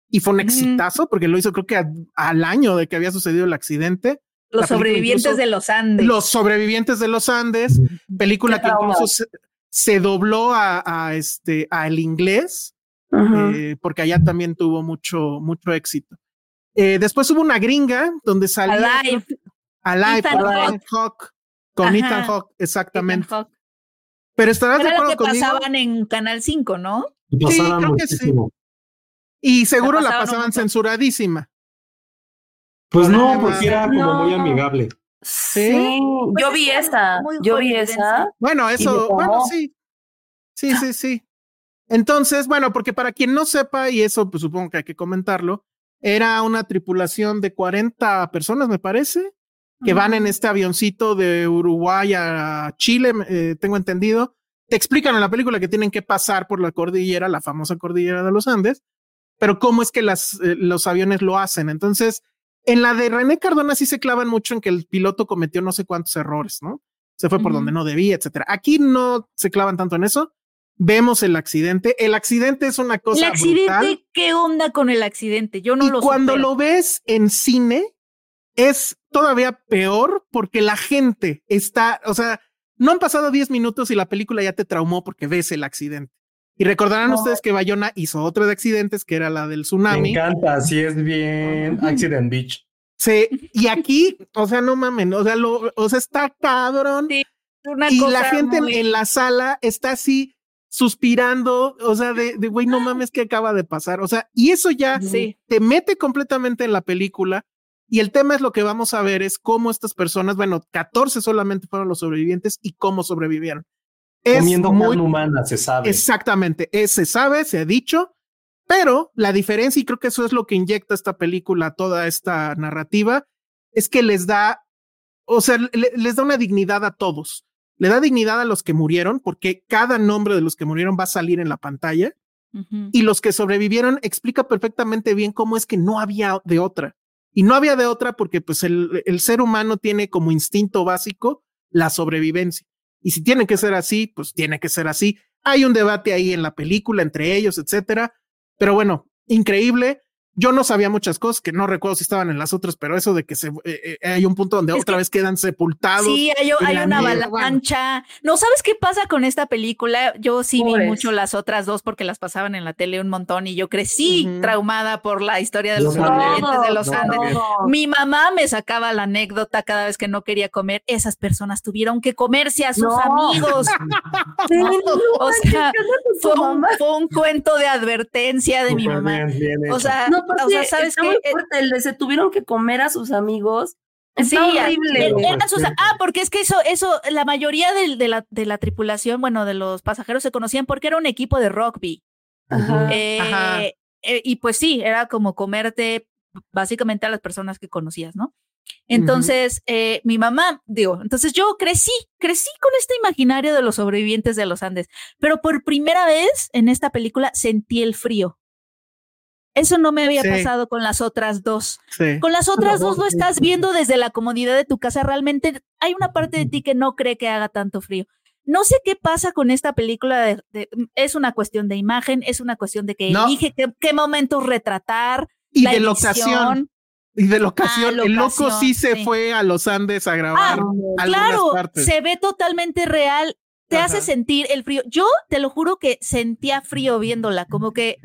y fue un exitazo porque lo hizo creo que al año de que había sucedido el accidente. Los sobrevivientes de los Andes. Los sobrevivientes de los Andes, película que incluso se, dobló a, este al inglés, eh, porque allá también tuvo mucho, mucho éxito. después hubo una gringa donde salía Alive, Alive, Alive Hawk, con Ethan Hawke, exactamente. Pero estarás de acuerdo lo que pasaban en Canal 5, ¿no? Sí, creo que sí. Y seguro la, pasaban censuradísima. Pues no, porque era como muy amigable. Sí, yo vi esa, yo vi esa. Bueno, eso, bueno, sí. Sí, sí, sí. Entonces, bueno, porque para quien no sepa, y eso pues supongo que hay que comentarlo, era una tripulación de 40 personas, me parece, que van en este avioncito de Uruguay a Chile, eh, tengo entendido. Te explican en la película que tienen que pasar por la cordillera, la famosa cordillera de los Andes, pero cómo es que las, eh, los aviones lo hacen. Entonces, en la de René Cardona sí se clavan mucho en que el piloto cometió no sé cuántos errores, ¿no? Se fue por donde no debía, etcétera. Aquí no se clavan tanto en eso. Vemos el accidente. El accidente es una cosa. El accidente, ¿qué onda con el accidente? Yo no y lo Cuando lo ves en cine, es todavía peor porque la gente está, o sea, no han pasado 10 minutos y la película ya te traumó porque ves el accidente. Y recordarán ustedes que Bayona hizo otro de accidentes, que era la del tsunami. Me encanta, así es bien Accident Beach. Sí, y aquí, o sea, no mamen, o sea, lo, o sea, está cabrón. Sí, una y cosa la gente en- muy- en la sala está así suspirando, o sea, de, de güey, no mames, ¿qué acaba de pasar? O sea, y eso ya Sí. te mete completamente en la película. Y el tema es lo que vamos a ver es cómo estas personas, bueno, 14 solamente fueron los sobrevivientes y cómo sobrevivieron. Es Comiendo muy carne humana, se sabe. Exactamente, eh, se sabe, se ha dicho, pero la diferencia, y creo que eso es lo que inyecta esta película, toda esta narrativa, es que les da, o sea, le- les da una dignidad a todos. Le da dignidad a los que murieron, porque cada nombre de los que murieron va a salir en la pantalla, y los que sobrevivieron explica perfectamente bien cómo es que no había de otra. Y no había de otra porque pues el, el ser humano tiene como instinto básico la sobrevivencia. Y si tiene que ser así, pues tiene que ser así. Hay un debate ahí en la película entre ellos, etcétera. Pero bueno, increíble. Yo no sabía muchas cosas que no recuerdo si estaban en las otras, pero eso de que se, eh, eh, hay un punto donde Es otra que- vez quedan sepultados. Sí, hay, una avalancha. No, ¿sabes qué pasa con esta película? Yo sí vi mucho las otras dos porque las pasaban en la tele un montón y yo crecí traumada por la historia de los sobrevivientes de los No, Andes. Mi mamá me sacaba la anécdota cada vez que no quería comer. Esas personas tuvieron que comerse a sus No. amigos. Sí, No, o sea, fue un, mamá. fue un cuento de advertencia de mi mamá. bien, bien O sea, Pues o sea, ¿sabes qué? Eh, fuerte, se tuvieron que comer a sus amigos. Sí, horrible. eh, Pues, sus- ah, porque es que eso, eso, la mayoría de, la, de la tripulación, bueno, de los pasajeros se conocían porque era un equipo de rugby. Ajá. Eh, Ajá. eh, y pues sí, era como comerte básicamente a las personas que conocías, ¿no? Entonces, eh, mi mamá, digo, entonces yo crecí, crecí con este imaginario de los sobrevivientes de los Andes, pero por primera vez en esta película sentí el frío. Eso no me había Sí. pasado con las otras dos. Sí. Con las otras dos lo estás viendo desde la comodidad de tu casa. Realmente hay una parte de ti que no cree que haga tanto frío. No sé qué pasa con esta película. de- de- es una cuestión de imagen, es una cuestión de que No. elige qué, qué momentos retratar. Y la de edición. locación. Y de locación. Ah, el loco sí se sí. fue a los Andes a grabar Ah, Claro, partes. se ve totalmente real. Te hace Ajá. sentir el frío. Yo te lo juro que sentía frío viéndola, como que,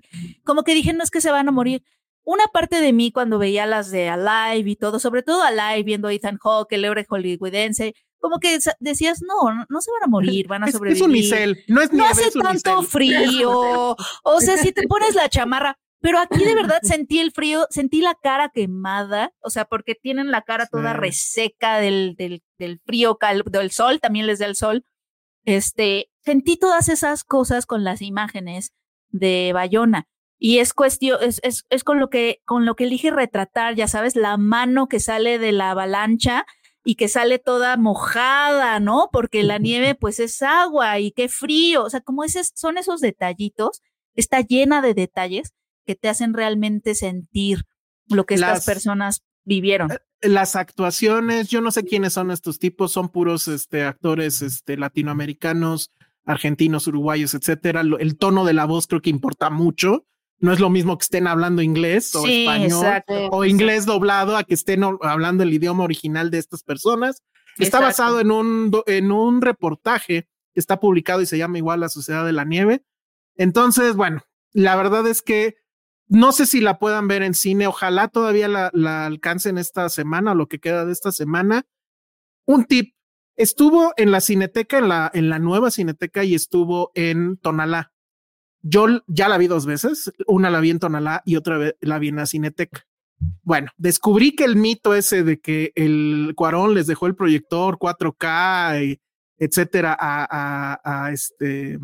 como que dije, no es que se van a morir. Una parte de mí cuando veía las de Alive y todo, sobre todo Alive, viendo a Ethan Hawke, el héroe hollywoodense, como que decías, no, no, se van a morir, van a Es, es sobrevivir. un micel. No es no hace es tanto frío. O sea, si te pones la chamarra, pero aquí de verdad sentí el frío, sentí la cara quemada, o sea, porque tienen la cara toda reseca del, del, del frío, cal- del sol, también les da el sol. Este, sentí todas esas cosas con las imágenes de Bayona. Y es cuestión, es, es, es con lo que, con lo que elige retratar, ya sabes, la mano que sale de la avalancha y que sale toda mojada, ¿no? Porque la nieve pues es agua y qué frío, o sea, como esos, son esos detallitos, está llena de detalles que te hacen realmente sentir lo que estas Las- personas vivieron. Las actuaciones, yo no sé quiénes son estos tipos, son puros este, actores este, latinoamericanos, argentinos, uruguayos, etcétera. El tono de la voz creo que importa mucho. No es lo mismo que estén hablando inglés o Sí, español exacto. o inglés doblado a que estén hablando el idioma original de estas personas. Está Exacto. basado en un, en un reportaje que está publicado y se llama igual La Sociedad de la Nieve. Entonces, bueno, la verdad es que no sé si la puedan ver en cine. Ojalá todavía la, la alcancen esta semana o lo que queda de esta semana. Un tip. Estuvo en la cineteca, en la, en la nueva cineteca y estuvo en Tonalá. Yo ya la vi dos veces. Una la vi en Tonalá y otra vez la vi en la cineteca. Bueno, descubrí que el mito ese de que el Cuarón les dejó el proyector 4K, y etcétera, a, a, a este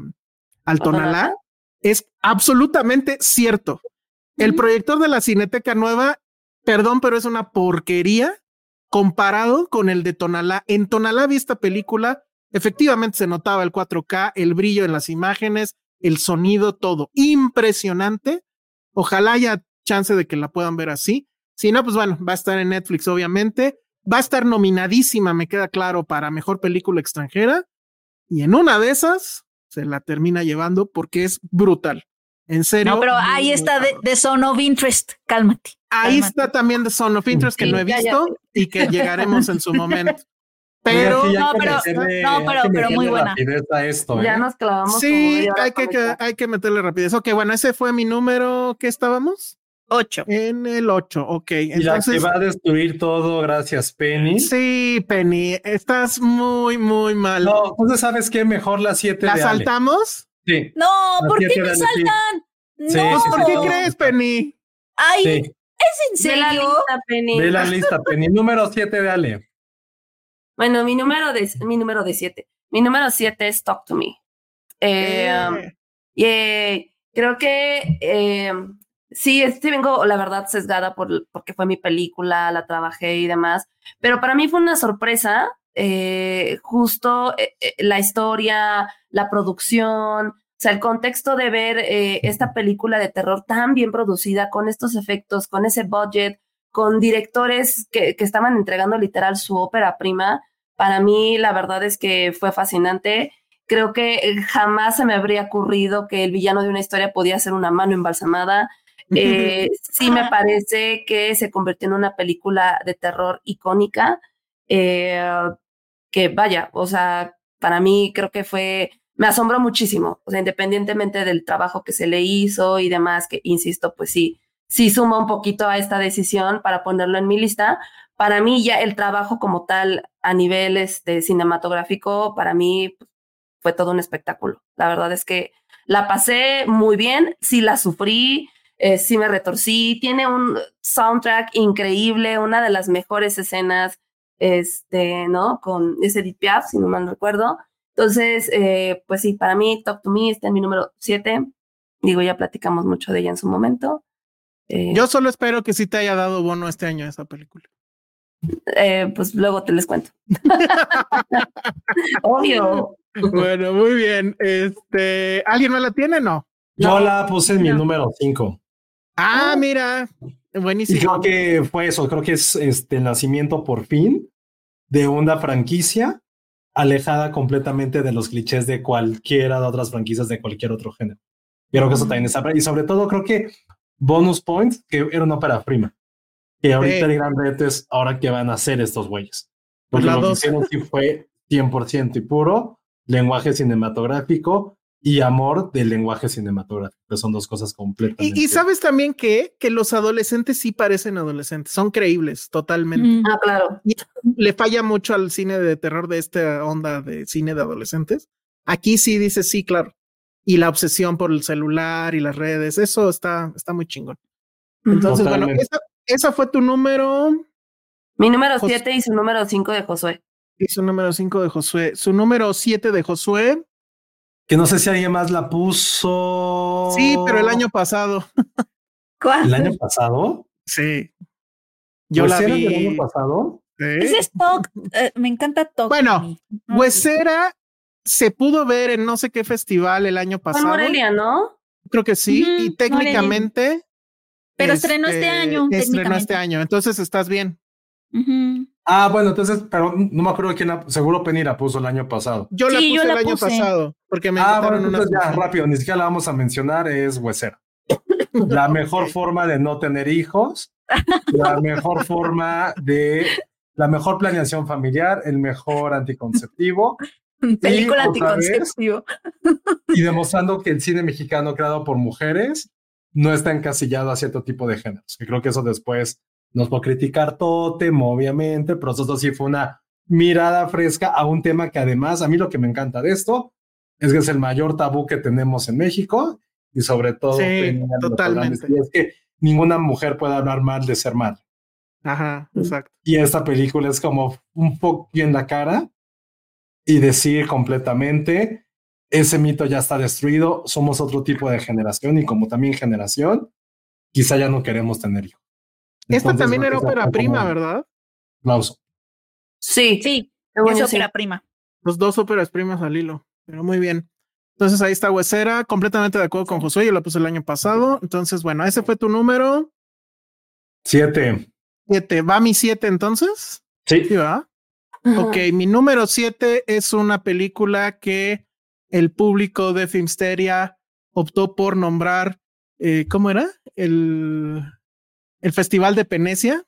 al? Tonalá es absolutamente cierto. El proyector de la Cineteca Nueva, perdón, pero es una porquería comparado con el de Tonalá. En Tonalá vi esta película, efectivamente se notaba el 4K, el brillo en las imágenes, el sonido, todo impresionante. Ojalá haya chance de que la puedan ver así. Si no, pues bueno, va a estar en Netflix, obviamente. Va a estar nominadísima, me queda claro, para mejor película extranjera. Y en una de esas se la termina llevando porque es brutal. En serio. No, pero ahí está de, cabrón. de Zone of Interest. Cálmate. Ahí cálmate. está también The Son of Interest que Sí, no he ya, ya. visto y que llegaremos en su momento. Pero No, pero- meterle- no, pero- muy buena. rapidez a esto, Ya ¿eh? nos clavamos. sí, hay que, hay que meterle rapidez. Ok, bueno, ese fue mi número. ¿Qué estábamos? 8. En el 8, ok. Y la que Entonces, va a destruir todo, gracias, Penny. sí, Penny, estás muy, muy mal. No, entonces, ¿sabes qué? Mejor la 7 ¿La de Ale. saltamos? Sí, No, ¿por qué me de saltan? Sí, no. sí, ¿Por sí. qué crees, Penny? Ay, sí. ¿es en De la serio? lista, Penny. Ve la lista, Penny. Número 7 de Ale. Bueno, mi número de mi número de siete. Mi número siete es Talk to Me. Eh, um, Eh, y eh, creo que eh, sí, este vengo, la verdad, sesgada por, porque fue mi película, la trabajé y demás. Pero para mí fue una sorpresa, eh, justo eh, eh, la historia, la producción, o sea, el contexto de ver eh, esta película de terror tan bien producida, con estos efectos, con ese budget, con directores que, que estaban entregando literal su ópera prima. Para mí, la verdad es que fue fascinante. Creo que jamás se me habría ocurrido que el villano de una historia podía ser una mano embalsamada. Eh, sí me parece que se convirtió en una película de terror icónica. eh, que vaya, o sea, para mí creo que fue, me asombró muchísimo. O sea, independientemente del trabajo que se le hizo y demás, que insisto, pues sí, sí suma un poquito a esta decisión para ponerlo en mi lista. Para mí ya el trabajo como tal a nivel este, cinematográfico, para mí pues, fue todo un espectáculo. La verdad es que la pasé muy bien, sí la sufrí, eh, sí me retorcí, tiene un soundtrack increíble, una de las mejores escenas, este, ¿no? Con ese Edith Piaf, si no mal recuerdo. Entonces, eh, pues sí, para mí, Talk to Me está en mi número 7. Digo, ya platicamos mucho de ella en su momento. Eh, Yo solo espero que sí te haya dado bono este año esa película. eh, pues luego te les cuento. Obvio. Bueno, muy bien. Este, ¿alguien más la tiene? No. Yo la puse en mi número 5. Ah, mira. Y Buenísimo. creo que fue eso, creo que es este el nacimiento por fin de una franquicia alejada completamente de los clichés de cualquiera de otras franquicias de cualquier otro género. Y creo que eso también es y sobre todo creo que Bonus Points, que era una ópera prima. Que ahorita Sí. el gran reto es ahora qué van a hacer estos güeyes. Porque La lo que hicieron sí fue 100% y puro lenguaje cinematográfico y amor del lenguaje cinematográfico, que son dos cosas completamente. Y, y sabes también que, que los adolescentes sí parecen adolescentes, son creíbles totalmente. Mm. Ah, claro. Le falla mucho al cine de terror de esta onda de cine de adolescentes. Aquí sí dice sí, claro. Y la obsesión por el celular y las redes, eso está, está muy chingón. Entonces, bueno, Totalmente. esa, esa fue tu número Mi número Jos- 7 y su número 5 de Josué. y su número 5 de Josué. Su número 7 de Josué. Que no sé si alguien más la puso. Sí, pero el año pasado. ¿Cuál? ¿El año pasado? Sí. Yo ¿Pues la era vi. del año pasado? Sí. Ese es Talk. eh, me encanta Talk. Bueno, Huesera se pudo ver en no sé qué festival el año Fue en pasado. Morelia, ¿no? Creo que sí. Y técnicamente. Pero estrenó este año, Estrenó este año. Entonces estás bien. Ujú. Ah, bueno, entonces, pero no me acuerdo quién seguro Penny la puso el año pasado. Yo la Sí, puse yo el la año puse. pasado porque me ah, bueno, entonces ya, rápido, ni siquiera la vamos a mencionar, es Huesera. La mejor forma de no tener hijos, la mejor forma de, la mejor planeación familiar, el mejor anticonceptivo Película vez, anticonceptivo. y demostrando que el cine mexicano creado por mujeres no está encasillado a cierto tipo de géneros. Que creo que eso después nos puede criticar Totem, obviamente, pero eso sí fue una mirada fresca a un tema que además, a mí lo que me encanta de esto es que es el mayor tabú que tenemos en México y sobre todo Sí, totalmente. es que ninguna mujer puede hablar mal de ser madre. Ajá, exacto. Y esta película es como un poco en la cara y decir completamente, ese mito ya está destruido, somos otro tipo de generación y como también generación, quizá ya no queremos tener hijos. Esta Entonces, también era ópera prima, como ¿verdad? Aplauso. Sí. Sí, es sí. ópera prima. Los dos óperas primas al hilo. Pero muy bien. Entonces ahí está Huesera, completamente de acuerdo con Josué. Yo la puse el año pasado. Entonces, bueno, ese fue tu número Siete. siete. ¿Va mi siete entonces? Sí. Sí, va. Ok, mi número siete es una película que el público de Filmsteria optó por nombrar, eh, ¿cómo era? El, el Festival de Venecia,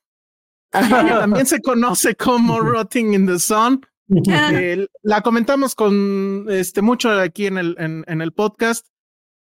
que también se conoce como Rotting in the Sun. Eh, la comentamos con este mucho aquí en el, en, en el podcast.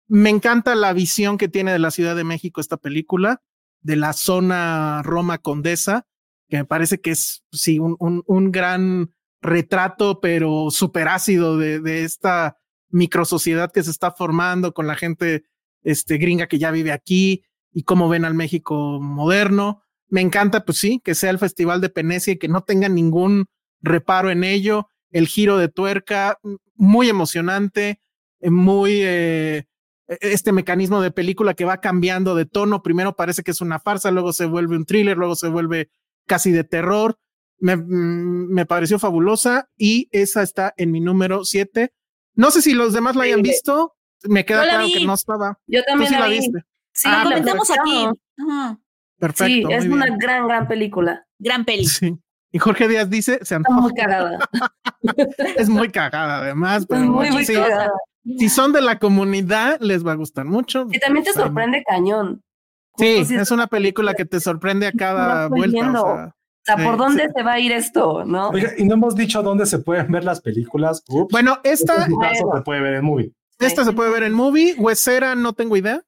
Me encanta la visión que tiene de la Ciudad de México esta película. de la zona Roma Condesa, que me parece que es, sí, un, un, un gran retrato, pero súper ácido de, de esta microsociedad que se está formando con la gente este, gringa que ya vive aquí y cómo ven al México moderno. Me encanta, pues sí, que sea el Festival de Penecia y que no tenga ningún reparo en ello. El giro de tuerca, muy emocionante, eh, muy eh, e-, este mecanismo de película que va cambiando de tono. Primero parece que es una farsa, luego se vuelve un thriller, luego se vuelve casi de terror. Me, mm, me pareció fabulosa y esa está en mi número 7. No sé si los demás la hayan visto. Me queda claro que no estaba. Yo también sí la, la vi. viste. Sí, Ah, lo comentamos aquí. Ajá. Perfecto. Sí, es muy una bien. gran, gran película. Gran peli. Sí. Y Jorge Díaz dice, se Está antoja. muy cagada. es muy cagada además, Es pero muy, muy sí, cagada. si son de la comunidad les va a gustar mucho. Y también te sorprende cañón. Sí, si es una película que te sorprende a cada vuelta. O sea, O sea, ¿por Sí, dónde sí. se va a ir esto? ¿No? Oiga, y no hemos dicho dónde se pueden ver las películas. Ups. bueno, Este esta, es mi caso, Bueno. se puede ver en movie. esta se puede ver en movie. Huesera, no tengo idea.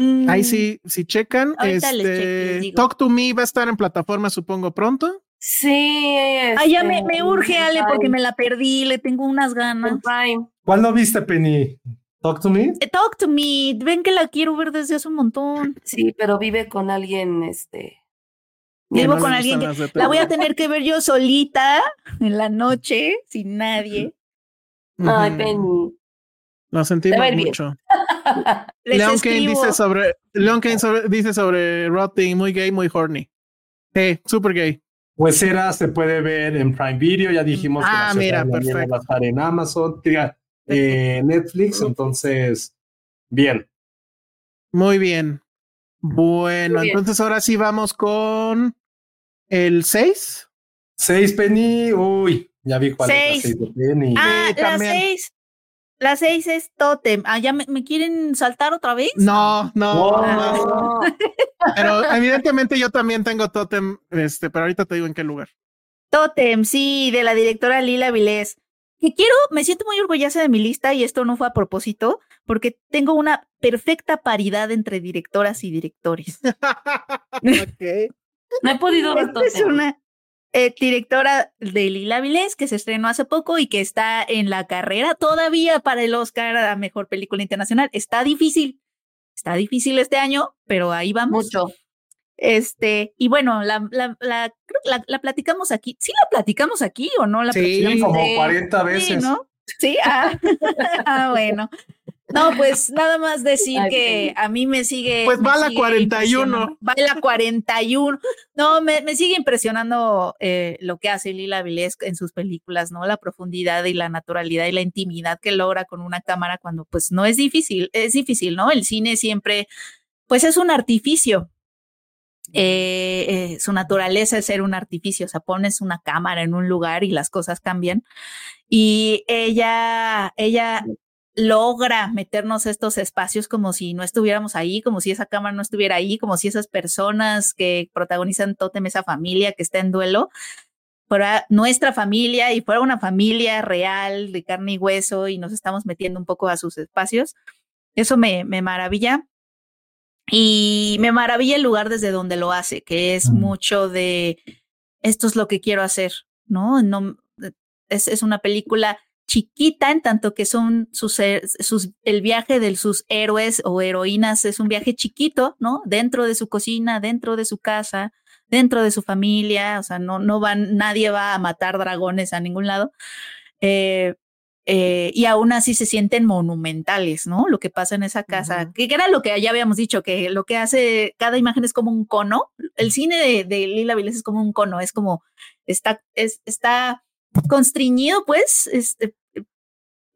Mm, Ahí sí, si checan. Ahorita Este, digo. Talk to Me va a estar en plataforma, supongo, pronto. Sí. Ay, ya me, este, me urge, Ale, porque me la perdí. Le tengo unas ganas. en Prime. ¿Cuál no viste, Penny? Talk to me. Eh, Talk to me. Ven que la quiero ver desde hace un montón. Sí, pero vive con alguien, este. Vivo no con alguien que- La voy a tener que ver yo solita en la noche, sin nadie. Ay. Penny. Lo sentimos mucho. Leon Kane, dice sobre, Leon Kane sobre, dice sobre Rotting, muy gay, muy horny. Hey, super gay. Huesera se puede ver en Prime Video, ya dijimos que ah, mira, perfecto. va a estar en Amazon, diga, eh, Netflix, entonces, bien. Muy bien. Bueno, muy bien. entonces ahora sí vamos con el 6. 6 Penny, uy, ya vi cuál seis. es la 6 de Penny. Ah, eh, la 6 la seis es Totem. Ah, ¿ya me, me quieren saltar otra vez? No, no, no. No. Pero evidentemente yo también tengo Totem, este, pero ahorita te digo en qué lugar. Totem, sí, de la directora Lila Vilés. Que quiero, me siento muy orgullosa de mi lista y esto no fue a propósito, porque tengo una perfecta paridad entre directoras y directores. Ok. No he podido ver Esta es Totem. una eh, directora de Lila Vilés que se estrenó hace poco y que está en la carrera todavía para el Oscar a Mejor Película Internacional. Está difícil, está difícil este año, pero ahí vamos. Mucho. Este, y bueno, la, la, la, platicamos aquí. ¿Sí la platicamos aquí o no la Sí, platicamos? Sí, como Sí. 40 Sí, veces. ¿no? Sí, ah, ah, bueno. No, pues nada más decir que a mí me sigue. Pues me va la sigue 41. impresionando. Va la 41. No, me, me sigue impresionando eh, lo que hace Lila Vilés en sus películas, ¿no? La profundidad y la naturalidad y la intimidad que logra con una cámara cuando pues no es difícil, es difícil, ¿no? El cine siempre, pues es un artificio. Eh, eh, su naturaleza es ser un artificio, o sea, pones una cámara en un lugar y las cosas cambian. Y ella, ella logra meternos a estos espacios como si no estuviéramos ahí, como si esa cámara no estuviera ahí, como si esas personas que protagonizan Totem, esa familia que está en duelo, fuera nuestra familia y fuera una familia real de carne y hueso y nos estamos metiendo un poco a sus espacios. Eso me, me maravilla. Y me maravilla el lugar desde donde lo hace, que es Mm. mucho de esto es lo que quiero hacer, ¿no? no es, es una película chiquita en tanto que son sus, el viaje de sus héroes o heroínas es un viaje chiquito, ¿no? Dentro de su cocina, dentro de su casa, dentro de su familia, o sea, no, no van, nadie va a matar dragones a ningún lado. Eh, eh, y aún así se sienten monumentales, ¿no? Lo que pasa en esa casa, que era lo que ya habíamos dicho, que lo que hace cada imagen es como un cono. El cine de, de Lila Vilés es como un cono, es como, está, es, está constriñido, pues, este,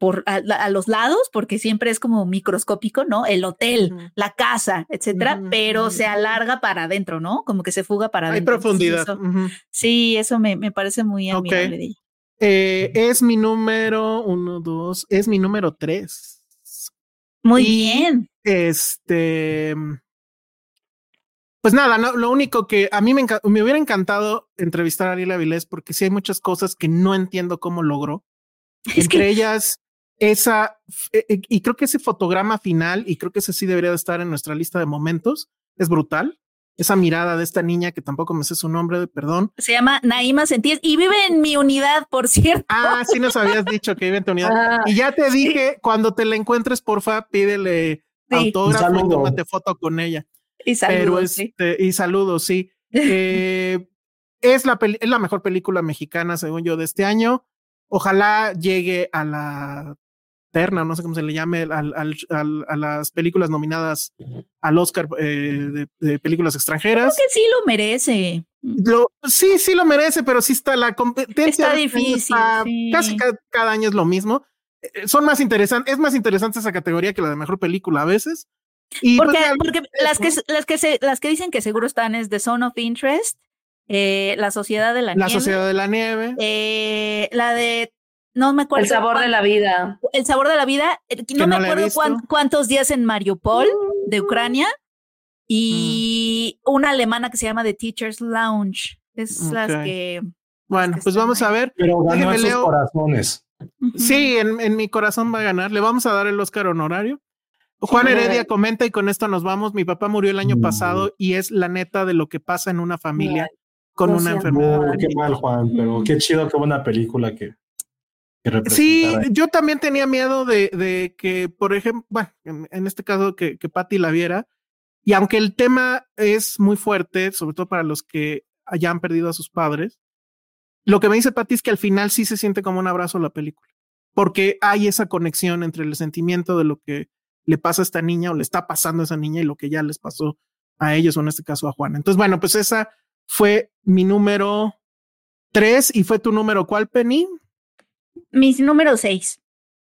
por a, a los lados, porque siempre es como microscópico, ¿no? El hotel, la casa, etcétera, pero se alarga para adentro, ¿no? Como que se fuga para Hay adentro. Entonces, profundidad. eso- sí, eso me, me parece muy admirable de ella. Eh, es mi número uno, dos, es mi número tres. Muy Y- bien. Este, pues nada, no, lo único que a mí me, me hubiera encantado entrevistar a Lila Vilés porque sí hay muchas cosas que no entiendo cómo logró. Es Entre que ellas, esa, eh, eh, y creo que ese fotograma final, y creo que ese sí debería de estar en nuestra lista de momentos, es brutal. Esa mirada de esta niña que tampoco me sé su nombre, perdón. Se llama Naima Sentíes y vive en mi unidad, por cierto. Ah, sí nos habías dicho que vive en tu unidad. Ah, y ya te dije, cuando te la encuentres, porfa, pídele autógrafo y tómate foto con ella. Y saludos. Este, y saludos, sí. Eh, es, la es la mejor película mexicana, según yo, de este año. Ojalá llegue a la terna, no sé cómo se le llame, al, al, a las películas nominadas al Oscar eh, de, películas extranjeras. Creo que sí lo merece. Lo, sí, sí lo merece, pero sí está la competencia. Está difícil. Casi cada, año es lo mismo. Eh, son más interesantes, es más interesante esa categoría que la de mejor película a veces. Y porque, pues, porque las que las que se, las que dicen que seguro están es The Zone of Interest, eh, La Sociedad de la, Nieve. La Sociedad de la Nieve. Eh, la de no me acuerdo. El sabor de la vida. El sabor de la vida. Eh, no me acuerdo cuántos días en Mariupol, de mm. Ucrania. Y mm. una alemana que se llama The Teacher's Lounge. Es las que. Bueno, pues vamos a ver. Pero ganó esos corazones. Sí, en, en, mi corazón va a ganar. Le vamos a dar el Oscar honorario. Juan Heredia comenta y con esto nos vamos. Mi papá murió el año pasado y es la neta de lo que pasa en una familia con una enfermedad. qué mal, Juan, pero qué chido, qué buena película que, Sí, yo también tenía miedo de, de que, por ejemplo, bueno, en, este caso que, que Patty la viera, y aunque el tema es muy fuerte, sobre todo para los que hayan perdido a sus padres, lo que me dice Patty es que al final sí se siente como un abrazo a la película, porque hay esa conexión entre el sentimiento de lo que le pasa a esta niña o le está pasando a esa niña y lo que ya les pasó a ellos o en este caso a Juan. Entonces, bueno, pues esa fue mi número tres y fue tu número cuál, Penny? Mi número seis.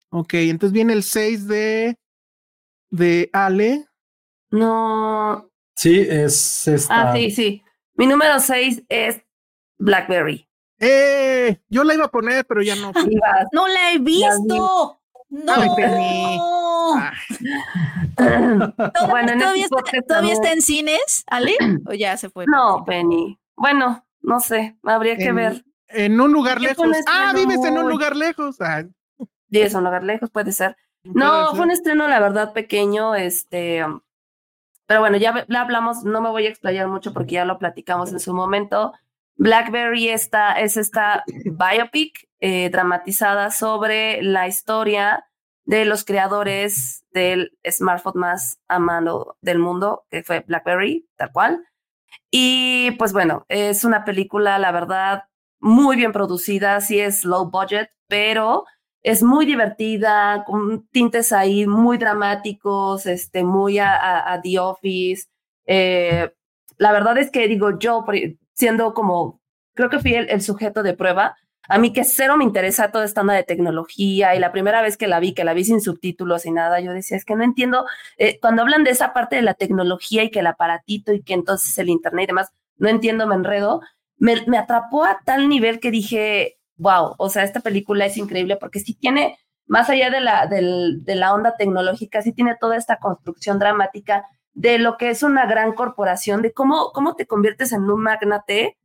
Ok, entonces viene el seis de, de Ale. No. Sí, es esta. Ah, sí, sí. Mi número seis es Blackberry. ¡Eh! Yo la iba a poner, pero ya no. no la he visto. No. bueno, ¿Todavía, está, ¿Todavía está en cines, Ale? ¿O ya se fue? No, Penny. Bueno, no sé, habría que ver. En un lugar lejos. Ah, vives en un lugar lejos. Ah. Vives en un lugar lejos, puede ser. No, fue un estreno, la verdad, pequeño, este. Pero bueno, ya hablamos, no me voy a explayar mucho porque ya lo platicamos en su momento. Blackberry esta, es esta biopic eh, dramatizada sobre la historia de los creadores del smartphone más amado del mundo, que fue BlackBerry, tal cual. Y pues bueno, es una película, la verdad, muy bien producida, sí es low budget, pero es muy divertida, con tintes ahí muy dramáticos, este, muy a, The Office. Eh, la verdad es que digo, yo siendo como, creo que fui el sujeto de prueba, a mí que cero me interesa toda esta onda de tecnología y la primera vez que la vi, que la vi sin subtítulos y nada, yo decía, es que no entiendo, eh, cuando hablan de esa parte de la tecnología y que el aparatito y que entonces el internet y demás, no entiendo, me enredo, me, atrapó a tal nivel que dije, wow, o sea, esta película es increíble porque sí tiene, más allá de la, de la onda tecnológica, sí tiene toda esta construcción dramática de lo que es una gran corporación, de cómo, cómo te conviertes en un magnate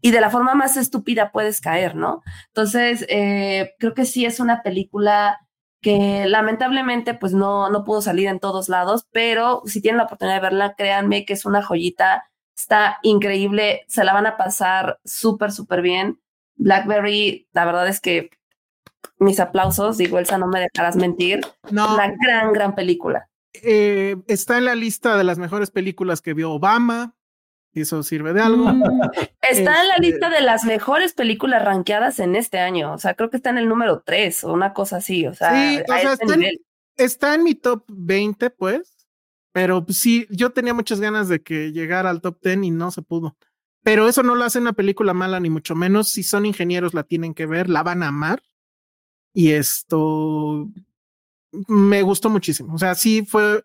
y de la forma más estúpida puedes caer, ¿no? Entonces, eh, creo que sí es una película que lamentablemente pues no, no pudo salir en todos lados, pero si tienen la oportunidad de verla, créanme que es una joyita, está increíble, se la van a pasar súper, súper bien. Blackberry, la verdad es que mis aplausos, digo, Elsa, no me dejarás mentir, no. una gran, gran película. Eh, está en la lista de las mejores películas que vio Obama, y eso sirve de algo. Mm. Está en la este lista de las mejores películas rankeadas en este año. O sea, creo que está en el número 3 o una cosa así. O sea, sí, o sea está, en, está, en, mi top 20, pues. Pero pues, sí, yo tenía muchas ganas de que llegara al top 10 y no se pudo. Pero eso no lo hace una película mala, ni mucho menos. Si son ingenieros, la tienen que ver, la van a amar. Y esto me gustó muchísimo. O sea, sí fue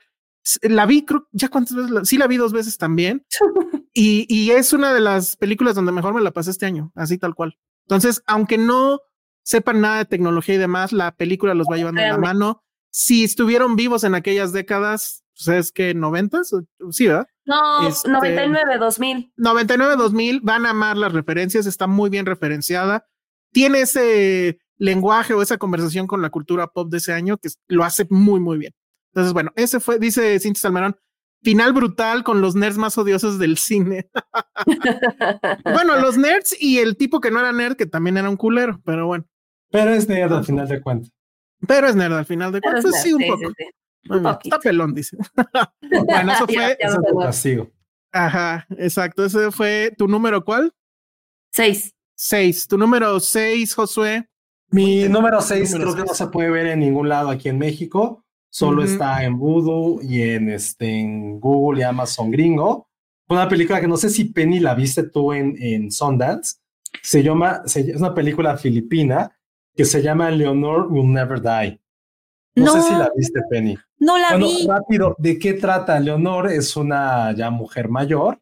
la vi, creo, ya cuántas veces, sí la vi dos veces también. y, y es una de las películas donde mejor me la pasé este año, así tal cual. Entonces, aunque no sepan nada de tecnología y demás, la película los va llevando en la mano. Si estuvieron vivos en aquellas décadas, pues es que noventas, sí, ¿verdad? No, este, 99, 2000. 99, 2000, van a amar las referencias, está muy bien referenciada. Tiene ese lenguaje o esa conversación con la cultura pop de ese año que lo hace muy, muy bien. Entonces, bueno, ese fue, dice Cintia Salmerón, final brutal con los nerds más odiosos del cine. bueno, los nerds y el tipo que no era nerd, que también era un culero, pero bueno. Pero es nerd al final de cuentas. Pero es nerd al final de cuentas, sí, un poco. Está pelón, dice. bueno, eso fue. Eso tu castigo. Ajá, exacto. Ese fue tu número, ¿cuál? Seis. Seis. Tu número seis, Josué. Mi número seis creo que no se puede ver en ningún lado aquí en México. Solo está en Voodoo y en, este, en Google y Amazon gringo. Una película que no sé si Penny la viste tú en, en Sundance. Se llama, es una película filipina que se llama Leonor Will Never Die. No, sé si la viste, Penny. No la vi. Rápido, ¿de qué trata? Leonor es una ya mujer mayor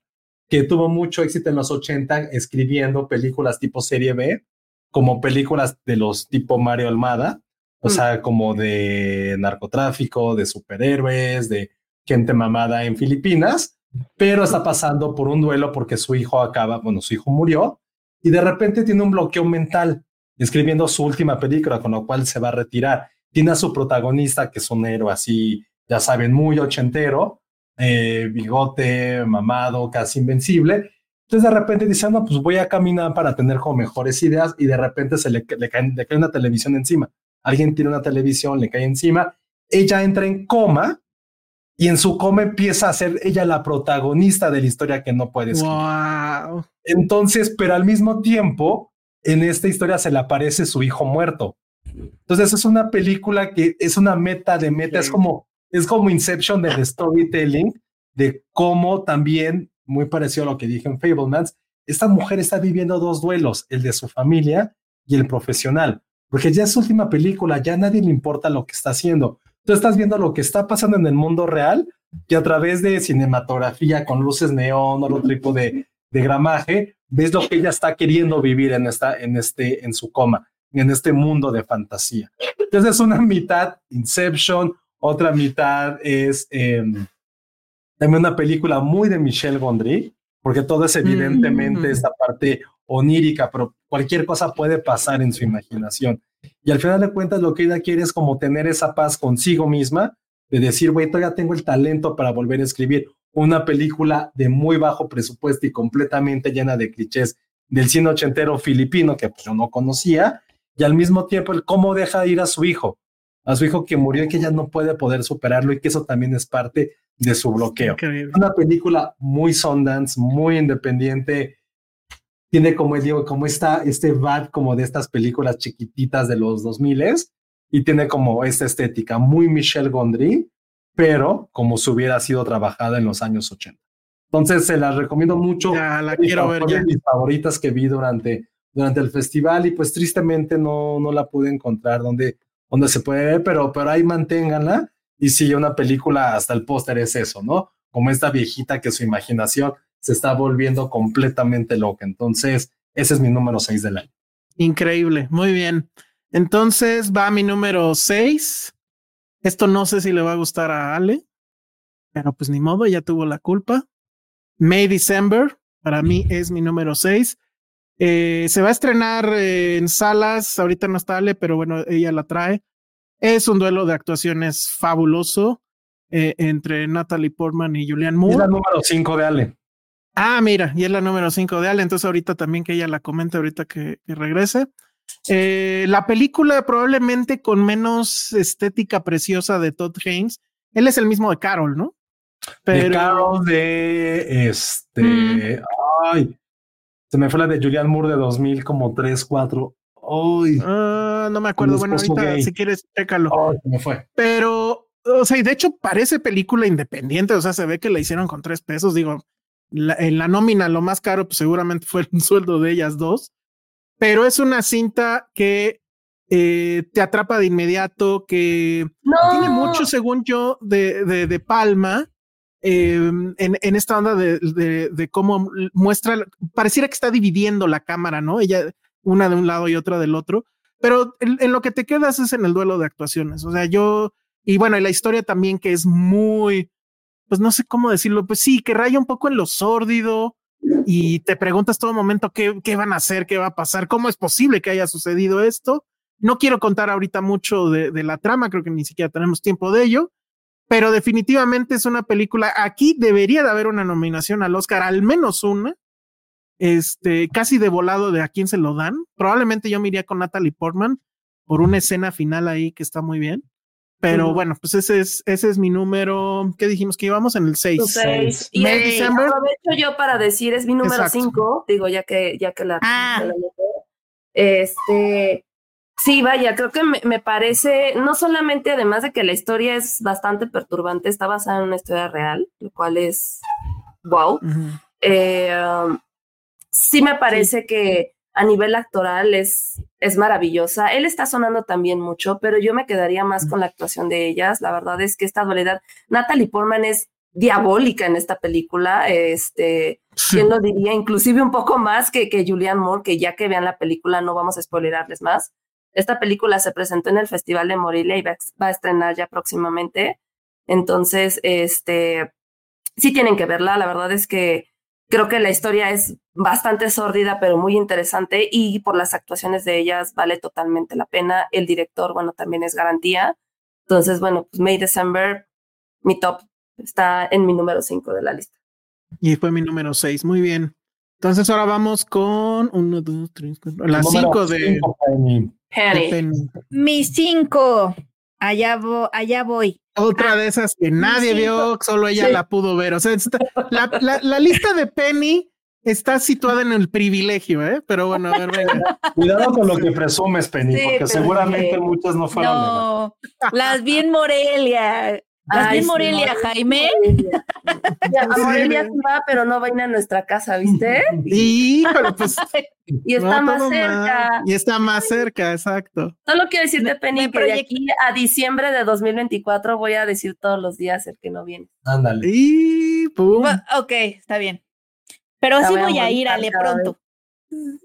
que tuvo mucho éxito en los 80 escribiendo películas tipo serie B, como películas de los tipo Mario Almada, o mm. sea, como de narcotráfico, de superhéroes, de gente mamada en Filipinas, pero está pasando por un duelo porque su hijo acaba, bueno, su hijo murió y de repente tiene un bloqueo mental escribiendo su última película, con lo cual se va a retirar. Tiene a su protagonista, que es un héroe así, ya saben, muy ochentero, eh, bigote, mamado, casi invencible. Entonces de repente dice, no, pues voy a caminar para tener como mejores ideas y de repente se le, le, cae, le cae una televisión encima. Alguien tiene una televisión, le cae encima, ella entra en coma y en su coma empieza a ser ella la protagonista de la historia que no puede escribir. Wow. Entonces, pero al mismo tiempo, en esta historia se le aparece su hijo muerto. Entonces es una película que es una meta de meta, es como es como Inception del storytelling, de cómo también, muy parecido a lo que dije en Fablemans, esta mujer está viviendo dos duelos, el de su familia y el profesional, porque ya es su última película, ya a nadie le importa lo que está haciendo. Tú estás viendo lo que está pasando en el mundo real y a través de cinematografía con luces neón o otro tipo de, de gramaje, ves lo que ella está queriendo vivir en, esta, en, este, en su coma, en este mundo de fantasía. Entonces es una mitad Inception, otra mitad es em, también una película muy de Michel Gondry, porque todo es evidentemente mm. esta parte onírica, pero cualquier cosa puede pasar en su imaginación. Y al final de cuentas lo que ella quiere es como tener esa paz consigo misma, de decir, güey, todavía tengo el talento para volver a escribir una película de muy bajo presupuesto y completamente llena de clichés del cine ochentero filipino que pues, yo no conocía, y al mismo tiempo el cómo deja ir a su hijo, a su hijo que murió y que ella no puede poder superarlo y que eso también es parte de su bloqueo. Una película muy Sundance, muy independiente. Tiene como digo, como está este vibe como de estas películas chiquititas de los 2000 y tiene como esta estética muy Michelle Gondry, pero como si hubiera sido trabajada en los años 80. Entonces se las recomiendo mucho. Ya la quiero ver ya. mis favoritas que vi durante, durante el festival y pues tristemente no, no la pude encontrar donde donde se puede ver, pero, pero ahí manténganla. Y si una película, hasta el póster es eso, ¿no? Como esta viejita que su imaginación se está volviendo completamente loca. Entonces, ese es mi número 6 del año. Increíble, muy bien. Entonces va mi número 6. Esto no sé si le va a gustar a Ale, pero pues ni modo, ya tuvo la culpa. May December, para mí es mi número 6. Eh, se va a estrenar eh, en salas, ahorita no está Ale, pero bueno, ella la trae. Es un duelo de actuaciones fabuloso eh, entre Natalie Portman y Julian Moore. Es la número 5 de Ale. Ah, mira, y es la número 5 de Ale, entonces ahorita también que ella la comente ahorita que, regrese. la película probablemente con menos estética preciosa de Todd Haynes. Él es el mismo de Carol, ¿no? Pero... De Carol de este. Mm. Ay, se me fue la de Julian Moore de 2000, como 3, 4. Ay, ah, no me acuerdo. Bueno, ahorita si quieres, chécalo. me fue. Pero, o sea, y de hecho parece película independiente. O sea, se ve que la hicieron con tres pesos. Digo, en la nómina lo más caro, pues seguramente fue el sueldo de ellas dos. Pero es una cinta que eh, te atrapa de inmediato, que tiene mucho, según yo, de, de, de Palma Em, en, en, esta onda de, cómo muestra, pareciera que está dividiendo la cámara, ¿no? Ella, una de un lado y otra del otro, pero en, lo que te quedas es en el duelo de actuaciones. O sea, yo, y bueno, y la historia también que es muy, pues no sé cómo decirlo, pues sí, que raya un poco en lo sórdido y te preguntas todo momento qué, van a hacer, qué va a pasar, cómo es posible que haya sucedido esto. No quiero contar ahorita mucho de la trama, creo que ni siquiera tenemos tiempo de ello, pero definitivamente es una película. Aquí debería de haber una nominación al Oscar, al menos una. Este, casi de volado de a quién se lo dan. Probablemente yo me iría con Natalie Portman por una escena final ahí que está muy bien. Pero bueno, pues ese es, ese es mi número. ¿Qué dijimos? Que íbamos en el 6. Y aprovecho yo para decir, es mi número 5. Digo, ya que, ya que la. Ah. este. Sí, vaya, creo que me, parece, no solamente además de que la historia es bastante perturbante, está basada en una historia real, lo cual es wow. eh, um, sí me parece que a nivel actoral es, es maravillosa. Él está sonando también mucho, pero yo me quedaría más con la actuación de ellas. La verdad es que esta dualidad, Natalie Portman es diabólica en esta película, este, ¿quién lo diría? Inclusive un poco más que, que Julianne Moore, que ya que vean la película no vamos a spoilerarles más. Esta película se presentó en el Festival de Morelia y va, va a estrenar ya próximamente. Entonces, este, sí tienen que verla. La verdad es que Creo que la historia es bastante sórdida, pero muy interesante y por las actuaciones de ellas vale totalmente la pena. El director, bueno, también es garantía. Entonces, bueno, pues May December, mi top, está en mi número 5 de la lista. Y fue mi número 6, muy bien. Entonces ahora vamos con 1, 2, 3, 4, la 5 de, Penny. Mi 5. Allá, allá voy. Otra de esas que nadie vio, solo ella la pudo ver. O sea, la, la, lista de Penny está situada en el privilegio, ¿eh? Pero bueno, a ver, venga. Cuidado con lo que presumes, Penny, porque seguramente muchas no fueron. No, las vi en Morelia. Vi en Morelia, Jaime. a Morelia sí va, pero no va a nuestra casa, ¿viste? Y, pero pues. y está más cerca. Y está más cerca, exacto. Solo quiero decirte, Penny, que de aquí a diciembre de 2024 voy a decir todos los días el que no viene. Ándale. Y pum. Ok, está bien. Pero sí voy a ir, Ale, pronto.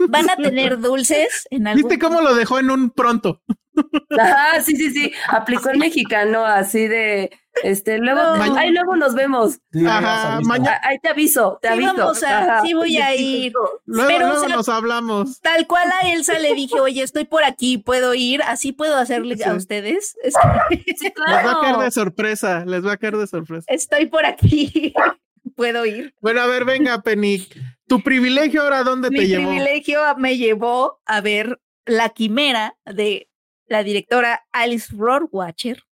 Van a tener dulces en algún... ¿Viste cómo lo dejó en un pronto? Ah, sí, sí, sí. Aplicó el mexicano así de este, luego, ahí luego nos vemos. Ahí te aviso, te aviso. sí voy a ir. Luego, nos hablamos. Tal cual a Elsa le dije, oye, estoy por aquí, puedo ir, así puedo hacerle a ustedes. Les va a caer de sorpresa, les va a caer de sorpresa. Estoy por aquí, puedo ir. Bueno, a ver, venga, Penny. Tu privilegio ahora, ¿dónde te llevó? Mi privilegio me llevó a ver La Quimera de la directora Alice Rohrwacher.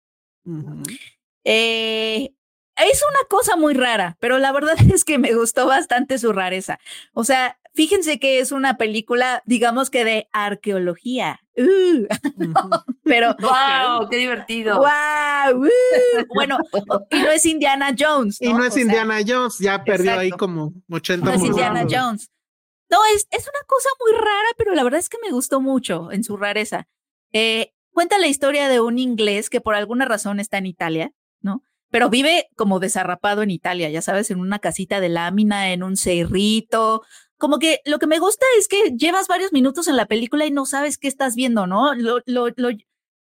Eh, es una cosa muy rara, pero la verdad es que me gustó bastante su rareza. O sea, fíjense que es una película, digamos que de arqueología. Uh. pero wow, qué divertido. Wow, uh. bueno, y no es Indiana Jones. Y no es Indiana Jones, ya perdió ahí como 80 No es Indiana Jones. No, es, es una cosa muy rara, pero la verdad es que me gustó mucho en su rareza. Eh, cuenta la historia de un inglés que por alguna razón está en Italia ¿no? Pero vive como desarrapado en Italia, ya sabes, en una casita de lámina, en un cerrito. Como que lo que me gusta es que llevas varios minutos en la película y no sabes qué estás viendo, ¿no? Lo, lo,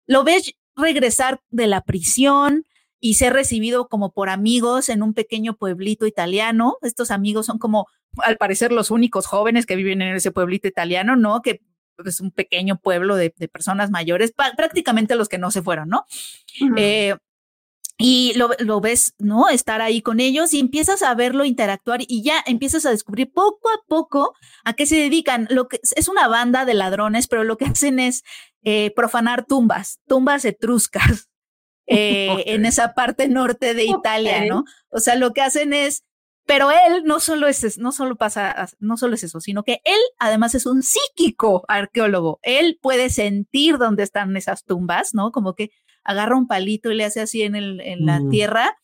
lo, ves regresar de la prisión y ser recibido como por amigos en un pequeño pueblito italiano. Estos amigos son como, al parecer, los únicos jóvenes que viven en ese pueblito italiano, ¿no? Que es un pequeño pueblo de, de personas mayores, prácticamente los que no se fueron, ¿no? eh, y lo, lo, ves, ¿no? Estar ahí con ellos y empiezas a verlo interactuar y ya empiezas a descubrir poco a poco a qué se dedican. Lo que es una banda de ladrones, pero lo que hacen es eh, profanar tumbas, tumbas etruscas eh, en esa parte norte de Italia, ¿no? O sea, lo que hacen es pero él no solo es, no solo pasa, no solo es eso, sino que él además es un psíquico arqueólogo. Él puede sentir dónde están esas tumbas, ¿no? Como que agarra un palito y le hace así en, el, en la tierra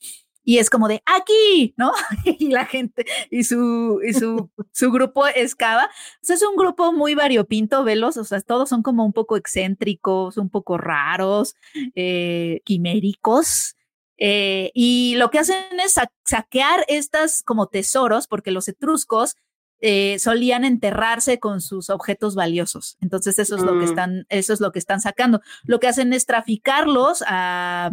y es como de aquí, ¿no? y la gente y su y su, su grupo excava. O sea, es un grupo muy variopinto, velos, o sea, todos son como un poco excéntricos, un poco raros, eh, quiméricos. Eh, y lo que hacen es saquear estas como tesoros, porque los etruscos eh, solían enterrarse con sus objetos valiosos. Entonces, eso es lo que mm. están, eso es lo que están sacando. Lo que hacen es traficarlos a,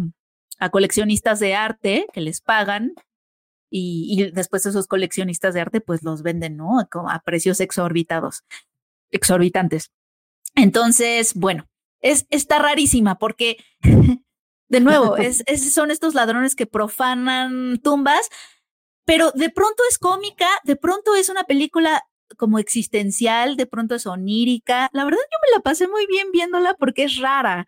a coleccionistas de arte que les pagan y, y, después esos coleccionistas de arte pues los venden, ¿no? A, precios exorbitados, exorbitantes. Entonces, bueno, es, está rarísima porque de nuevo, es, son estos ladrones que profanan tumbas, pero de pronto es cómica, de pronto es una película como existencial, de pronto es onírica. La verdad yo me la pasé muy bien viéndola porque es rara.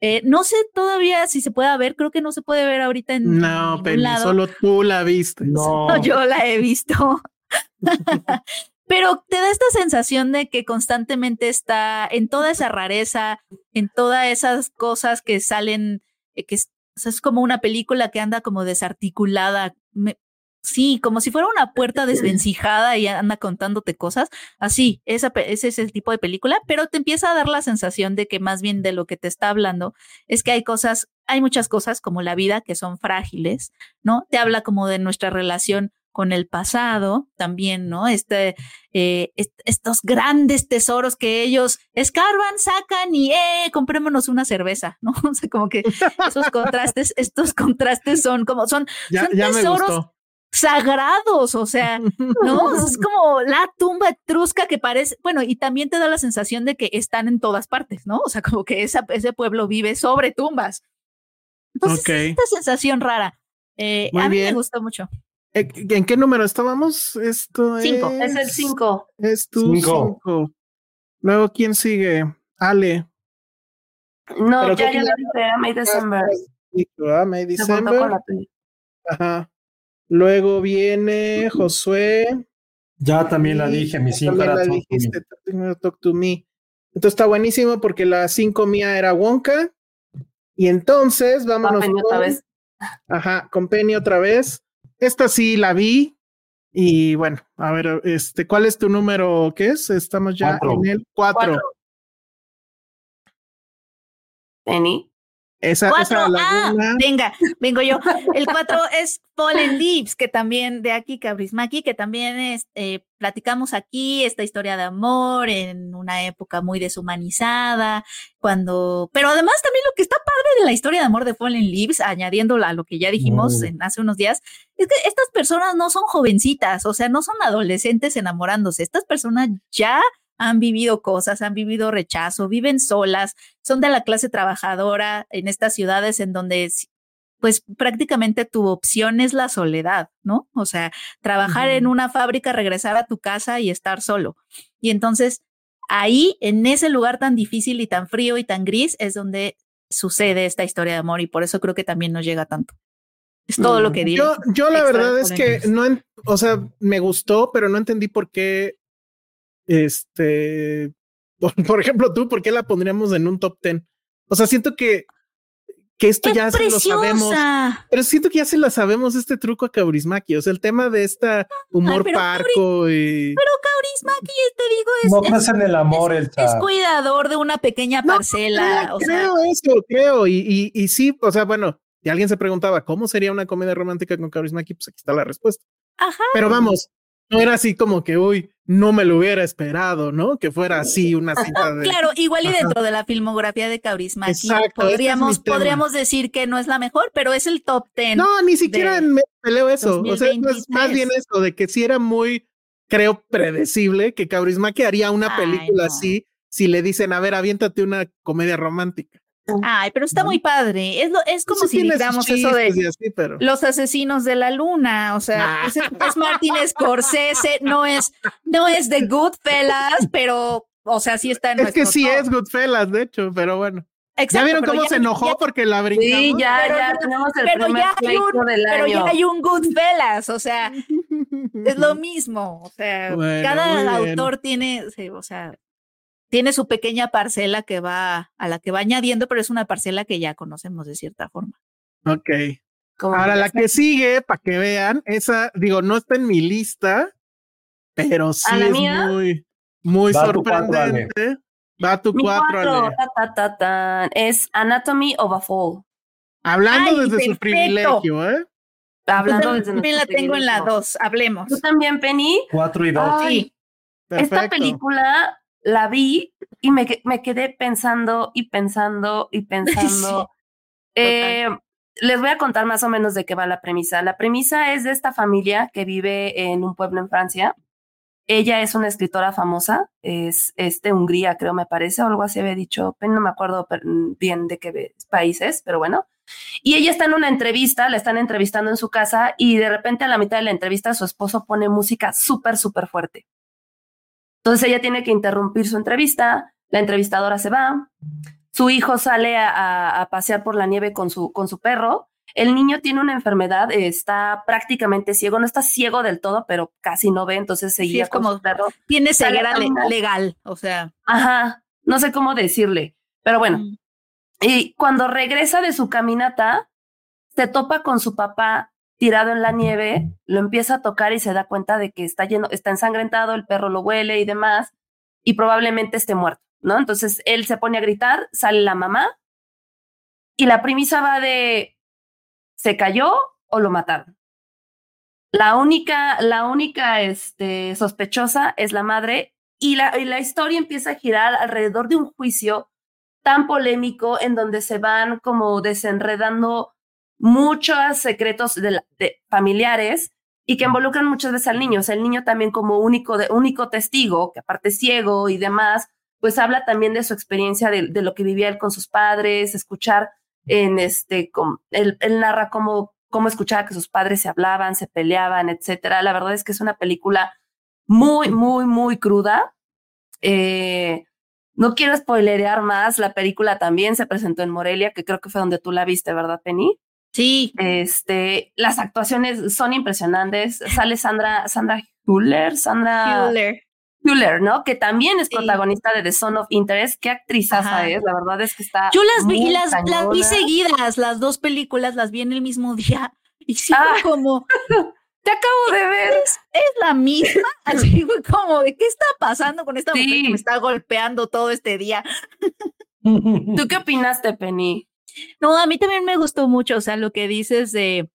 Eh, no sé todavía si se puede ver, creo que no se puede ver ahorita en. No, pero solo tú la viste. No, yo la he visto. pero te da esta sensación de que constantemente está en toda esa rareza, en todas esas cosas que salen, eh, que es, es como una película que anda como desarticulada. Sí, como si fuera una puerta desvencijada y anda contándote cosas. Así, esa, ese es el tipo de película, pero te empieza a dar la sensación de que más bien de lo que te está hablando es que hay cosas, hay muchas cosas como la vida que son frágiles, ¿no? Te habla como de nuestra relación con el pasado también, ¿no? Este, eh, estos grandes tesoros que ellos escarban, sacan y, eh, comprémonos una cerveza, ¿no? O sea, como que esos contrastes, estos contrastes son como, son, son tesoros sagrados, o sea, ¿no? Es como la tumba etrusca que parece, bueno, y también te da la sensación de que están en todas partes, ¿no? O sea, como que esa, ese pueblo vive sobre tumbas. Entonces, esta sensación rara. Eh, a mí me gustó mucho. Eh, ¿En qué número estábamos? Esto cinco. Es, el cinco. Es tu cinco. Luego, ¿quién sigue? Ale. No, ya, ya lo dije, May December. May December. Ajá. Luego viene Josué. Ya también la dije, mi cinco era Talk, dijiste, talk to me. Entonces está buenísimo porque la cinco mía era Wonka. Y entonces vámonos con, otra vez. Ajá, con Penny otra vez. Esta sí la vi. Y bueno, a ver, este, ¿cuál es tu número? ¿Qué es? Estamos ya en el cuatro. Penny. Esa, cuatro, ah, venga, vengo yo. El cuatro es Fallen Leaves, que también de aquí, Cabrismaki, que también es, eh, platicamos aquí esta historia de amor en una época muy deshumanizada, cuando, pero además también lo que está padre de la historia de amor de Fallen Leaves, añadiéndola a lo que ya dijimos en, hace unos días, es que estas personas no son jovencitas, o sea, no son adolescentes enamorándose, estas personas ya han vivido cosas, han vivido rechazo, viven solas, son de la clase trabajadora en estas ciudades en donde pues prácticamente tu opción es la soledad, ¿no? O sea, trabajar en una fábrica, regresar a tu casa y estar solo. Y entonces ahí, en ese lugar tan difícil y tan frío y tan gris, es donde sucede esta historia de amor y por eso creo que también nos llega tanto. Es todo lo que digo. Yo, yo la verdad es que no, o sea, me gustó, pero no entendí por qué este, por, ejemplo, tú, ¿por qué la pondríamos en un top 10? O sea, siento que, que esto ya se lo sabemos. Pero siento que ya se la sabemos este truco a Kaurismaki. O sea, el tema de este humor parco y. Pero Kaurismaki, te digo, es. No en el amor, es, es, cuidador de una pequeña parcela. creo, eso, creo. Y, y, y, sí, o sea, bueno, y alguien se preguntaba, ¿cómo sería una comedia romántica con Kaurismaki? Pues aquí está la respuesta. Ajá. Pero vamos, no era así como que, uy, no me lo hubiera esperado, ¿no? Que fuera así una cita de... Claro, igual y dentro de la filmografía de Kaurismäki podríamos, podríamos decir que no es la mejor, pero es el top ten. No, ni siquiera me peleo eso. O sea, es más bien eso, de que sí era muy, creo, predecible que Kaurismäki haría una película así si le dicen, a ver, aviéntate una comedia romántica. Ay, pero está muy padre. Es, es como si digamos eso de los asesinos de la luna. O sea, es, Martin Scorsese, no es, no es de Goodfellas, pero, o sea, sí está en Es que sí es Goodfellas, de hecho, pero bueno. ¿Ya vieron cómo se enojó porque la brincamos? Sí, ya, ya tenemos el pero ya hay un, Pero ya hay un Goodfellas, o sea, es lo mismo. O sea, cada autor tiene, o sea, tiene su pequeña parcela que va a la que va añadiendo, pero es una parcela que ya conocemos de cierta forma. Ok. Ahora la que sigue, para que vean, esa, digo, no está en mi lista, pero sí es muy, muy sorprendente. Va tu cuatro, Es Anatomy of a Fall. Hablando desde su privilegio, ¿eh? Hablando desde También la tengo en la dos, hablemos. ¿Tú también, Penny? Cuatro y dos. Sí. Esta película la vi y me, me quedé pensando y pensando y pensando. Eh, les voy a contar más o menos de qué va la premisa. La premisa es de esta familia que vive en un pueblo en Francia. Ella es una escritora famosa, es de Hungría, creo, me parece, o algo así había dicho, no me acuerdo bien de qué país es, pero bueno. Y ella está en una entrevista, la están entrevistando en su casa y de repente a la mitad de la entrevista su esposo pone música súper, súper fuerte. Entonces ella tiene que interrumpir su entrevista, la entrevistadora se va, su hijo sale a, pasear por la nieve con su, con su perro. El niño tiene una enfermedad, está prácticamente ciego, no está ciego del todo, pero casi no ve, entonces seguía como su perro. Tiene ceguera legal, o sea. Ajá, no sé cómo decirle, pero bueno. Mm. Y cuando regresa de su caminata, se topa con su papá tirado en la nieve, lo empieza a tocar y se da cuenta de que está lleno, está ensangrentado, el perro lo huele y demás, y probablemente esté muerto, ¿no? Entonces él se pone a gritar, sale la mamá, y la premisa va de se cayó o lo mataron. La única, la única este, sospechosa es la madre, y la, y la historia empieza a girar alrededor de un juicio tan polémico en donde se van como desenredando muchos secretos de, familiares y que involucran muchas veces al niño. O sea, el niño también como único, de, único testigo, que aparte es ciego y demás, pues habla también de su experiencia de, lo que vivía él con sus padres, escuchar en este, él, él narra cómo, cómo escuchaba que sus padres se hablaban, se peleaban, etcétera. La verdad es que es una película muy, muy, muy cruda. Eh, no quiero spoilerear más, la película también se presentó en Morelia, que creo que fue donde tú la viste, ¿verdad, Penny? Sí. Este, las actuaciones son impresionantes. Sale Sandra, Sandra Hüller, Sandra Hüller. ¿no? Que también es protagonista de The Son of Interest. Qué actrizaza es, la verdad es que está. Yo las vi, las, las, vi seguidas, las dos películas las vi en el mismo día. Y sí, ah. como, te acabo de ver. Es, la misma. Así fue como, ¿de qué está pasando con esta mujer que me está golpeando todo este día? ¿Tú qué opinaste, Penny? No, a mí también me gustó mucho, o sea, lo que dices de,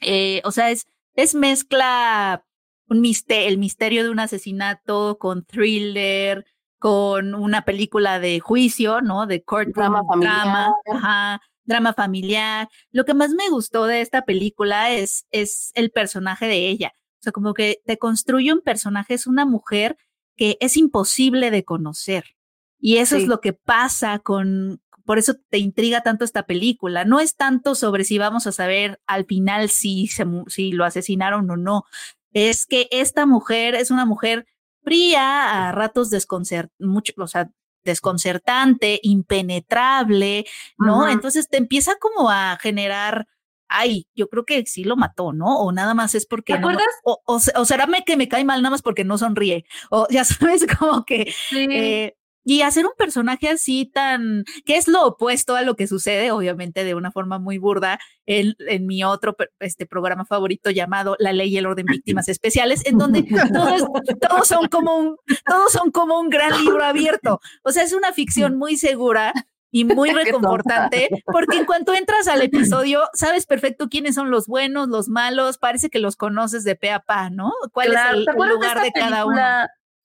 eh, o sea, es, es mezcla un misterio, el misterio de un asesinato con thriller, con una película de juicio, ¿no? De court drama, drama, ajá, drama familiar. Lo que más me gustó de esta película es, es el personaje de ella. O sea, como que te construye un personaje, es una mujer que es imposible de conocer. Y eso es lo que pasa con, por eso te intriga tanto esta película. No es tanto sobre si vamos a saber al final si, si lo asesinaron o no. Es que esta mujer es una mujer fría, a ratos desconcert mucho, o sea, desconcertante, impenetrable, ¿no? Entonces te empieza como a generar, ay, yo creo que sí lo mató, ¿no? O nada más es porque... ¿Te acuerdas? o, o, será que me cae mal nada más porque no sonríe. O ya sabes, como que... Eh, y hacer un personaje así tan, que es lo opuesto a lo que sucede, obviamente de una forma muy burda, en, en mi otro este programa favorito llamado La Ley y el Orden Víctimas Especiales, en donde todos, todos, son como un, todos son como un gran libro abierto. O sea, es una ficción muy segura y muy reconfortante, porque en cuanto entras al episodio, sabes perfecto quiénes son los buenos, los malos, parece que los conoces de pe a pa, ¿no? ¿Cuál es el, lugar de, cada uno?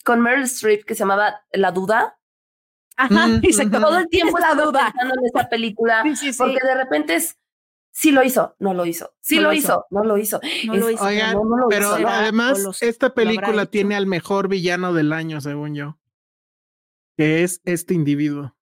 Con Meryl Streep que se llamaba La Duda. Ajá, exacto. Todo el tiempo la duda en esa película, porque de repente es sí lo hizo, no lo hizo, sí lo, hizo, no lo hizo. No lo hizo. Oigan, pero además esta película tiene al mejor villano del año, según yo, que es este individuo.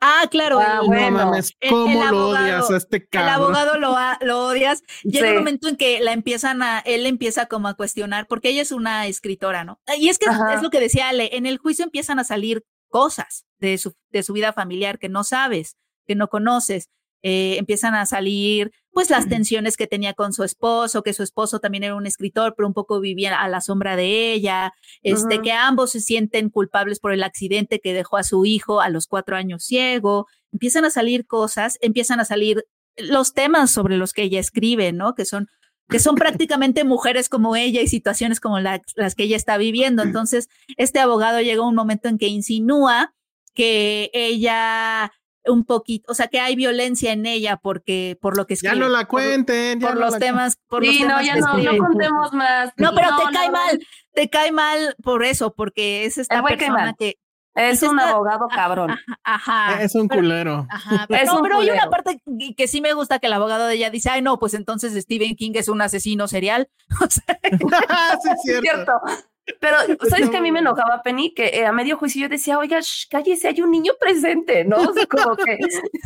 Ah, claro. Ah, no mames, ¿cómo lo odias a este cabrón? El abogado lo, lo odias. Llega un momento en que la empiezan a, él empieza como a cuestionar, porque ella es una escritora, ¿no? Y es que es lo que decía Ale, en el juicio empiezan a salir cosas de su, de su vida familiar que no sabes, que no conoces. Eh, empiezan a salir pues las tensiones que tenía con su esposo, que su esposo también era un escritor, pero un poco vivía a la sombra de ella, este, que ambos se sienten culpables por el accidente que dejó a su hijo a los cuatro años ciego, empiezan a salir cosas, empiezan a salir los temas sobre los que ella escribe, ¿no? Que son que son prácticamente mujeres como ella y situaciones como las que ella está viviendo. Entonces, este abogado llega a un momento en que insinúa que ella un poquito, o sea, que hay violencia en ella porque por lo que escribe. Ya no la cuenten, por, los temas, por sí, los no, ya no, no contemos más. No, pero te cae mal, te cae mal por eso, porque es esta persona que es, un abogado cabrón. Ajá. Es un culero. Ajá. Pero, pero hay una parte que sí me gusta que el abogado de ella dice, ay, no, pues entonces Stephen King es un asesino serial. sí, es cierto. Pero, ¿sabes que a mí me enojaba, Penny? Que eh, a medio juicio yo decía, oiga, cállese, hay un niño presente, ¿no? O sea, como que.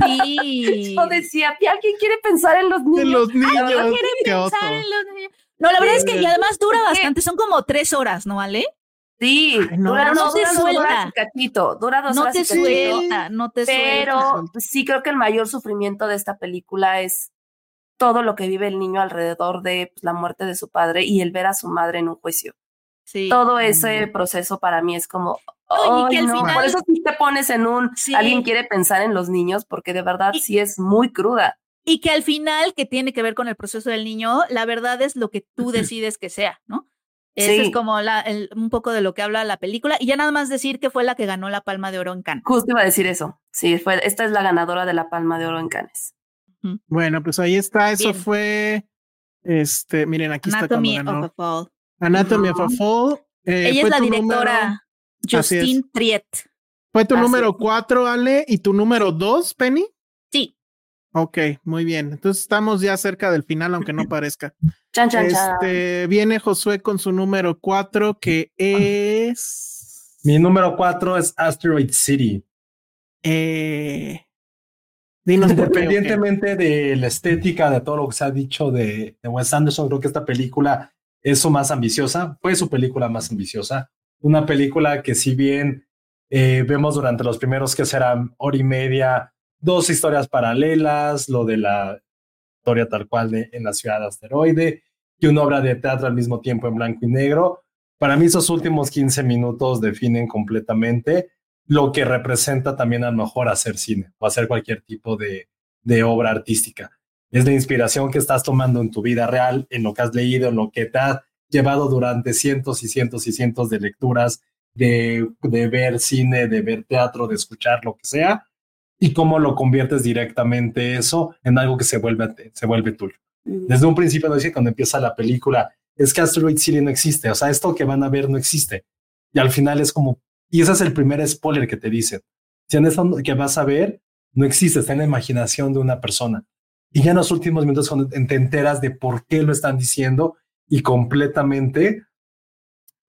Sí. Yo decía, ¿alguien quiere pensar en los niños? En los niños. quiere qué oso. pensar en los niños. No, la verdad es que y además dura bastante, son como tres horas, ¿no, Ale? Sí, Ay, no, dura, no no, te dura dos suelta. horas y cachito, dura dos No horas te y cachito. suelta, no te suelta. Pero sí creo que el mayor sufrimiento de esta película es todo lo que vive el niño alrededor de pues, la muerte de su padre y el ver a su madre en un juicio. Sí. Todo ese proceso para mí es como, No, y que "Ay, al no". final- por eso sí te pones en un, Sí. alguien quiere pensar en los niños porque de verdad Y- sí es muy cruda. Y que al final, que tiene que ver con el proceso del niño, la verdad es lo que tú decides que sea, ¿no? Ese Sí. es como la, el- un poco de lo que habla la película. Y ya nada más decir que fue la que ganó la Palma de Oro en Cannes. Justo iba a decir eso. Sí, fue, esta es la ganadora de la Palma de Oro en Cannes. Bueno, pues ahí está. Eso Bien. fue. Este, miren, aquí Anatomy está cuando of ganó. a Fall. Anatomy of a Fall. Eh, Ella fue es la tu directora número- Así es. Justine Triet. fue tu Así número es. cuatro, Ale, y tu número dos, Penny. Sí. Ok, muy bien. Entonces estamos ya cerca del final, aunque no parezca. Chan, chan, chan. Este, viene Josué con su número cuatro, que es. Mi número cuatro es Asteroid City. Eh, dinos. Independientemente de la estética, de todo lo que se ha dicho de, de Wes Anderson, creo que esta película es su más ambiciosa, fue su película más ambiciosa. Una película que si bien eh, vemos durante los primeros que serán hora y media, dos historias paralelas, lo de la historia tal cual de en la ciudad de asteroide y una obra de teatro al mismo tiempo en blanco y negro. Para mí esos últimos 15 minutos definen completamente lo que representa también a lo mejor hacer cine o hacer cualquier tipo de, de obra artística. Es la inspiración que estás tomando en tu vida real, en lo que has leído, en lo que te ha llevado durante cientos y cientos y cientos de lecturas, de, de ver cine, de ver teatro, de escuchar lo que sea, y cómo lo conviertes directamente eso en algo que se vuelve, se vuelve tuyo. Desde un principio no dice cuando empieza la película, es que Asteroid City no existe, o sea, esto que van a ver no existe. Y al final es como, y ese es el primer spoiler que te dicen. Si en esto que vas a ver no existe, está en la imaginación de una persona. Y ya en los últimos minutos cuando te enteras de por qué lo están diciendo y completamente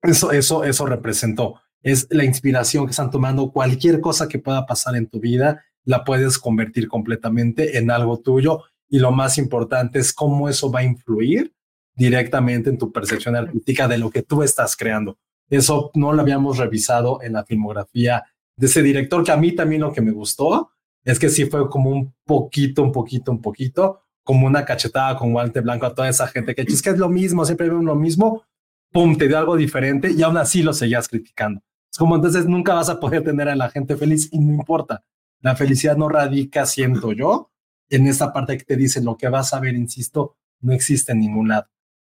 eso, eso, eso representó. Es la inspiración que están tomando. Cualquier cosa que pueda pasar en tu vida la puedes convertir completamente en algo tuyo. Y lo más importante es cómo eso va a influir directamente en tu percepción artística de lo que tú estás creando. Eso no lo habíamos revisado en la filmografía de ese director, que a mí también lo que me gustó es que sí fue como un poquito, un poquito, un poquito, como una cachetada con guante blanco a toda esa gente que es que es lo mismo, siempre ven lo mismo, pum, te dio algo diferente y aún así lo seguías criticando. Es como entonces nunca vas a poder tener a la gente feliz y no importa. La felicidad no radica, siento yo, en esta parte que te dice lo que vas a ver, insisto, no existe en ningún lado.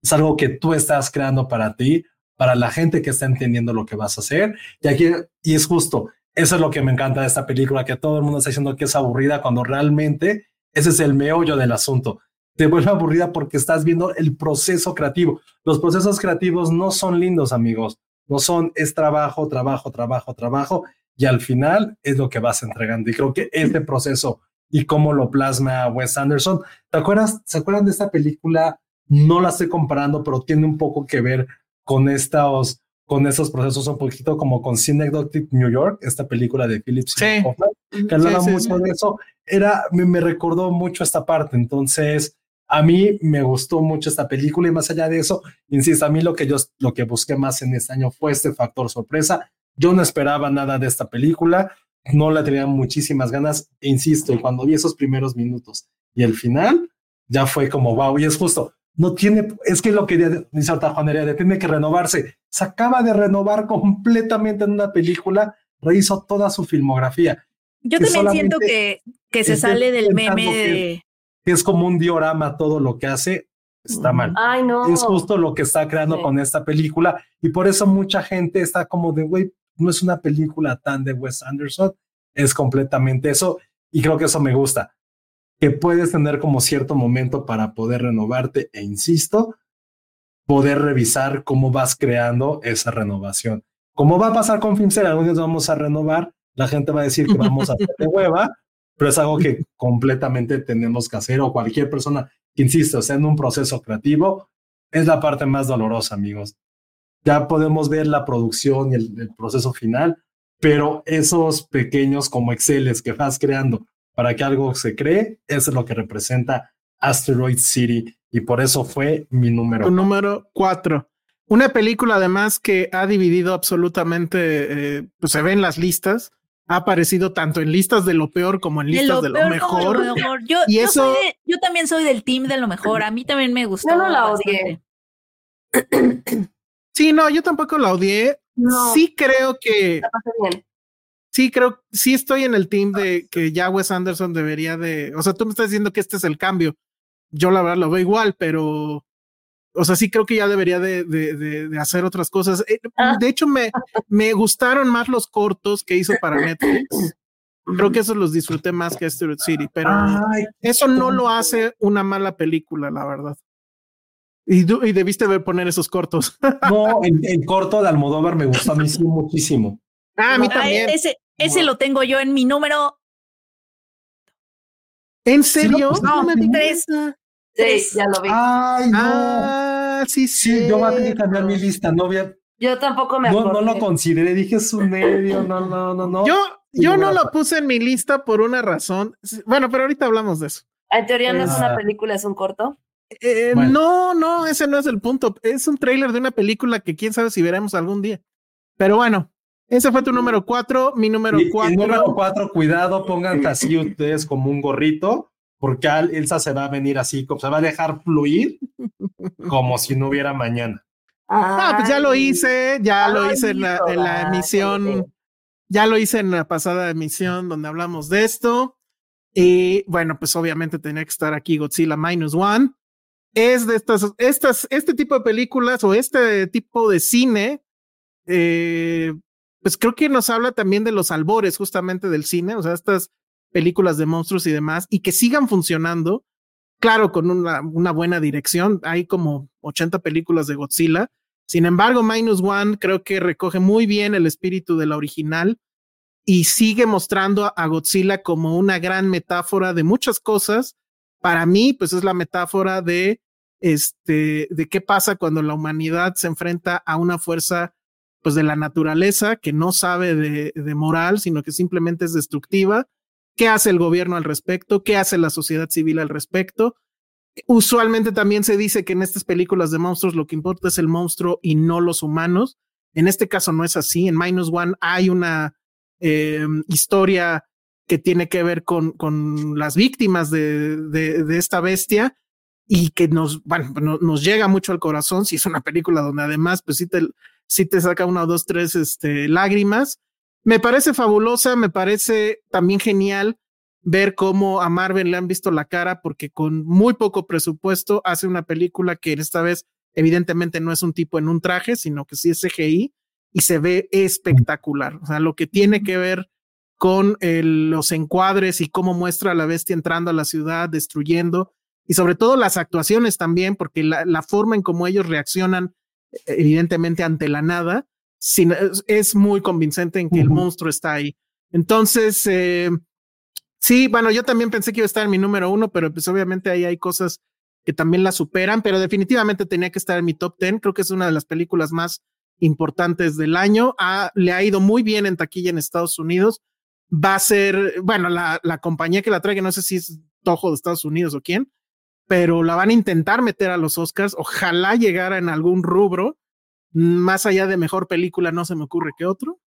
Es algo que tú estás creando para ti, para la gente que está entendiendo lo que vas a hacer. Y aquí, y es justo, eso es lo que me encanta de esta película, que todo el mundo está diciendo que es aburrida cuando realmente ese es el meollo del asunto. Te vuelve aburrida porque estás viendo el proceso creativo. Los procesos creativos no son lindos, amigos. No son, es trabajo, trabajo, trabajo, trabajo. Y al final es lo que vas entregando. Y creo que este proceso y cómo lo plasma Wes Anderson. ¿Te acuerdas? ¿Se acuerdan de esta película? No la estoy comparando, pero tiene un poco que ver con estos, con esos procesos un poquito como con Synecdoche New York, esta película de Philip Sí. Hoffman, que hablaba sí, mucho sí. de eso. Era, me, me recordó mucho esta parte. Entonces, a mí me gustó mucho esta película y más allá de eso, insisto, a mí lo que yo lo que busqué más en este año fue este factor sorpresa. Yo no esperaba nada de esta película, no la tenía muchísimas ganas, e insisto, y cuando vi esos primeros minutos y el final, ya fue como wow, y es justo, no tiene, es que lo que dice ahorita Juan Heredia, tiene que renovarse, se acaba de renovar completamente en una película, rehizo toda su filmografía, Yo Que también siento que, que se sale del meme que- de. que es como un diorama todo lo que hace, está mal. Ay, no. Es justo lo que está creando Sí. con esta película y por eso mucha gente está como de, güey, no es una película tan de Wes Anderson, es completamente eso y creo que eso me gusta, que puedes tener como cierto momento para poder renovarte e insisto, poder revisar cómo vas creando esa renovación. Como va a pasar con Filmster, algunos vamos a renovar, la gente va a decir que vamos a hacer de hueva, pero es algo que completamente tenemos que hacer o cualquier persona que, insisto, está en un proceso creativo, es la parte más dolorosa, amigos. ya podemos ver la producción y el, proceso final, pero esos pequeños como Exceles que vas creando para que algo se cree, eso es lo que representa Asteroid City y por eso fue mi número. Tu número cuatro. Una película además que ha dividido absolutamente, eh, pues se ve en las listas, ha aparecido tanto en listas de lo peor como en listas de lo, mejor. Yo, y eso, yo también soy del team de lo mejor. A mí también me gustó. Yo no la odié. Sí, no, yo tampoco la odié. Sí creo que. Sí, creo, sí estoy en el team de que ya Wes Anderson debería de. O sea, tú me estás diciendo que este es el cambio. Yo la verdad lo veo igual, pero. O sea, sí creo que ya debería de, de, de, hacer otras cosas. Eh, ah. De hecho, me, me gustaron más los cortos que hizo para Netflix. Creo que esos los disfruté más que Asteroid City, pero eso no lo hace una mala película, la verdad. Y, y debiste ver poner esos cortos. no, el, corto de Almodóvar me gustó a mí sí muchísimo. Ah, a mí también. ese, ese lo tengo yo en mi número. ¿En serio? no, tres. Sí, ya lo vi. Ay, no. Ah, sí, sí. yo voy a tener que cambiar mi lista, no voy Yo tampoco me acuerdo. No, no lo consideré, dije es un medio, no, no, no, no. Yo, yo no lo puse en mi lista por una razón. Bueno, pero ahorita hablamos de eso. En teoría no es una película, es un corto. Eh, no, no, ese no es el punto. Es un tráiler de una película que quién sabe si veremos algún día. Pero bueno, ese fue tu número cuatro, mi número cuatro. número cuatro, cuidado, pongan así ustedes como un gorrito, porque Elsa se va a venir así, se va a dejar fluir como si no hubiera mañana. Ah, pues ya lo hice, ya lo hice en la, en la emisión, ya lo hice en la pasada emisión donde hablamos de esto. Y bueno, pues obviamente tenía que estar aquí Godzilla Minus One es de estas, estas, este tipo de películas o este tipo de cine, eh, pues creo que nos habla también de los albores justamente del cine, o sea, estas películas de monstruos y demás, y que sigan funcionando, claro, con una, buena dirección. Hay como 80 películas de Godzilla. Sin embargo, Minus One creo que recoge muy bien el espíritu de la original y sigue mostrando a Godzilla como una gran metáfora de muchas cosas para mí, pues es la metáfora de, este, de qué pasa cuando la humanidad se enfrenta a una fuerza, pues de la naturaleza que no sabe de, de moral, sino que simplemente es destructiva. ¿Qué hace el gobierno al respecto? ¿Qué hace la sociedad civil al respecto? Usualmente también se dice que en estas películas de monstruos lo que importa es el monstruo y no los humanos. En este caso no es así. En Minus One hay una eh, historia que tiene que ver con, con las víctimas de, de, esta bestia y que nos, bueno, nos llega mucho al corazón. Si es una película donde además, pues sí te, sí te saca una o dos, tres este, lágrimas. Me parece fabulosa, me parece también genial ver cómo a Marvel le han visto la cara porque con muy poco presupuesto hace una película que esta vez evidentemente no es un tipo en un traje, sino que sí es CGI y se ve espectacular. O sea, lo que tiene que ver con los encuadres y cómo muestra a la bestia entrando a la ciudad, destruyendo, y sobre todo las actuaciones también, porque la, forma en cómo ellos reaccionan, evidentemente, ante la nada, es, muy convincente en que el monstruo está ahí. Entonces, eh, sí, bueno, yo también pensé que iba a estar en mi número uno, pero pues obviamente ahí hay cosas que también la superan, pero definitivamente tenía que estar en mi top ten. Creo que es una de las películas más importantes del año. le ha ido muy bien en taquilla en Estados Unidos va a ser, bueno, la, la compañía que la traiga, no sé si es Tojo de Estados Unidos o quién, pero la van a intentar meter a los Oscars. Ojalá llegara en algún rubro. Más allá de mejor película, no se me ocurre que otro.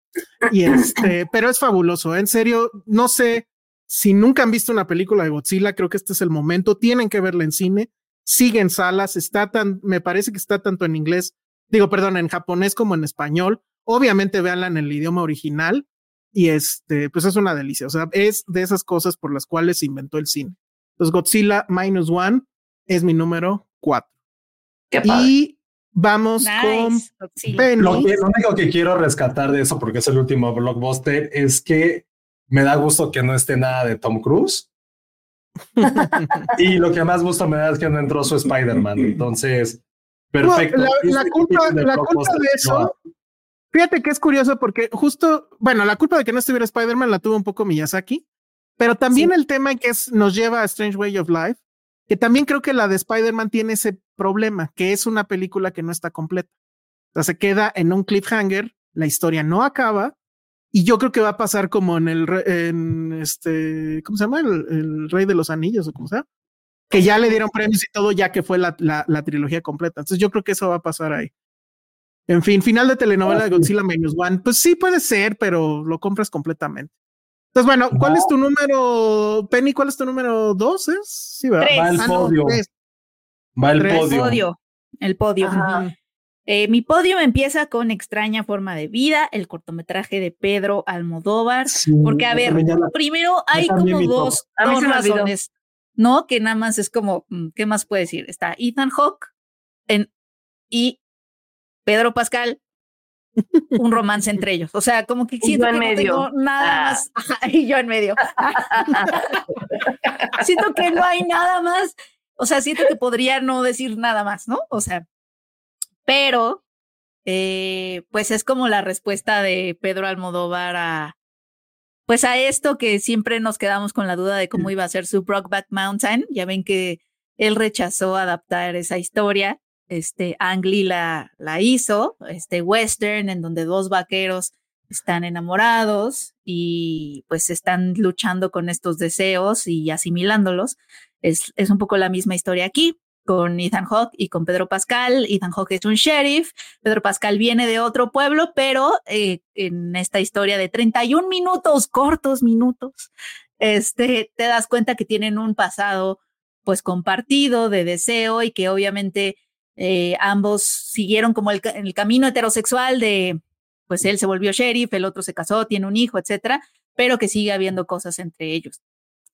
Y este, pero es fabuloso. En serio, no sé si nunca han visto una película de Godzilla, creo que este es el momento. Tienen que verla en cine. Sigue en salas. Está tan, me parece que está tanto en inglés, digo, perdón, en japonés como en español. Obviamente véanla en el idioma original y este, pues es una delicia. O sea, es de esas cosas por las cuales se inventó el cine. Entonces, Godzilla Minus One es mi número cuatro. y vamos con Lo, único que quiero rescatar de eso, porque es el último blockbuster, es que me da gusto que no esté nada de Tom Cruise. y lo que más gusto me da es que no entró su Spider-Man. Entonces, perfecto. la, culpa, la culpa de eso Fíjate que es curioso porque justo, bueno, la culpa de que no estuviera Spider-Man la tuvo un poco Miyazaki, pero también el tema que es, nos lleva a Strange Way of Life, que también creo que la de Spider-Man tiene ese problema, que es una película que no está completa. O sea, se queda en un cliffhanger, la historia no acaba y yo creo que va a pasar como en el, en este, ¿cómo se llama? El, Rey de los Anillos o como sea, que ya le dieron premios y todo ya que fue la, la, trilogía completa. Entonces yo creo que eso va a pasar ahí. En fin, final de telenovela de Godzilla Minus One. Pues sí puede ser, pero lo compras completamente. Entonces, bueno, ¿cuál es tu número, Penny? ¿Cuál es tu número dos? Sí, ¿verdad? Va el ah, podio. Va el podio. El podio. Eh, mi podio empieza con Extraña Forma de Vida, el cortometraje de Pedro Almodóvar, porque a ver, primero hay como dos, razones, ¿no? Que nada más es como, mm, ¿qué más puede decir? Está Ethan Hawke en, y Pedro Pascal, un romance entre ellos. O sea, como que siento que medio. no tengo nada ah. más. y yo en medio. siento que no hay nada más. O sea, siento que podría no decir nada más, ¿no? O sea, pero eh, pues es como la respuesta de Pedro Almodóvar a, pues a esto que siempre nos quedamos con la duda de cómo iba a ser su Brockback Mountain. Ya ven que él rechazó adaptar esa historia. Este, Ang la, la hizo, este western en donde dos vaqueros están enamorados y pues están luchando con estos deseos y asimilándolos. Es, es un poco la misma historia aquí con Ethan Hawke y con Pedro Pascal. Ethan Hawke es un sheriff, Pedro Pascal viene de otro pueblo, pero eh, en esta historia de 31 minutos, cortos minutos, este, te das cuenta que tienen un pasado pues compartido de deseo y que obviamente eh, ambos siguieron como el, el camino heterosexual de, pues él se volvió sheriff, el otro se casó, tiene un hijo, etcétera, pero que sigue habiendo cosas entre ellos.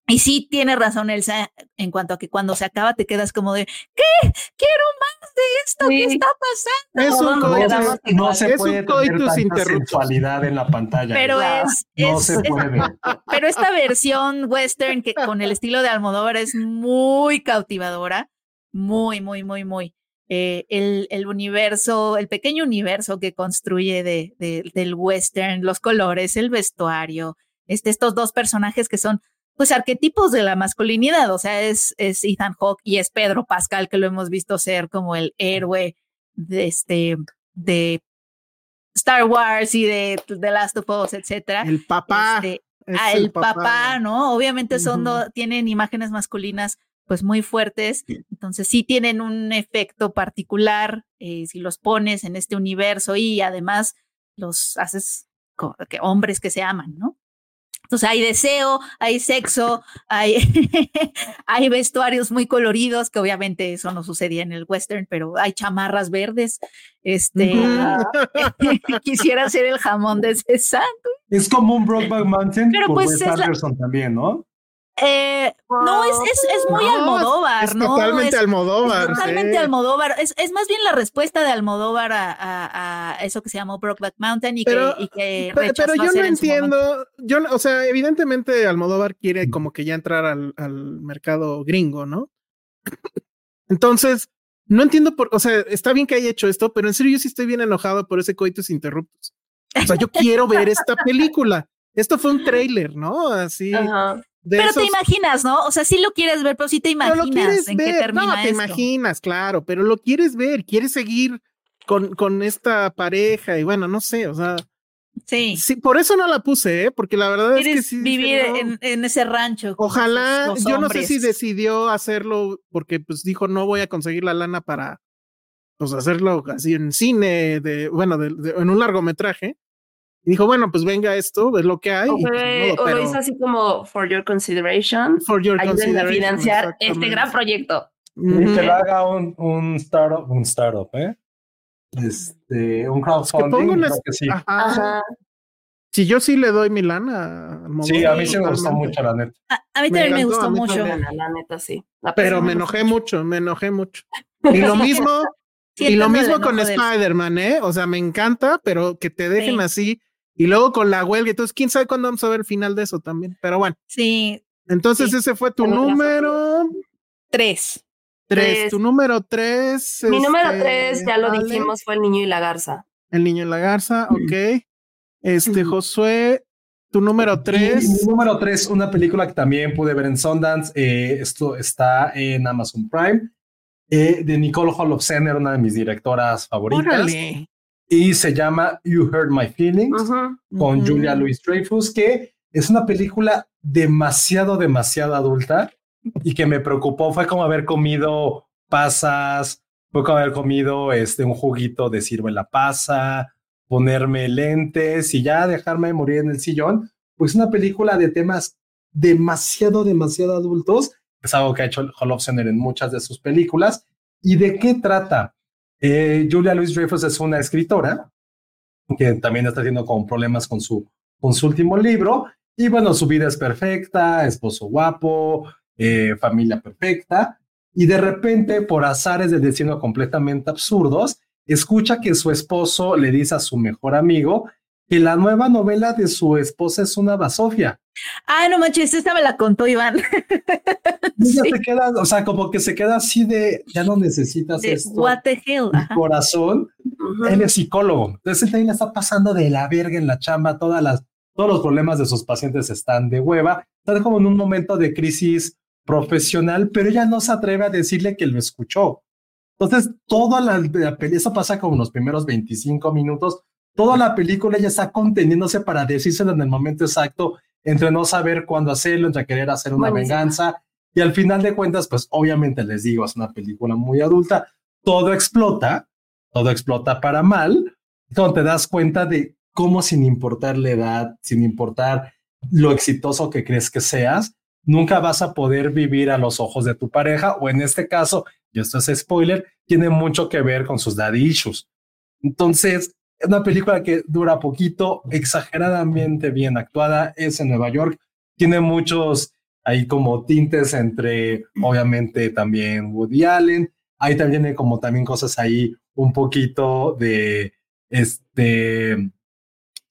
Y sí tiene razón Elsa en cuanto a que cuando se acaba te quedas como de ¿qué? Quiero más de esto, ¿qué está pasando? Es un coitus, no, se puede tener sensualidad en la pantalla. Pero es, no se puede. pero esta versión western que con el estilo de Almodóvar es muy cautivadora, muy, muy, muy, muy. Eh, el, el, universo, el pequeño universo que construye de, de, del western, los colores, el vestuario, este, estos dos personajes que son pues arquetipos de la masculinidad, o sea, es, es Ethan Hawke y es Pedro Pascal, que lo hemos visto ser como el héroe de este, de Star Wars y de The Last of Us, etcétera. El papá. Este, ah, el, papá, ¿no? Obviamente son, tienen imágenes masculinas pues muy fuertes, entonces sí tienen un efecto particular eh, si los pones en este universo y además los haces que hombres que se aman, ¿no? Entonces hay deseo, hay sexo, hay, hay vestuarios muy coloridos, que obviamente eso no sucedía en el western, pero hay chamarras verdes. Este, quisiera ser el jamón de ese. Es como un Brokeback Mountain, pero pues es también, ¿no? Eh, no, es, es, es muy Almodóvar, es ¿no? Totalmente Almodóvar. totalmente Almodóvar. Es, es, más bien la respuesta de Almodóvar a, a, eso que se llamó Brokeback Mountain y que, y que pero, yo no entiendo, yo, o sea, evidentemente Almodóvar quiere como que ya entrar al, al mercado gringo, ¿no? Entonces, no entiendo por, o sea, está bien que haya hecho esto, pero en serio yo sí estoy bien enojado por ese coitus interruptus. O sea, yo quiero ver esta película. Esto fue un trailer, ¿no? Así. Pero te imaginas, ¿no? O sea, sí lo quieres ver, pero sí te imaginas en qué termina No, te imaginas, claro, pero lo quieres ver, quieres seguir con, con esta pareja y bueno, no sé, o sea. Sí. Sí, por eso no la puse, ¿eh? porque la verdad es que sí. Vivir en, en, ese rancho. Ojalá, yo no sé si decidió hacerlo porque pues dijo no voy a conseguir la lana para pues hacerlo así en cine, de, bueno, en un largometraje. Y dijo, bueno, pues venga esto, es lo que hay. O, pues, lo hizo así como for your consideration. For your consideration. a financiar este gran proyecto. Y que lo haga un, un startup, un startup, ¿eh? Este, un crowdfunding. que sí. Ajá. Si yo sí le doy mi lana. Sí, a mí sí me gustó mucho, la neta. A, mí también me, gustó mucho. La neta, sí. Pero me enojé mucho, me enojé mucho. Y lo mismo, y lo mismo con Spider-Man, ¿eh? O sea, me encanta, pero que te dejen así y luego con la huelga, entonces quién sabe cuándo vamos a ver el final de eso también. Pero bueno. Sí. Entonces ese fue tu número. Tres. Tres. Tu número tres. Mi número este, tres, ya lo dijimos, fue El Niño y la Garza. El Niño y la Garza, ok. Este, Josué, tu número tres. Mi, número tres, una película que también pude ver en Sundance. Eh, esto está en Amazon Prime. Eh, de Nicole Holofcener, una de mis directoras favoritas. Y se llama You Hurt My Feelings con Julia Louis Dreyfus, que es una película demasiado, demasiado adulta y que me preocupó. Fue como haber comido pasas, fue como haber comido este, un juguito de sirve la pasa, ponerme lentes y ya dejarme morir en el sillón. Pues una película de temas demasiado, demasiado adultos. Es algo que ha hecho Holofcener en muchas de sus películas. ¿Y de qué trata? Eh, Julia Louis Dreyfus es una escritora que también está teniendo como problemas con su, con su último libro. Y bueno, su vida es perfecta, esposo guapo, eh, familia perfecta. Y de repente, por azares de destino completamente absurdos, escucha que su esposo le dice a su mejor amigo que la nueva novela de su esposa es una basofia. Ah, no manches, esta me la contó Iván. se queda, o sea, como que se queda así de, ya no necesitas esto. What the hell. Corazón. Él es psicólogo. Entonces él también está pasando de la verga en la chamba, todas las, todos los problemas de sus pacientes están de hueva. Está como en un momento de crisis profesional, pero ella no se atreve a decirle que lo escuchó. Entonces, toda la, la eso pasa como en los primeros 25 minutos, toda la película ella está conteniéndose para decírselo en el momento exacto, entre no saber cuándo hacerlo, entre querer hacer una venganza. Y al final de cuentas, pues obviamente les digo, es una película muy adulta, todo explota, todo explota para mal, cuando te das cuenta de cómo sin importar la edad, sin importar lo exitoso que crees que seas, nunca vas a poder vivir a los ojos de tu pareja, o en este caso, y esto es spoiler, tiene mucho que ver con sus daddy issues. Entonces, es una película que dura poquito, exageradamente bien actuada, es en Nueva York, tiene muchos ahí como tintes entre, obviamente, también Woody Allen, hay también como también cosas ahí un poquito de este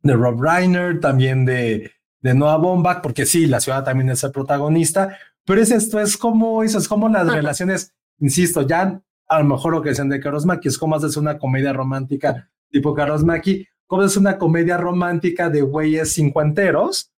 de Rob Reiner, también de, de Noah Baumbach, porque sí, la ciudad también es el protagonista, pero es esto, es como eso, es como las relaciones, insisto, ya a lo mejor lo que decían de Karosmaki es como haces una comedia romántica tipo Carlos Maki, como es una comedia romántica de güeyes cincuenteros,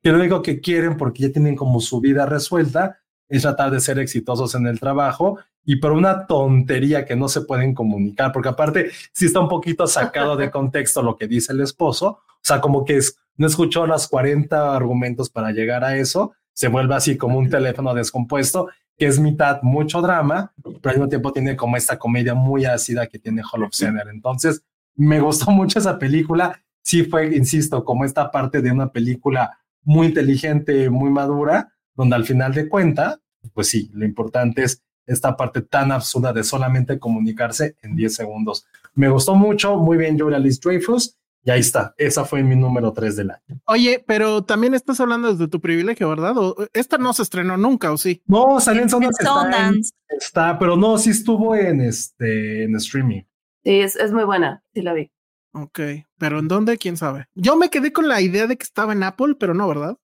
que lo único que quieren, porque ya tienen como su vida resuelta, es tratar de ser exitosos en el trabajo y por una tontería que no se pueden comunicar, porque aparte sí está un poquito sacado de contexto lo que dice el esposo, o sea, como que es, no escuchó las 40 argumentos para llegar a eso, se vuelve así como un teléfono descompuesto, que es mitad mucho drama, pero al mismo tiempo tiene como esta comedia muy ácida que tiene Hall of Center. Entonces, me gustó mucho esa película. Sí fue, insisto, como esta parte de una película muy inteligente, muy madura, donde al final de cuenta, pues sí, lo importante es esta parte tan absurda de solamente comunicarse en 10 segundos. Me gustó mucho, muy bien Julia Lee Dreyfus, y ahí está, esa fue mi número 3 del año. Oye, pero también estás hablando de tu privilegio, ¿verdad? esta no se estrenó nunca, ¿o sí? No, salió en Sundance. Está, está, pero no, sí estuvo en, este, en streaming. Sí, es, es muy buena, sí la vi. Ok, pero ¿en dónde? ¿Quién sabe? Yo me quedé con la idea de que estaba en Apple, pero no, ¿verdad?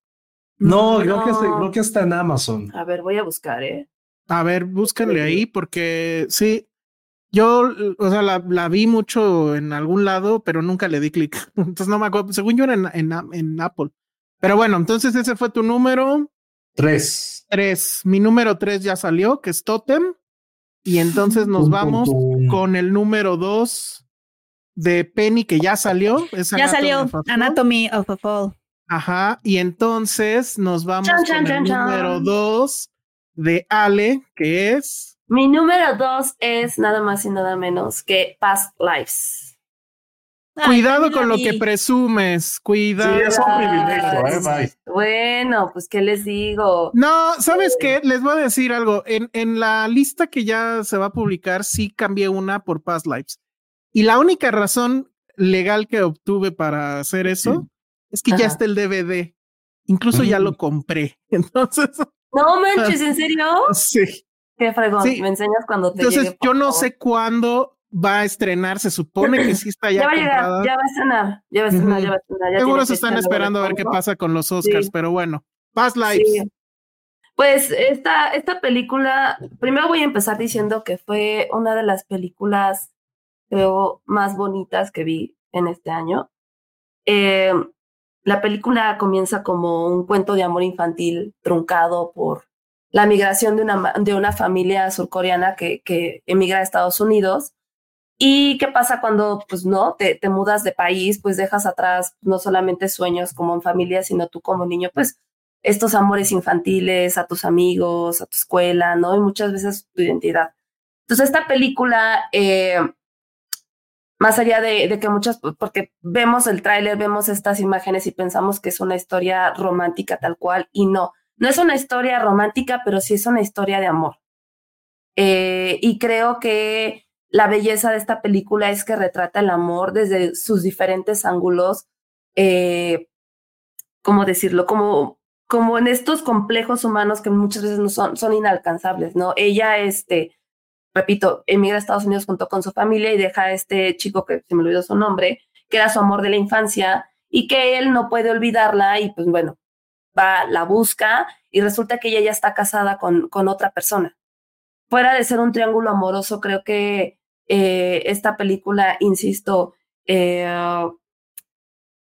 No, Creo, que, creo que está en Amazon. A ver, voy a buscar, ¿eh? A ver, búscanle ahí porque sí, yo, o sea, la, la, vi mucho en algún lado, pero nunca le di clic. Entonces no me acuerdo, según yo era en, en, en, Apple. Pero bueno, entonces ese fue tu número. Tres. Tres. Mi número tres ya salió, que es Totem. Y entonces nos vamos con el número dos de Penny, que ya salió. ya salió Anatomy of a Fall. Ajá. Y entonces nos vamos con el número dos de Ale, que es. Mi número dos es nada más y nada menos que Past Lives. Cuidado con lo que presumes, cuidado. Sí, es un privilegio, eh, Bueno, pues qué les digo. No, ¿sabes qué? Les voy a decir algo. En, en la lista que ya se va a publicar, sí cambié una por Past Lives. Y la única razón legal que obtuve para hacer eso es que ya está el DVD. Incluso ya lo compré. Entonces. No manches, ¿en serio? Sí. Qué fregón. Me enseñas cuando te Entonces, yo no sé cuándo va a estrenar, se supone que sí está ya. ya va a llegar, ya va a estrenar, ya va a estrenar, ya va a estrenar. Seguro se están esperando a ver qué pasa con los Oscars, pero bueno, Past Lives. Pues esta, esta película, primero voy a empezar diciendo que fue una de las películas, creo, más bonitas que vi en este año. Eh, la película comienza como un cuento de amor infantil truncado por la migración de una, de una familia surcoreana que, que emigra a Estados Unidos ¿Y qué pasa cuando, pues no, te, te, mudas de país, pues dejas atrás no solamente sueños como en familia, sino tú como niño, pues estos amores infantiles, a tus amigos, a tu escuela, ¿no? Y muchas veces tu identidad. Entonces, esta película, eh, más allá de, de, que muchas, porque vemos el tráiler, vemos estas imágenes y pensamos que es una historia romántica tal cual, y no, no es una historia romántica, pero sí es una historia de amor. Eh, y creo que la belleza de esta película es que retrata el amor desde sus diferentes ángulos, eh, ¿cómo decirlo? Como, como en estos complejos humanos que muchas veces no son, son inalcanzables, ¿no? Ella, este, repito, emigra a Estados Unidos junto con su familia y deja a este chico que se me olvidó su nombre, que era su amor de la infancia y que él no puede olvidarla y pues bueno, va, la busca y resulta que ella ya está casada con, con otra persona fuera de ser un triángulo amoroso, creo que eh, esta película, insisto, eh,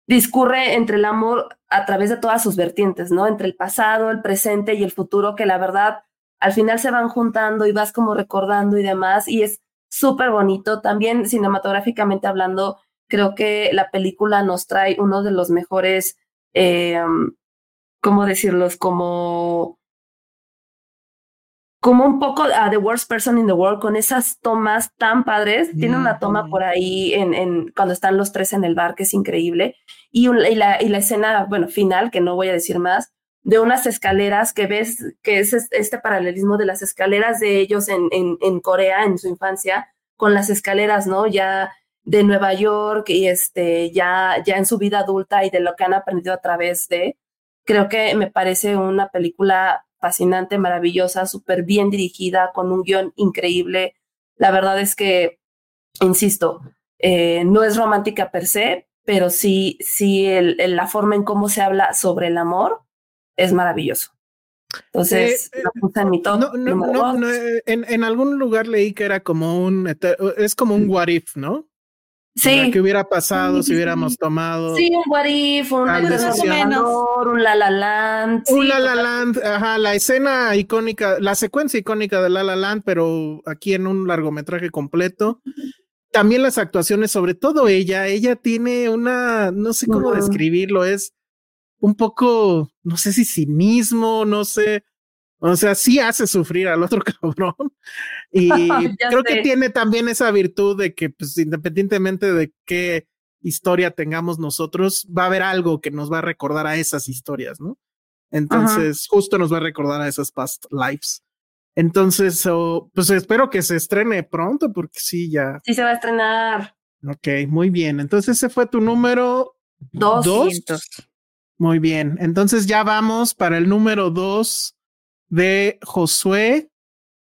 discurre entre el amor a través de todas sus vertientes, ¿no? Entre el pasado, el presente y el futuro, que la verdad al final se van juntando y vas como recordando y demás, y es súper bonito. También cinematográficamente hablando, creo que la película nos trae uno de los mejores, eh, ¿cómo decirlos? Como como un poco a The Worst Person in the World con esas tomas tan padres. Tiene una toma por ahí en, en, cuando están los tres en el bar que es increíble. Y, y, la, y la escena, bueno, final, que no voy a decir más, de unas escaleras que ves, que es este paralelismo de las escaleras de ellos en, en, en Corea en su infancia, con las escaleras, ¿no? Ya de Nueva York y este, ya, ya en su vida adulta y de lo que han aprendido a través de. Creo que me parece una película fascinante, maravillosa, súper bien dirigida, con un guion increíble. La verdad es que, insisto, eh, no es romántica per se, pero sí, sí el, la forma en cómo se habla sobre el amor es maravilloso. Entonces, eh, en mi top. en, en, algún lugar leí que era como un, es como un what if, ¿no? Sí. ¿Qué hubiera pasado si hubiéramos tomado? Sí, un What If, un, un La La Land. Un La La Land, ajá, la escena icónica, la secuencia icónica de La La Land, pero aquí en un largometraje completo. También las actuaciones, sobre todo ella, ella tiene una, no sé cómo describirlo, es un poco, no sé si cinismo, no sé, o sea, sí hace sufrir al otro cabrón. Y creo que tiene también esa virtud de que, pues, independientemente de qué historia tengamos nosotros, va a haber algo que nos va a recordar a esas historias, ¿no? Entonces, justo nos va a recordar a esas past lives. Entonces, pues espero que se estrene pronto, porque sí, ya. Sí, se va a estrenar. Ok, muy bien. Entonces, ese fue tu número 200. Muy bien. Entonces, ya vamos para el número dos de Josué.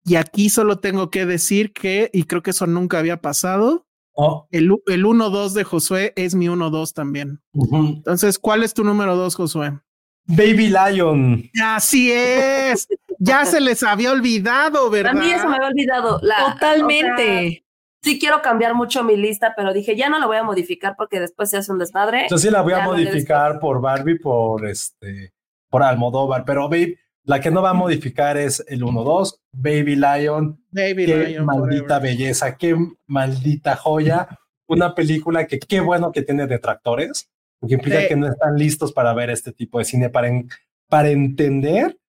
Y aquí solo tengo que decir que, y creo que eso nunca había pasado, oh. el, el 1-2 de Josué es mi 1-2 también. Entonces, ¿cuál es tu número 2, Josué? Baby Lion. Así es. ya se les había olvidado, ¿verdad? A mí eso me había olvidado. Totalmente. sí quiero cambiar mucho mi lista, pero dije, ya no la voy a modificar porque después se hace un desmadre. Yo sí la voy a modificar por Barbie, por este, por Almodóvar, pero Baby, la que no va a modificar es el 1-2, Baby Lion. Baby qué Lion. Maldita belleza, qué maldita joya. Una película que qué bueno que tiene detractores, porque implica que no están listos para ver este tipo de cine, para, para entender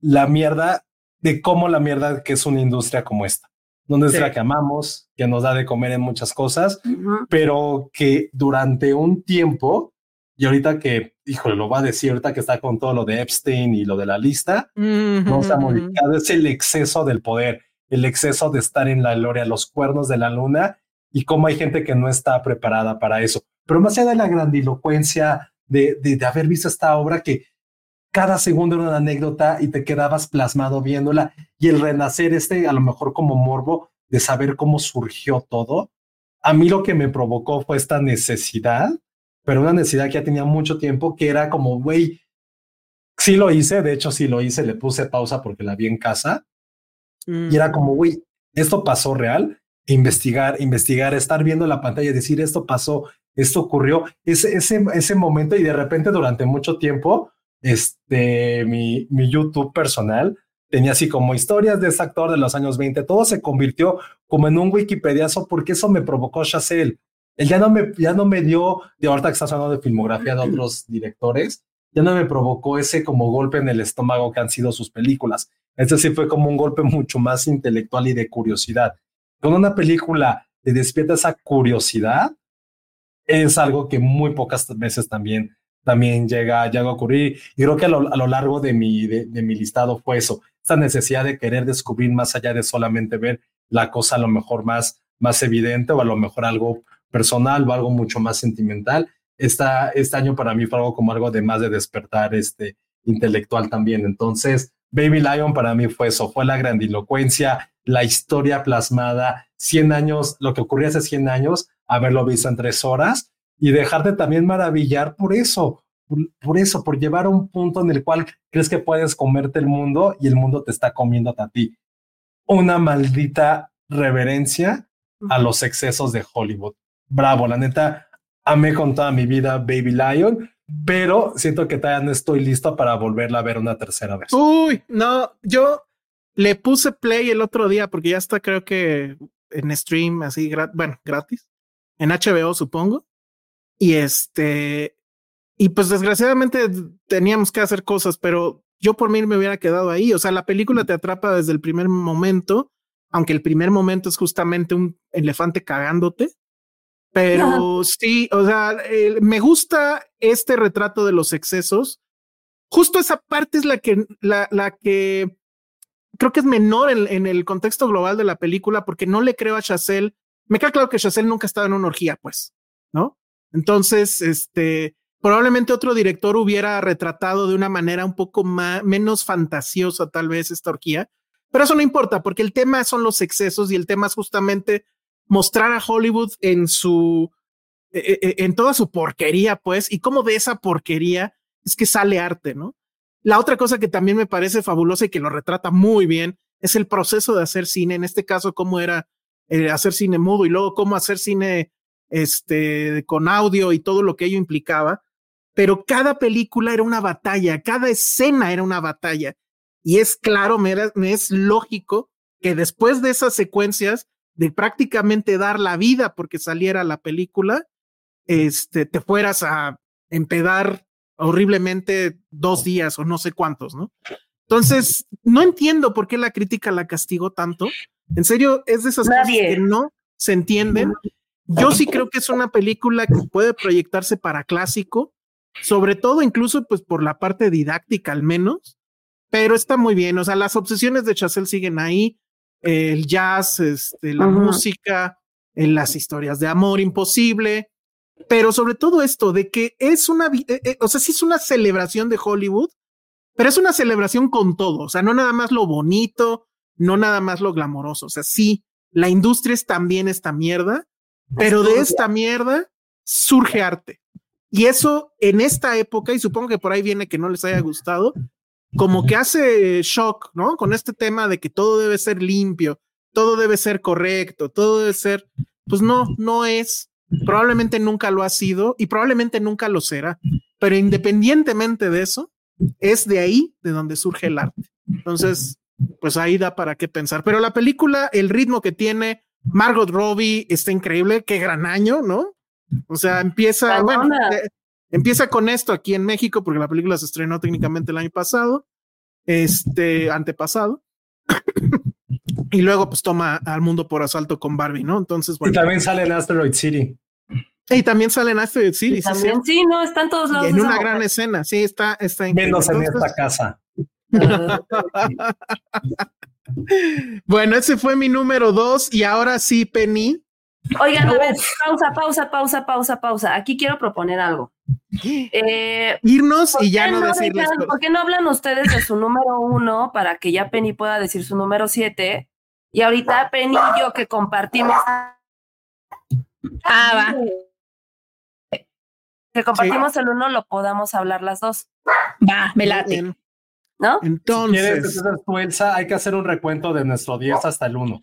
la mierda de cómo la mierda que es una industria como esta. Donde es la que amamos, que nos da de comer en muchas cosas, pero que durante un tiempo y ahorita que, híjole, lo va a decir ahorita que está con todo lo de Epstein y lo de la lista, no se ha modificado, es el exceso del poder, el exceso de estar en la gloria, los cuernos de la luna y cómo hay gente que no está preparada para eso. Pero más allá de la grandilocuencia de, de, de haber visto esta obra que cada segundo era una anécdota y te quedabas plasmado viéndola y el renacer este, a lo mejor como morbo de saber cómo surgió todo, a mí lo que me provocó fue esta necesidad pero una necesidad que ya tenía mucho tiempo, que era como, güey, sí lo hice, de hecho sí lo hice, le puse pausa porque la vi en casa, y era como, güey, esto pasó real, investigar, investigar, estar viendo la pantalla y decir, esto pasó, esto ocurrió, ese, ese, ese momento y de repente durante mucho tiempo, este, mi, mi YouTube personal tenía así como historias de ese actor de los años 20, todo se convirtió como en un Wikipediazo porque eso me provocó Chazelle. Él ya no me, ya no me dio, de ahorita que estás hablando de filmografía de otros directores, ya no me provocó ese como golpe en el estómago que han sido sus películas. Este sí fue como un golpe mucho más intelectual y de curiosidad. Con una película te despierta esa curiosidad, es algo que muy pocas veces también, también llega, llega a ocurrir. Y creo que a lo, largo de mi, de, mi listado fue eso, esta necesidad de querer descubrir más allá de solamente ver la cosa a lo mejor más, más evidente o a lo mejor algo personal o algo mucho más sentimental. Esta, este año para mí fue algo como algo de más de despertar este intelectual también. Entonces, Baby Lion para mí fue eso, fue la grandilocuencia, la historia plasmada, 100 años, lo que ocurrió hace 100 años, haberlo visto en tres horas y dejarte también maravillar por eso, por, por, eso, por llevar a un punto en el cual crees que puedes comerte el mundo y el mundo te está comiendo a ti. Una maldita reverencia a los excesos de Hollywood. Bravo, la neta, amé con toda mi vida Baby Lion, pero siento que todavía no estoy listo para volverla a ver una tercera vez. Uy, no, yo le puse play el otro día porque ya está, creo que en stream, así, bueno, gratis, en HBO, supongo. Y este, y pues desgraciadamente teníamos que hacer cosas, pero yo por mí me hubiera quedado ahí. O sea, la película te atrapa desde el primer momento, aunque el primer momento es justamente un elefante cagándote. Pero sí, o sea, eh, me gusta este retrato de los excesos. Justo esa parte es la que, la, la que creo que es menor en, en, el contexto global de la película, porque no le creo a Chazelle. Me queda claro que Chazelle nunca ha estado en una orgía, pues, ¿no? Entonces, este, probablemente otro director hubiera retratado de una manera un poco más, menos fantasiosa, tal vez, esta orgía. Pero eso no importa, porque el tema son los excesos y el tema es justamente mostrar a Hollywood en su, en toda su porquería, pues, y cómo de esa porquería es que sale arte, ¿no? La otra cosa que también me parece fabulosa y que lo retrata muy bien es el proceso de hacer cine, en este caso, cómo era eh, hacer cine mudo y luego cómo hacer cine este, con audio y todo lo que ello implicaba. Pero cada película era una batalla, cada escena era una batalla. Y es claro, me, era, me es lógico que después de esas secuencias de prácticamente dar la vida porque saliera la película, este, te fueras a empedar horriblemente dos días o no sé cuántos, ¿no? Entonces, no entiendo por qué la crítica la castigó tanto. En serio, es de esas Nadie. cosas que no se entienden. Yo sí creo que es una película que puede proyectarse para clásico, sobre todo incluso pues por la parte didáctica al menos, pero está muy bien. O sea, las obsesiones de Chazelle siguen ahí el jazz, este, la uh -huh. música, en las historias de amor imposible, pero sobre todo esto de que es una, eh, eh, o sea, sí es una celebración de Hollywood, pero es una celebración con todo, o sea, no nada más lo bonito, no nada más lo glamoroso, o sea, sí, la industria es también esta mierda, pero de esta mierda surge arte. Y eso en esta época, y supongo que por ahí viene que no les haya gustado, como que hace shock, ¿no? Con este tema de que todo debe ser limpio, todo debe ser correcto, todo debe ser, pues no, no es, probablemente nunca lo ha sido y probablemente nunca lo será, pero independientemente de eso, es de ahí de donde surge el arte. Entonces, pues ahí da para qué pensar. Pero la película, el ritmo que tiene, Margot Robbie está increíble, qué gran año, ¿no? O sea, empieza, bueno, Empieza con esto aquí en México, porque la película se estrenó técnicamente el año pasado, este, antepasado. y luego pues toma al mundo por asalto con Barbie, ¿no? Entonces, bueno. Y también sale en Asteroid City. Y también sale en Asteroid City. Sí, sí, no, están todos lados. Y en una gran escena, sí, está, está Menos en esta casa. bueno, ese fue mi número dos y ahora sí, Penny. Oigan, a ver, pausa, pausa, pausa, pausa, pausa. Aquí quiero proponer algo. Eh, Irnos y ya no, no decirles. Dejan, ¿Por qué no hablan ustedes de su número uno para que ya Penny pueda decir su número siete? Y ahorita Penny y yo que compartimos. Ah, va. Que compartimos sí. el uno, lo podamos hablar las dos. Va, me late. ¿No? Entonces, si tú, Elsa, hay que hacer un recuento de nuestro 10 hasta el 1.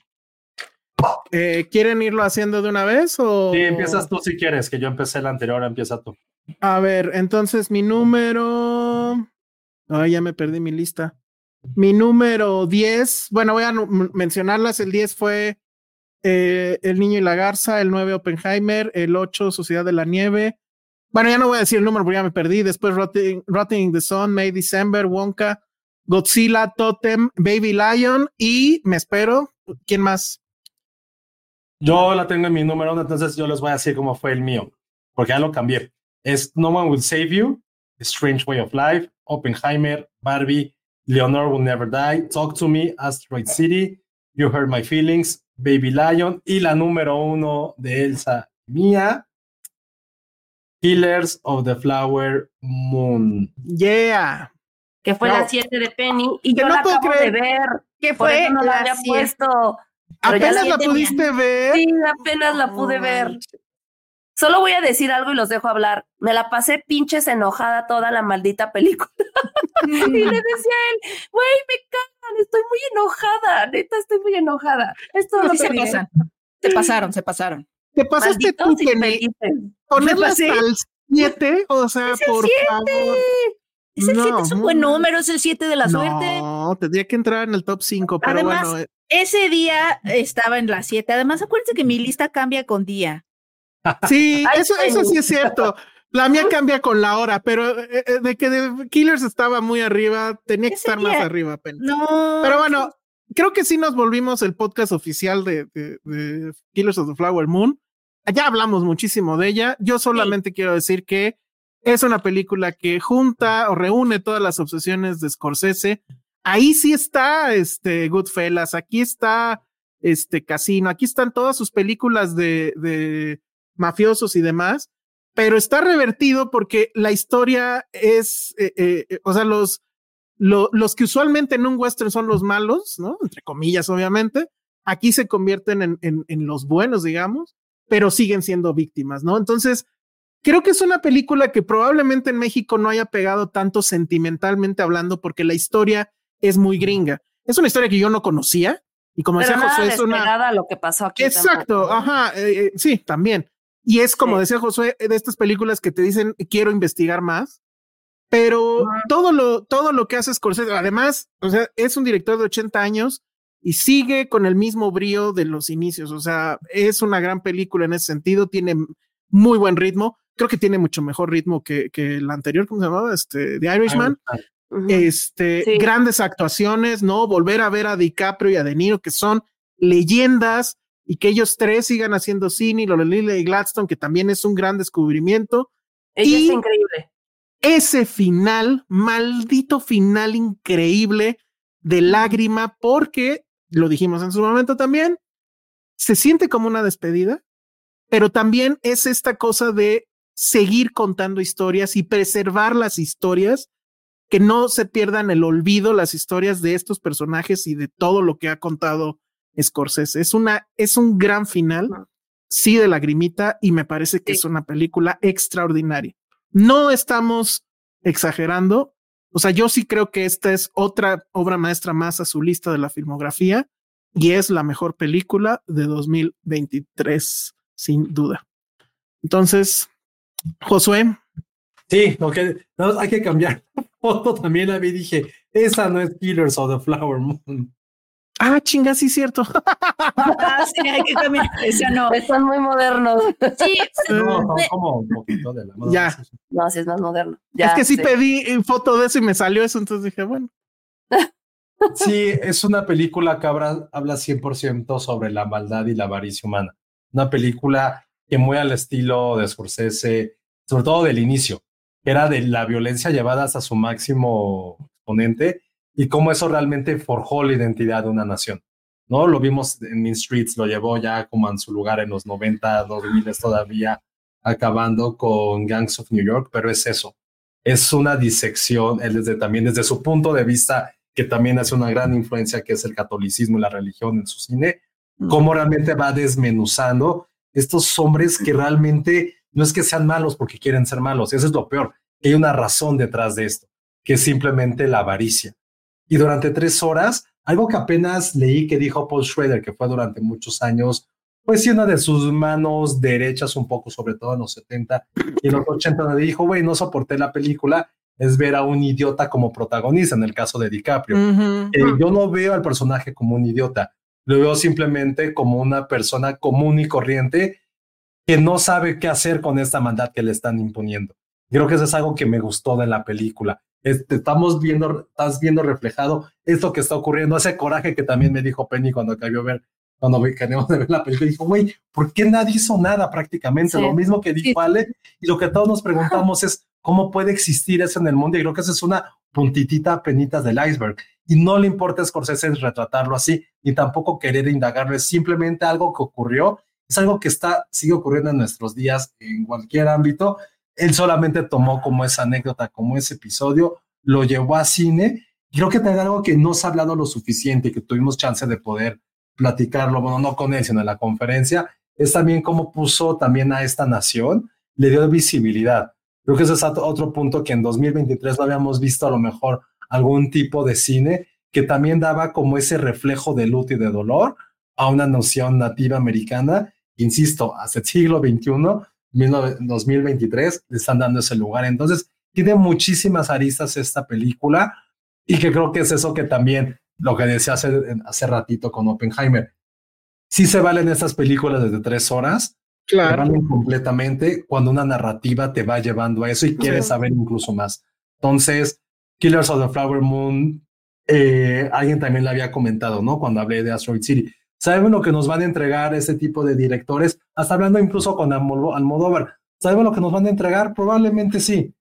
Eh, ¿Quieren irlo haciendo de una vez o...? Sí, empiezas tú si quieres, que yo empecé el anterior, empieza tú. A ver, entonces mi número... Ay, ya me perdí mi lista. Mi número 10, bueno, voy a mencionarlas. El 10 fue eh, El Niño y la Garza, el 9 Oppenheimer, el 8 Sociedad de la Nieve. Bueno, ya no voy a decir el número porque ya me perdí. Después Rotting, Rotting the Sun, May December, Wonka, Godzilla, Totem, Baby Lion y me espero. ¿Quién más? Yo la tengo en mi número entonces yo les voy a decir cómo fue el mío, porque ya lo cambié. Es No One Will Save You, Strange Way of Life, Oppenheimer, Barbie, Leonor Will Never Die, Talk to Me, Asteroid City, You Hurt My Feelings, Baby Lion y la número uno de Elsa mía, Killers of the Flower Moon. Yeah. Que fue la 7 de Penny y yo, no la acabo creer. de ver. Que fue no la, había puesto. ¿Apenas la, pudiste ver? Sí, apenas la pude ver. Solo voy a decir algo y los dejo hablar. Me la pasé pinches enojada toda la maldita película. y le decía a él, güey, me cagan, estoy muy enojada, neta, estoy muy enojada. Esto no se pasan. Se pasaron, se pasaron. Te pasaste tú, Kenny. Ponerla hasta el 7, o sea, por favor. Es el 7, es un buen número, es el 7 de la suerte. No, tendría que entrar en el top 5, pero bueno. Eh. Ese día estaba en la 7. Además, acuérdense que mi lista cambia con día. Sí, eso, eso sí es cierto. La mía cambia con la hora, pero eh, eh, de que de Killers estaba muy arriba, tenía que estar más arriba apenas. No. Pero bueno, creo que sí nos volvimos el podcast oficial de, de, Killers of the Flower Moon. Ya hablamos muchísimo de ella. Yo solamente quiero decir que es una película que junta o reúne todas las obsesiones de Scorsese. Ahí sí está este Goodfellas, aquí está este Casino, aquí están todas sus películas de, de mafiosos y demás, pero está revertido porque la historia es, eh, eh, o sea, los, los que usualmente en un western son los malos, ¿no? Entre comillas, obviamente, aquí se convierten en, en, en los buenos, digamos, pero siguen siendo víctimas, ¿no? Entonces, creo que es una película que probablemente en México no haya pegado tanto sentimentalmente hablando porque la historia es muy gringa. Es una historia que yo no conocía y como decía José, es una... lo que pasó aquí. Exacto, ajá, eh, eh, sí, también. Y es como decía José, de estas películas que te dicen quiero investigar más, pero todo lo todo lo que hace Scorsese, además, o sea, es un director de 80 años y sigue con el mismo brío de los inicios, o sea, es una gran película en ese sentido, tiene muy buen ritmo creo que tiene mucho mejor ritmo que, que el anterior, ¿cómo se llamaba? Este, The Irishman. Este, grandes actuaciones, ¿no? Volver a ver a DiCaprio y a De Niro, que son leyendas, y que ellos tres sigan haciendo cine, Lolita y Gladstone, que también es un gran descubrimiento. Ella es increíble. Ese final, maldito final increíble de lágrima, porque, lo dijimos en su momento también, se siente como una despedida, pero también es esta cosa de seguir contando historias y preservar las historias, que no se pierdan el olvido las historias de estos personajes y de todo lo que ha contado Scorsese. Es una, es un gran final, sí, de lagrimita, y me parece que es una película extraordinaria. No estamos exagerando. O sea, yo sí creo que esta es otra obra maestra más a su lista de la filmografía y es la mejor película de 2023, sin duda. Entonces, Josué. Sí, okay. hay que cambiar foto también. A mí dije, esa no es Killers of the Flower Moon. Ah, chinga, sí, cierto. ah, sí, hay que cambiar. Esa no. Están muy modernos. Sí, no, como un poquito de la moda. Ya. No, sí es más moderno. es que sí, pedí foto de eso y me salió eso, entonces dije, bueno. Sí, es una película que habla, habla 100% sobre la maldad y la avaricia humana. Una película que muy al estilo de Scorsese, sobre todo del inicio, era de la violencia llevada hasta su máximo exponente y cómo eso realmente forjó la identidad de una nación. ¿no? Lo vimos en Mean Streets, lo llevó ya como en su lugar en los 90, 2000 todavía, acabando con Gangs of New York, pero es eso. Es una disección, él desde, también desde su punto de vista, que también hace una gran influencia, que es el catolicismo y la religión en su cine, mm. cómo realmente va desmenuzando estos hombres que realmente no es que sean malos porque quieren ser malos, eso es lo peor, hay una razón detrás de esto, que es simplemente la avaricia. Y durante tres horas, algo que apenas leí que dijo Paul Schrader, que fue durante muchos años, pues sí, una de sus manos derechas un poco, sobre todo en los 70 y en los 80, donde dijo, güey, no soporté la película, es ver a un idiota como protagonista, en el caso de DiCaprio. Eh, yo no veo al personaje como un idiota, lo veo simplemente como una persona común y corriente que no sabe qué hacer con esta maldad que le están imponiendo. Creo que eso es algo que me gustó de la película. Este, estamos viendo, estás viendo reflejado esto que está ocurriendo, ese coraje que también me dijo Penny cuando acabó ver, cuando queríamos de ver la película, dijo, güey, ¿por qué nadie hizo nada prácticamente? Lo mismo que dijo Ale, y lo que todos nos preguntamos es, ¿cómo puede existir eso en el mundo? Y creo que esa es una puntitita penitas del iceberg. Y no le importa a Scorsese retratarlo así, ni tampoco querer indagarlo, es simplemente algo que ocurrió, es algo que está, sigue ocurriendo en nuestros días en cualquier ámbito. Él solamente tomó como esa anécdota, como ese episodio, lo llevó a cine. Y creo que tener algo que no se ha hablado lo suficiente, que tuvimos chance de poder platicarlo, bueno, no con él, sino en la conferencia, es también cómo puso también a esta nación, le dio visibilidad. Creo que ese es otro punto que en 2023 no habíamos visto a lo mejor algún tipo de cine que también daba como ese reflejo de luto y de dolor a una noción nativa americana. Insisto, hace siglo XXI, 2023, le están dando ese lugar. Entonces, tiene muchísimas aristas esta película y que creo que es eso que también, lo que decía hace, hace ratito con Oppenheimer, sí se valen estas películas desde tres horas, claro. valen completamente cuando una narrativa te va llevando a eso y quieres saber incluso más. Entonces, Killers of the Flower Moon, eh, alguien también le había comentado, ¿no? Cuando hablé de Asteroid City. ¿Sabemos lo que nos van a entregar este tipo de directores? Hasta hablando incluso con Almodóvar. ¿Sabemos lo que nos van a entregar? Probablemente sí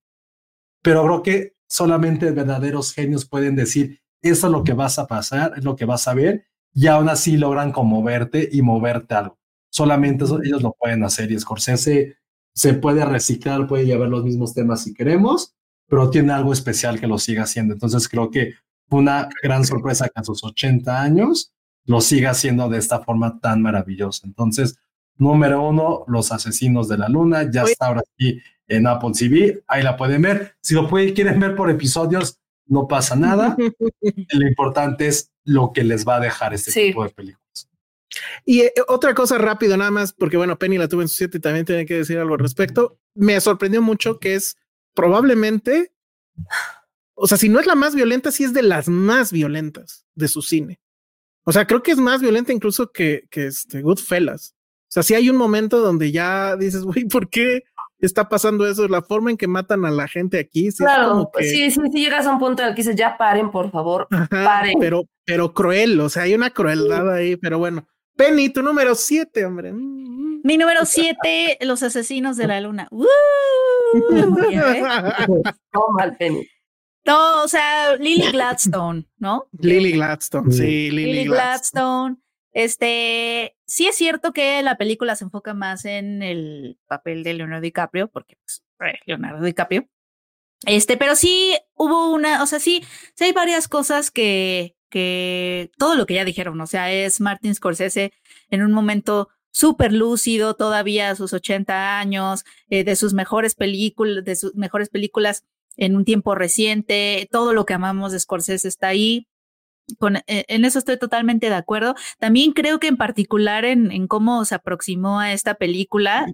pero creo que solamente verdaderos genios pueden decir, eso es lo que vas a pasar, es lo que vas a ver, y aún así logran conmoverte y moverte algo. Solamente ellos lo pueden hacer y Scorsese se puede reciclar, puede llevar los mismos temas si queremos, pero tiene algo especial que lo siga haciendo. Entonces creo que una gran sorpresa que a sus 80 años lo siga haciendo de esta forma tan maravillosa. Entonces, número uno, Los Asesinos de la Luna, ya está ahora sí en Apple TV, ahí la pueden ver. Si lo pueden, quieren ver por episodios, no pasa nada. lo importante es lo que les va a dejar este tipo de películas. Y eh, otra cosa rápido nada más, porque bueno, Penny la tuve en su siete y también tiene que decir algo al respecto. Me sorprendió mucho que es probablemente, o sea, si no es la más violenta, sí es de las más violentas de su cine. O sea, creo que es más violenta incluso que, que este Goodfellas. O sea, si hay un momento donde ya dices, güey, ¿por qué está pasando eso? La forma en que matan a la gente aquí. claro, sí, sí, sí, llegas a un punto en el que dices, ya paren, por favor, paren. Pero, pero cruel, o sea, hay una crueldad ahí, pero bueno. Penny, tu número siete, hombre. Mi número siete, Los Asesinos de la Luna. ¡Uh! mal, Penny. No, o sea, Lily Gladstone, ¿no? Lily Gladstone, sí, Lily, Gladstone este, sí es cierto que la película se enfoca más en el papel de Leonardo DiCaprio, porque pues, eh, Leonardo DiCaprio. Este, pero sí hubo una, o sea, sí, sí hay varias cosas que, que todo lo que ya dijeron, o sea, es Martin Scorsese en un momento súper lúcido, todavía a sus 80 años, eh, de sus mejores películas, de sus mejores películas en un tiempo reciente, todo lo que amamos de Scorsese está ahí. Eh, en eso estoy totalmente de acuerdo. También creo que en particular en, cómo se aproximó a esta película,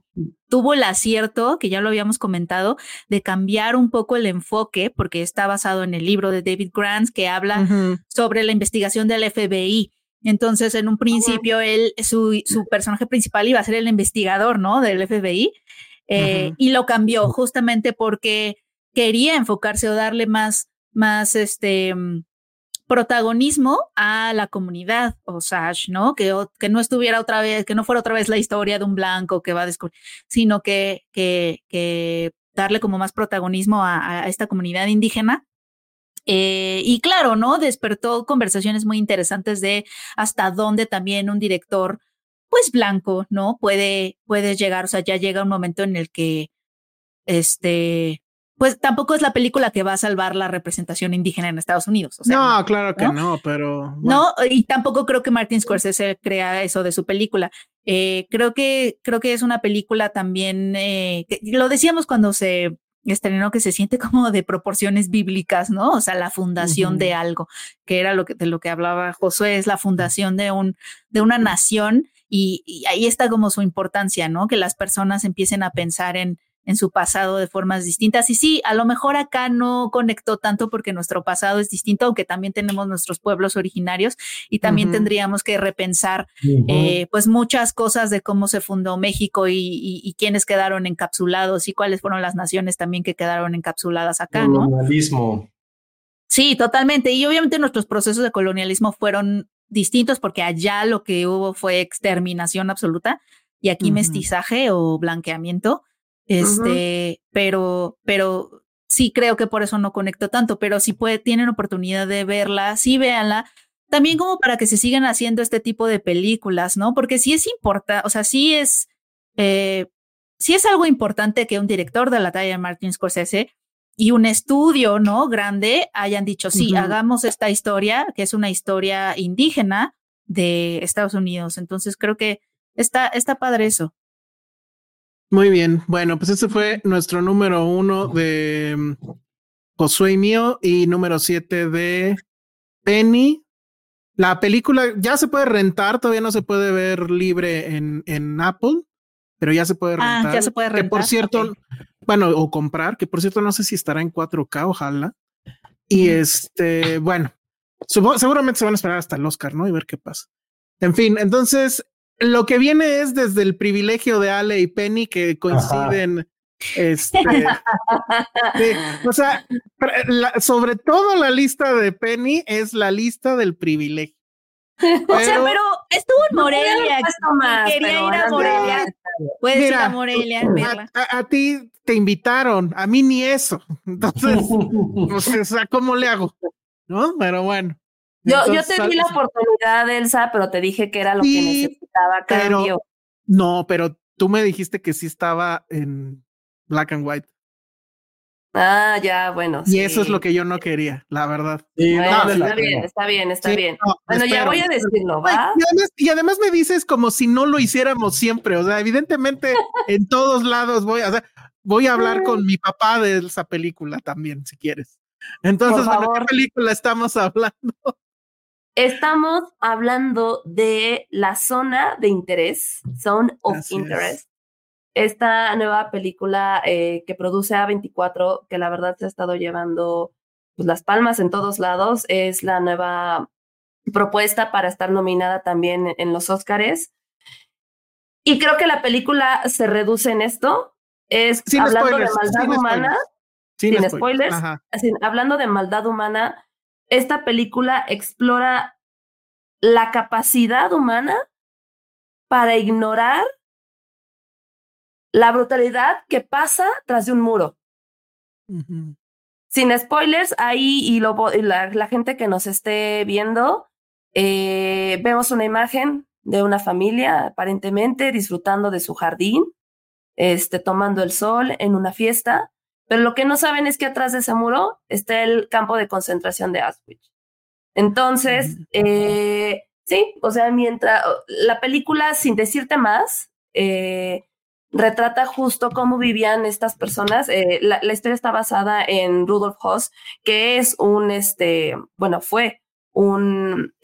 tuvo el acierto, que ya lo habíamos comentado, de cambiar un poco el enfoque, porque está basado en el libro de David Grant que habla sobre la investigación del FBI. Entonces, en un principio, él, su, su, personaje principal iba a ser el investigador, ¿no? Del FBI. Eh, y lo cambió justamente porque quería enfocarse o darle más, más, este, mm, protagonismo a la comunidad Osage, ¿no? Que, que no estuviera otra vez, que no fuera otra vez la historia de un blanco que va a descubrir, sino que, que, que darle como más protagonismo a, esta comunidad indígena. Eh, y claro, ¿no? Despertó conversaciones muy interesantes de hasta dónde también un director, pues blanco, ¿no? Puede, puede llegar, o sea, ya llega un momento en el que, este, pues tampoco es la película que va a salvar la representación indígena en Estados Unidos. no, claro que no, pero... No, y tampoco creo que Martin Scorsese crea eso de su película. Eh, creo, que, creo que es una película también, eh, lo decíamos cuando se estrenó, que se siente como de proporciones bíblicas, ¿no? O sea, la fundación de algo, que era lo que, de lo que hablaba Josué, es la fundación de, un, de una nación y, y ahí está como su importancia, ¿no? Que las personas empiecen a pensar en en su pasado de formas distintas. Y sí, a lo mejor acá no conectó tanto porque nuestro pasado es distinto, aunque también tenemos nuestros pueblos originarios y también tendríamos que repensar eh, pues muchas cosas de cómo se fundó México y, y, quiénes quedaron encapsulados y cuáles fueron las naciones también que quedaron encapsuladas acá, ¿no? Colonialismo. Sí, totalmente. Y obviamente nuestros procesos de colonialismo fueron distintos porque allá lo que hubo fue exterminación absoluta y aquí mestizaje o blanqueamiento. Este, pero, pero sí creo que por eso no conecto tanto, pero si puede, tienen oportunidad de verla, sí véanla. También como para que se sigan haciendo este tipo de películas, ¿no? Porque sí es importante, o sea, sí es, eh, sí es algo importante que un director de la talla de Martin Scorsese y un estudio, ¿no? Grande hayan dicho, sí, hagamos esta historia, que es una historia indígena de Estados Unidos. Entonces creo que está, está padre eso. Muy bien. Bueno, pues ese fue nuestro número uno de mm, Josué y mío y número siete de Penny. La película ya se puede rentar, todavía no se puede ver libre en, en Apple, pero ya se puede rentar. Ah, ya se puede rentar. Que por cierto, bueno, o comprar, que por cierto no sé si estará en 4K, ojalá. Y este, bueno, seguramente se van a esperar hasta el Oscar, ¿no? Y ver qué pasa. En fin, entonces lo que viene es desde el privilegio de Ale y Penny que coinciden. Este, o sea, sobre todo la lista de Penny es la lista del privilegio. o sea, pero estuvo en Morelia. quería ir a Morelia. Puedes ir a Morelia. A, ti te invitaron, a mí ni eso. Entonces, o sea, ¿cómo le hago? ¿No? Pero bueno. Yo, yo te di la oportunidad, Elsa, pero te dije que era lo que necesitaba cambio. no, pero tú me dijiste que sí estaba en black and white. Ah, ya, bueno. Y eso es lo que yo no quería, la verdad. está, bien, está bien, está bien, bueno, ya voy a decirlo, ¿va? Y además, y además, me dices como si no lo hiciéramos siempre. O sea, evidentemente en todos lados voy a, o sea, voy a hablar con mi papá de esa película también, si quieres. Entonces, ¿de qué película estamos hablando? Estamos hablando de la zona de interés, Zone of Interest. Esta nueva película eh, que produce A24, que la verdad se ha estado llevando pues, las palmas en todos lados, es la nueva propuesta para estar nominada también en los Oscars. Y creo que la película se reduce en esto. Es hablando de maldad humana. Sin, spoilers. hablando de maldad humana, esta película explora la capacidad humana para ignorar la brutalidad que pasa tras de un muro. Sin spoilers, ahí y, la, gente que nos esté viendo, eh, vemos una imagen de una familia aparentemente disfrutando de su jardín, este, tomando el sol en una fiesta. Pero lo que no saben es que atrás de ese muro está el campo de concentración de Auschwitz. Entonces, eh, sí, o sea, mientras la película, sin decirte más, eh, retrata justo cómo vivían estas personas. Eh, la, historia está basada en Rudolf Hoss, que es un, este, bueno, fue un,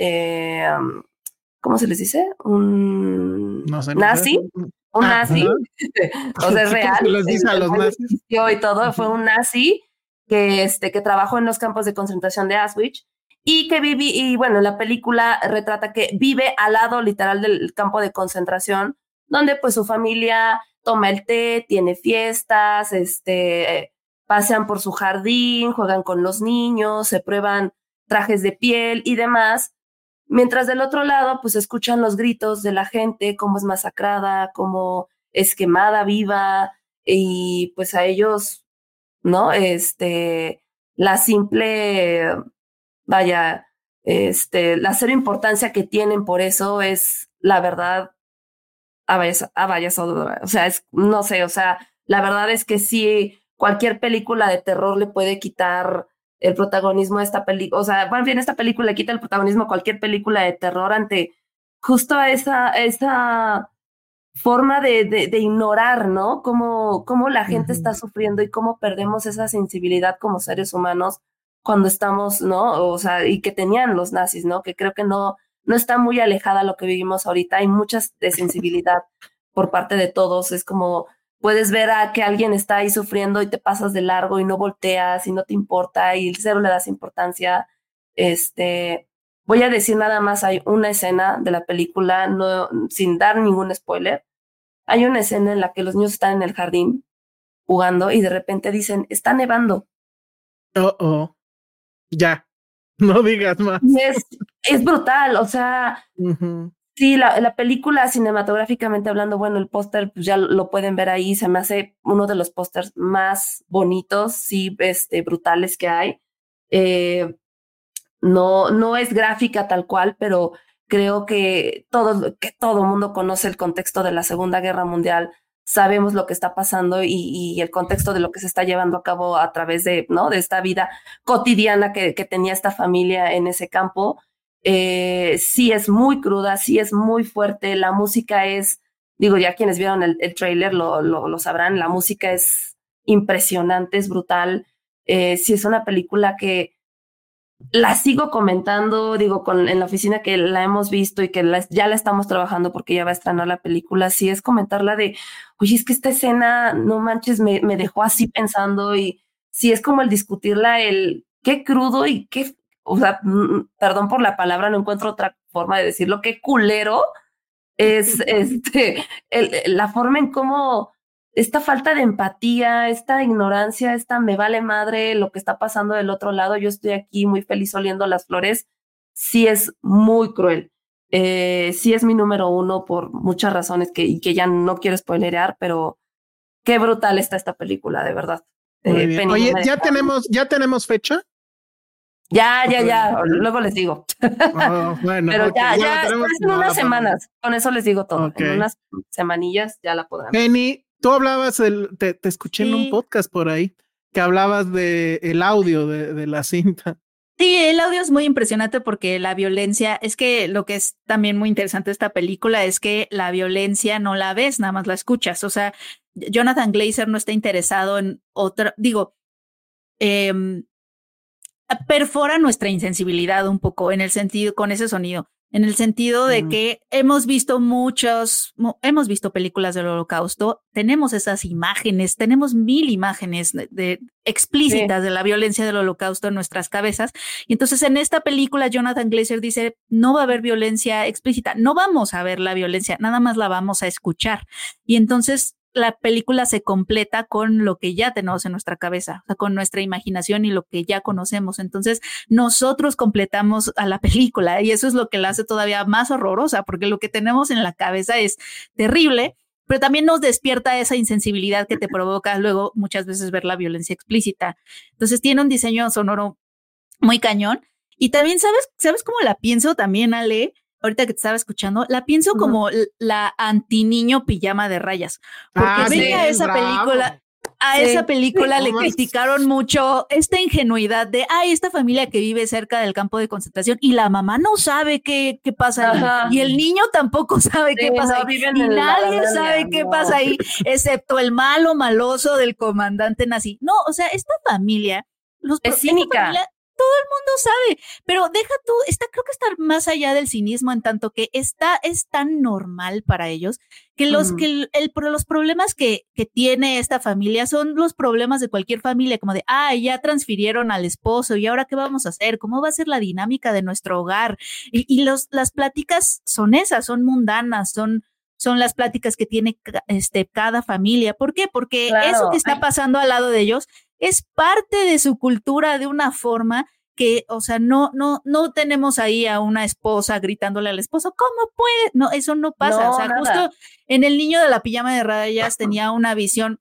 ¿cómo se les dice? Un nazi un ah, nazi, o sea, es real. Les dice a los nazis. Y todo, fue un nazi que, este, que trabajó en los campos de concentración de Auschwitz y que vive, y bueno, la película retrata que vive al lado literal del campo de concentración, donde pues su familia toma el té, tiene fiestas, este, pasean por su jardín, juegan con los niños, se prueban trajes de piel y demás, Mientras del otro lado, pues escuchan los gritos de la gente, cómo es masacrada, cómo es quemada viva, y pues a ellos, ¿no? Este, la simple, vaya, este, la cero importancia que tienen por eso es, la verdad, a vaya, a vaya, o sea, es, no sé, o sea, la verdad es que sí, cualquier película de terror le puede quitar el protagonismo de esta película, o sea, bueno, bien, esta película quita el protagonismo a cualquier película de terror ante justo esa, esa forma de, de, ignorar, ¿no? Cómo, cómo la gente está sufriendo y cómo perdemos esa sensibilidad como seres humanos cuando estamos, ¿no? O sea, y que tenían los nazis, ¿no? Que creo que no, no está muy alejada lo que vivimos ahorita. Hay mucha de sensibilidad por parte de todos. Es como puedes ver a que alguien está ahí sufriendo y te pasas de largo y no volteas y no te importa y cero le das importancia. Este, voy a decir nada más, hay una escena de la película, no, sin dar ningún spoiler. Hay una escena en la que los niños están en el jardín jugando y de repente dicen, está nevando. Oh, oh. Ya, no digas más. Es, es brutal, o sea, Sí, la, la, película cinematográficamente hablando, bueno, el póster pues ya lo pueden ver ahí, se me hace uno de los pósters más bonitos, sí, este, brutales que hay. Eh, no, no es gráfica tal cual, pero creo que todo, que todo mundo conoce el contexto de la Segunda Guerra Mundial, sabemos lo que está pasando y, y, el contexto de lo que se está llevando a cabo a través de, ¿no? de esta vida cotidiana que tenía esta familia en ese campo eh, sí es muy cruda, sí es muy fuerte, la música es, digo, ya quienes vieron el, el trailer lo, lo, sabrán, la música es impresionante, es brutal, eh, sí es una película que la sigo comentando, digo, en la oficina que la hemos visto y que ya la estamos trabajando porque ya va a estrenar la película, sí es comentarla de, oye, es que esta escena, no manches, me, me dejó así pensando y sí es como el discutirla, el qué crudo y qué o sea, perdón por la palabra, no encuentro otra forma de decirlo, qué culero es este, el, la forma en cómo esta falta de empatía, esta ignorancia, esta me vale madre lo que está pasando del otro lado, yo estoy aquí muy feliz oliendo las flores, sí es muy cruel. Eh, sí es mi número uno por muchas razones que, y que ya no quiero spoilerear, pero qué brutal está esta película, de verdad. Eh, Oye, ¿ya tenemos, ¿ya tenemos fecha? Ya, ya, ya, luego les digo. Oh, bueno, Pero ya, ya, en unas semanas, con eso les digo todo. En unas semanillas ya la podrán. Penny, tú hablabas, el, te, te, escuché en un podcast por ahí, que hablabas de el audio de, de la cinta. Sí, el audio es muy impresionante porque la violencia, es que lo que es también muy interesante de esta película es que la violencia no la ves, nada más la escuchas. O sea, Jonathan Glazer no está interesado en otra, digo, eh, perfora nuestra insensibilidad un poco en el sentido, con ese sonido, en el sentido de que hemos visto muchos, hemos visto películas del holocausto, tenemos esas imágenes, tenemos mil imágenes de, explícitas de la violencia del holocausto en nuestras cabezas. Y entonces en esta película Jonathan Glazer dice, no va a haber violencia explícita, no vamos a ver la violencia, nada más la vamos a escuchar. Y entonces la película se completa con lo que ya tenemos en nuestra cabeza, o sea, con nuestra imaginación y lo que ya conocemos. Entonces, nosotros completamos a la película y eso es lo que la hace todavía más horrorosa, porque lo que tenemos en la cabeza es terrible, pero también nos despierta esa insensibilidad que te provoca luego muchas veces ver la violencia explícita. Entonces, tiene un diseño sonoro muy cañón. Y también, ¿sabes, ¿sabes cómo la pienso también, Ale? Ahorita que te estaba escuchando, la pienso como la anti niño pijama de rayas. Porque ah, venga esa película, a esa película le criticaron mucho esta ingenuidad de, ay, esta familia que vive cerca del campo de concentración y la mamá no sabe qué, qué pasa ahí y el niño tampoco sabe qué pasa ahí y nadie sabe qué pasa ahí, excepto el malo maloso del comandante nazi. No, o sea, esta familia, los es cínica todo el mundo sabe, pero deja tú, está, creo que está más allá del cinismo en tanto que está, es tan normal para ellos que los, que el, el, los problemas que, que tiene esta familia son los problemas de cualquier familia, como de, ah, ya transfirieron al esposo y ahora qué vamos a hacer, cómo va a ser la dinámica de nuestro hogar. Y, y los, las pláticas son esas, son mundanas, son, son las pláticas que tiene este, cada familia. ¿Por qué? Porque eso que está pasando al lado de ellos es parte de su cultura de una forma que, o sea, no, no, no tenemos ahí a una esposa gritándole al esposo, ¿cómo puede? No, eso no pasa. o sea, justo en el niño de la pijama de rayas tenía una visión,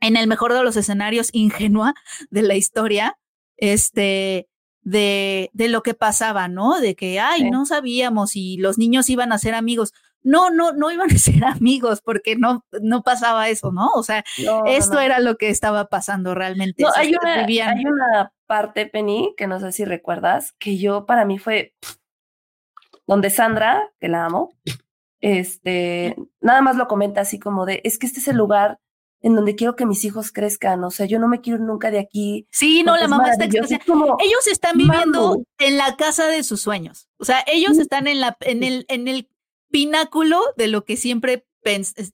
en el mejor de los escenarios, ingenua de la historia, este, de, de lo que pasaba, ¿no? De que, ay, no sabíamos si los niños iban a ser amigos no, no, no iban a ser amigos porque no, no pasaba eso, ¿no? O sea, esto era lo que estaba pasando realmente. No, hay, una, hay una parte, Penny, que no sé si recuerdas, que yo para mí fue donde Sandra, que la amo, este, nada más lo comenta así como de, es que este es el lugar en donde quiero que mis hijos crezcan, o sea, yo no me quiero nunca de aquí. Sí, no, la mamá está ellos están viviendo en la casa de sus sueños. O sea, ellos están en la en el en el pináculo de lo que siempre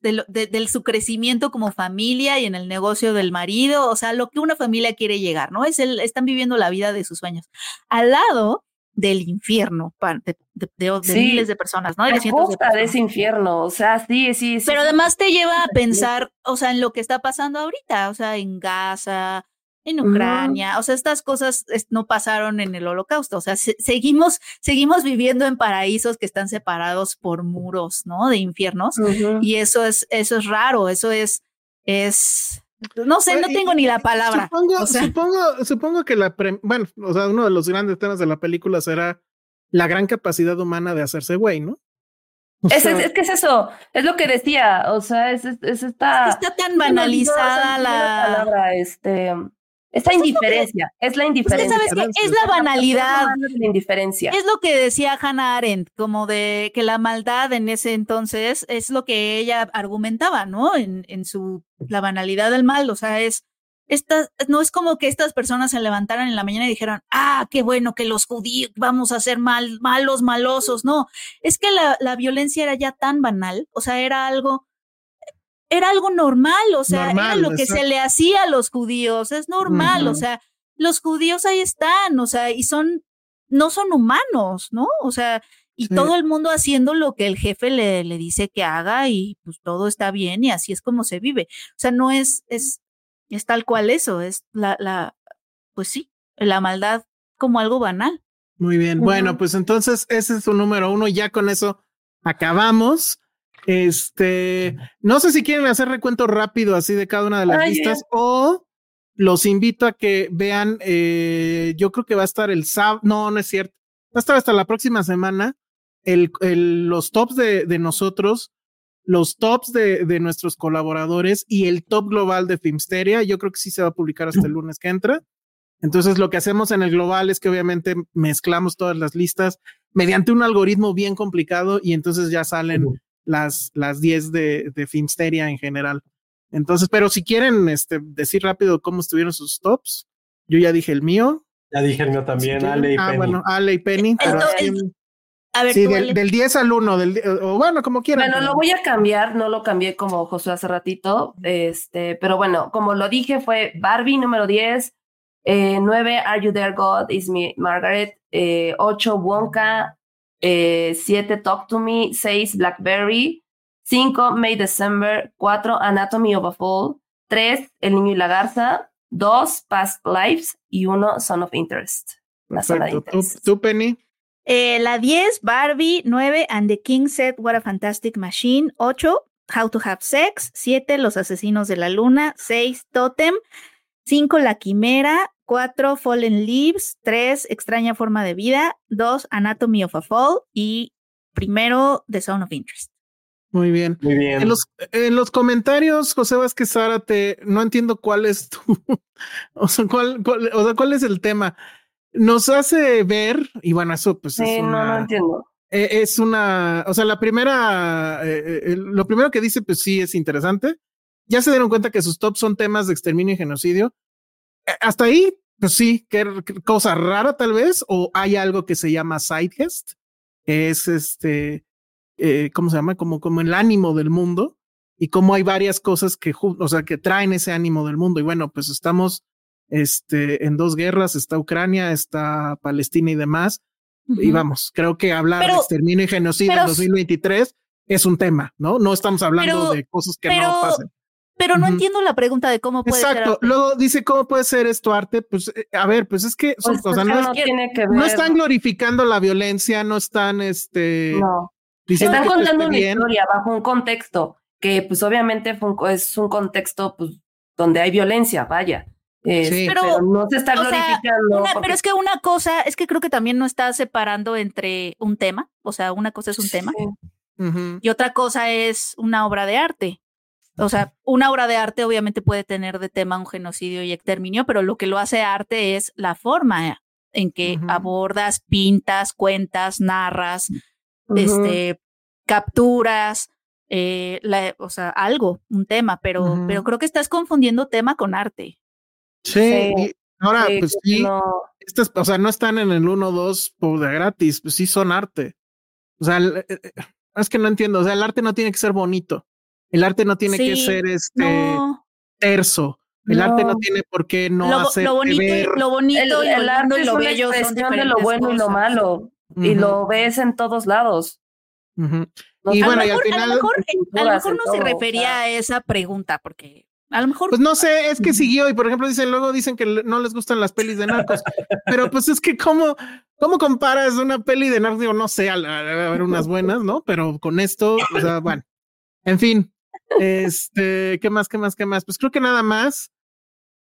de, su crecimiento como familia y en el negocio del marido, o sea, lo que una familia quiere llegar, ¿no? Es el, están viviendo la vida de sus sueños. Al lado del infierno de, de, miles de personas, ¿no? De, de, ese infierno, o sea, sí, sí, sí. Pero además te lleva a pensar, o sea, en lo que está pasando ahorita, o sea, en Gaza, en Ucrania, o sea, estas cosas no pasaron en el holocausto, o sea, seguimos, seguimos viviendo en paraísos que están separados por muros, ¿no? De infiernos, y eso es, eso es raro, eso es, es, no sé, no tengo ni la palabra. Supongo, supongo, supongo que la, bueno, o sea, uno de los grandes temas de la película será la gran capacidad humana de hacerse güey, ¿no? Es, es, que es eso, es lo que decía, o sea, es, es, esta... Está tan banalizada la... palabra, este... Esta indiferencia, es, la indiferencia. ¿Sabes qué? Es la banalidad. Es la indiferencia. Es lo que decía Hannah Arendt, como de que la maldad en ese entonces es lo que ella argumentaba, ¿no? En, en su, la banalidad del mal, o sea, es, esta, no es como que estas personas se levantaran en la mañana y dijeran, ah, qué bueno que los judíos vamos a ser mal, malos, malosos, no, es que la, la violencia era ya tan banal, o sea, era algo era algo normal, o sea, era lo que se le hacía a los judíos, es normal, o sea, los judíos ahí están, o sea, y son, no son humanos, ¿no? O sea, y todo el mundo haciendo lo que el jefe le, le dice que haga y pues todo está bien y así es como se vive. O sea, no es, es, es tal cual eso, es la, la, pues sí, la maldad como algo banal. Muy bien, bueno, pues entonces ese es su número uno, ya con eso acabamos. Este, no sé si quieren hacer recuento rápido así de cada una de las listas o los invito a que vean, eh, yo creo que va a estar el sábado, no, no es cierto, va a estar hasta la próxima semana el, el los tops de, de, nosotros, los tops de, de, nuestros colaboradores y el top global de Filmsteria. Yo creo que sí se va a publicar hasta el lunes que entra. Entonces, lo que hacemos en el global es que obviamente mezclamos todas las listas mediante un algoritmo bien complicado y entonces ya salen las, las 10 de, de Filmsteria en general. Entonces, pero si quieren este, decir rápido cómo estuvieron sus tops, yo ya dije el mío. Ya dije el mío también, Ale y ah, Penny. bueno, Ale y Penny. a ver, sí, del, del, 10 al 1, del, o bueno, como quieran. Bueno, lo voy a cambiar, no lo cambié como Josué hace ratito, este, pero bueno, como lo dije, fue Barbie número 10, eh, 9 Are You There God Is Me Margaret, eh, 8 Wonka, 7 eh, Talk to Me, 6 Blackberry, 5 May December, 4 Anatomy of a Fall, 3 El Niño y la Garza, 2 Past Lives. Y 1 Son of Interest. La zona de interés. ¿Tú, Penny? Eh, la 10, Barbie, 9, And the King Said What a Fantastic Machine, 8, How to Have Sex, 7, Los Asesinos de la Luna, 6, Totem, 5, La Quimera, 4, Fallen Leaves, 3, Extraña Forma de Vida, 2, Anatomy of a Fall y primero, The Zone of Interest. Muy bien. Muy bien. En los, en los comentarios, José Vázquez Zárate, no entiendo cuál es tu, o sea, cuál, o sea, cuál es el tema. Nos hace ver, y bueno, eso pues es una, no, entiendo. E, es una, o sea, la primera, eh, eh, lo primero que dice, pues sí es interesante. Ya se dieron cuenta que sus tops son temas de exterminio y genocidio. Eh, hasta ahí sí, qué, cosa rara tal vez, o hay algo que se llama sidegest, es este, eh, ¿cómo se llama? Como, como el ánimo del mundo, y como hay varias cosas que, o sea, que traen ese ánimo del mundo. Y bueno, pues estamos este, en dos guerras, está Ucrania, está Palestina y demás. Y vamos, creo que hablar de exterminio y genocidio en 2023 es un tema, ¿no? No estamos hablando de cosas que no pasen. Pero no entiendo la pregunta de cómo puede Exacto. ser. Exacto. Luego dice cómo puede ser esto arte. Pues, eh, a ver, pues es que son, pues, no, no, están glorificando la violencia, no están, este. No. Están contando una historia bajo un contexto que, pues, obviamente es un contexto, pues, donde hay violencia, vaya. sí. pero, no se está glorificando. Pero es que una cosa, es que creo que también no está separando entre un tema, o sea, una cosa es un tema y otra cosa es una obra de arte. O sea, una obra de arte obviamente puede tener de tema un genocidio y exterminio, pero lo que lo hace arte es la forma en que abordas, pintas, cuentas, narras, este, capturas, eh, o sea, algo, un tema, pero, pero creo que estás confundiendo tema con arte. Sí, ahora, pues sí, estas, o sea, no están en el 1 2 por de gratis, pues sí son arte. O sea, eh, eh, es que no entiendo, o sea, el arte no tiene que ser bonito. El arte no tiene que ser este terso. El arte no tiene por qué no lo, hacer lo bonito, el, lo bonito el, arte y lo bello son de lo bueno y lo malo y lo ves en todos lados. y bueno, y al final a lo mejor, a lo mejor no se refería a esa pregunta porque a lo mejor. Pues no sé, es que siguió y por ejemplo dicen, luego dicen que no les gustan las pelis de narcos, pero pues es que cómo, cómo comparas una peli de narcos, digo, no sé, a haber unas buenas, ¿no? Pero con esto, o sea, bueno, en fin, este, ¿qué más, qué más, qué más? Pues creo que nada más.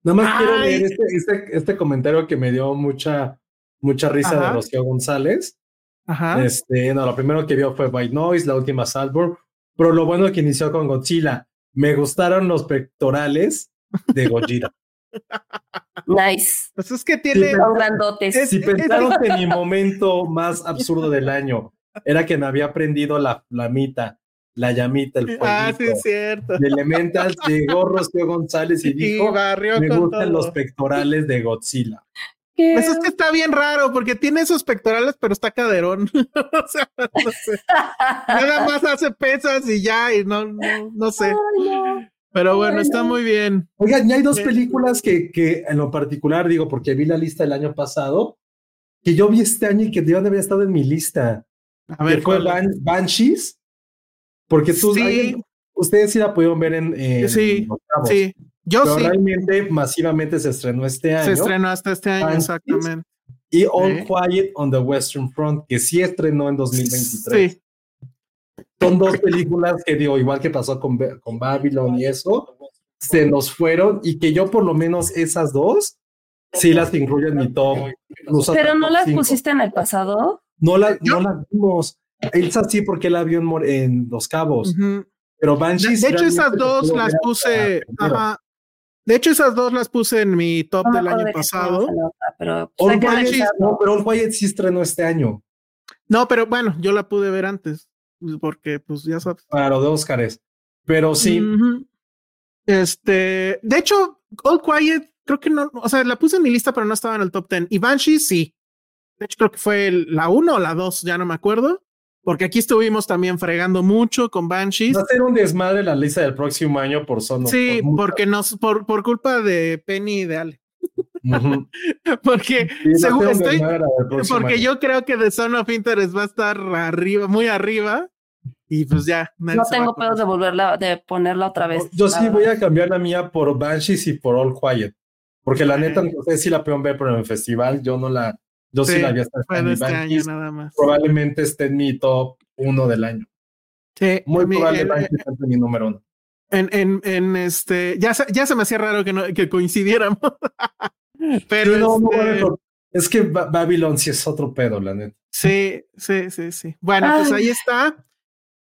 Nada más quiero leer este, este, este, comentario que me dio mucha, mucha risa de Rocío González. Ajá. Este, no, lo primero que vio fue White Noise, la última Salzburg, pero lo bueno que inició con Godzilla me gustaron los pectorales de Gojira. Nice. Pues es que tiene. Son grandotes. si pensaron que mi momento más absurdo del año era que me había prendido la flamita, la llamita, el fueguito. Ah, sí, es cierto. De Elemental llegó Rocío González y dijo: Me gustan los pectorales de Godzilla. Pues es que está bien raro porque tiene esos pectorales, pero está caderón. o sea, no sé. Nada más hace pesas y ya, y no, no, sé. Pero bueno, está muy bien. Oigan, ya hay dos películas que, que en lo particular digo, porque vi la lista el año pasado, que yo vi este año y que no había estado en mi lista. A ver, fue Banshees, porque tú, sí. ustedes sí la pudieron ver en, sí, sí. Yo Pero realmente masivamente se estrenó este año. Se estrenó hasta este año, exactamente. Y All Quiet on the Western Front, que sí estrenó en 2023. Sí. Son dos películas que digo, igual que pasó con, con Babylon y eso, se nos fueron y que yo por lo menos esas dos sí las incluyo en mi top. Pero no las pusiste en el pasado. No, la, no las vimos. Elsa sí porque la vio en, en Los Cabos. Pero Banshees. De, hecho, esas dos las puse. Ajá, de hecho, esas dos las puse en mi top del año pasado. pero, All Quiet, no, pero All Quiet sí estrenó este año. No, pero bueno, yo la pude ver antes, porque pues ya sabes. Claro, de Óscares. Pero sí. Este, de hecho, All Quiet, creo que no, o sea, la puse en mi lista, pero no estaba en el top 10. Y Banshee, sí. De hecho, creo que fue la uno o la dos, ya no me acuerdo porque aquí estuvimos también fregando mucho con Banshees. Va a ser un desmadre la lista del próximo año por Sono. Sí, porque nos, por, por culpa de Penny y de Ale. porque según estoy, porque yo creo que The Son of Interest va a estar arriba, muy arriba. Y pues ya. No tengo pedos de volverla, de ponerla otra vez. Yo sí voy a cambiar la mía por Banshees y por All Quiet. Porque la neta, no sé si la pueden ver, pero en el festival yo no la, yo sí, la había estado en este año nada más. Probablemente esté en mi top uno del año. Sí, muy probablemente esté en mi número uno. En, en, en este, ya, ya se me hacía raro que, no, que coincidiéramos. Pero no, este es que Babylon sí es otro pedo, la neta. Sí, sí, sí, sí. Bueno, pues ahí está.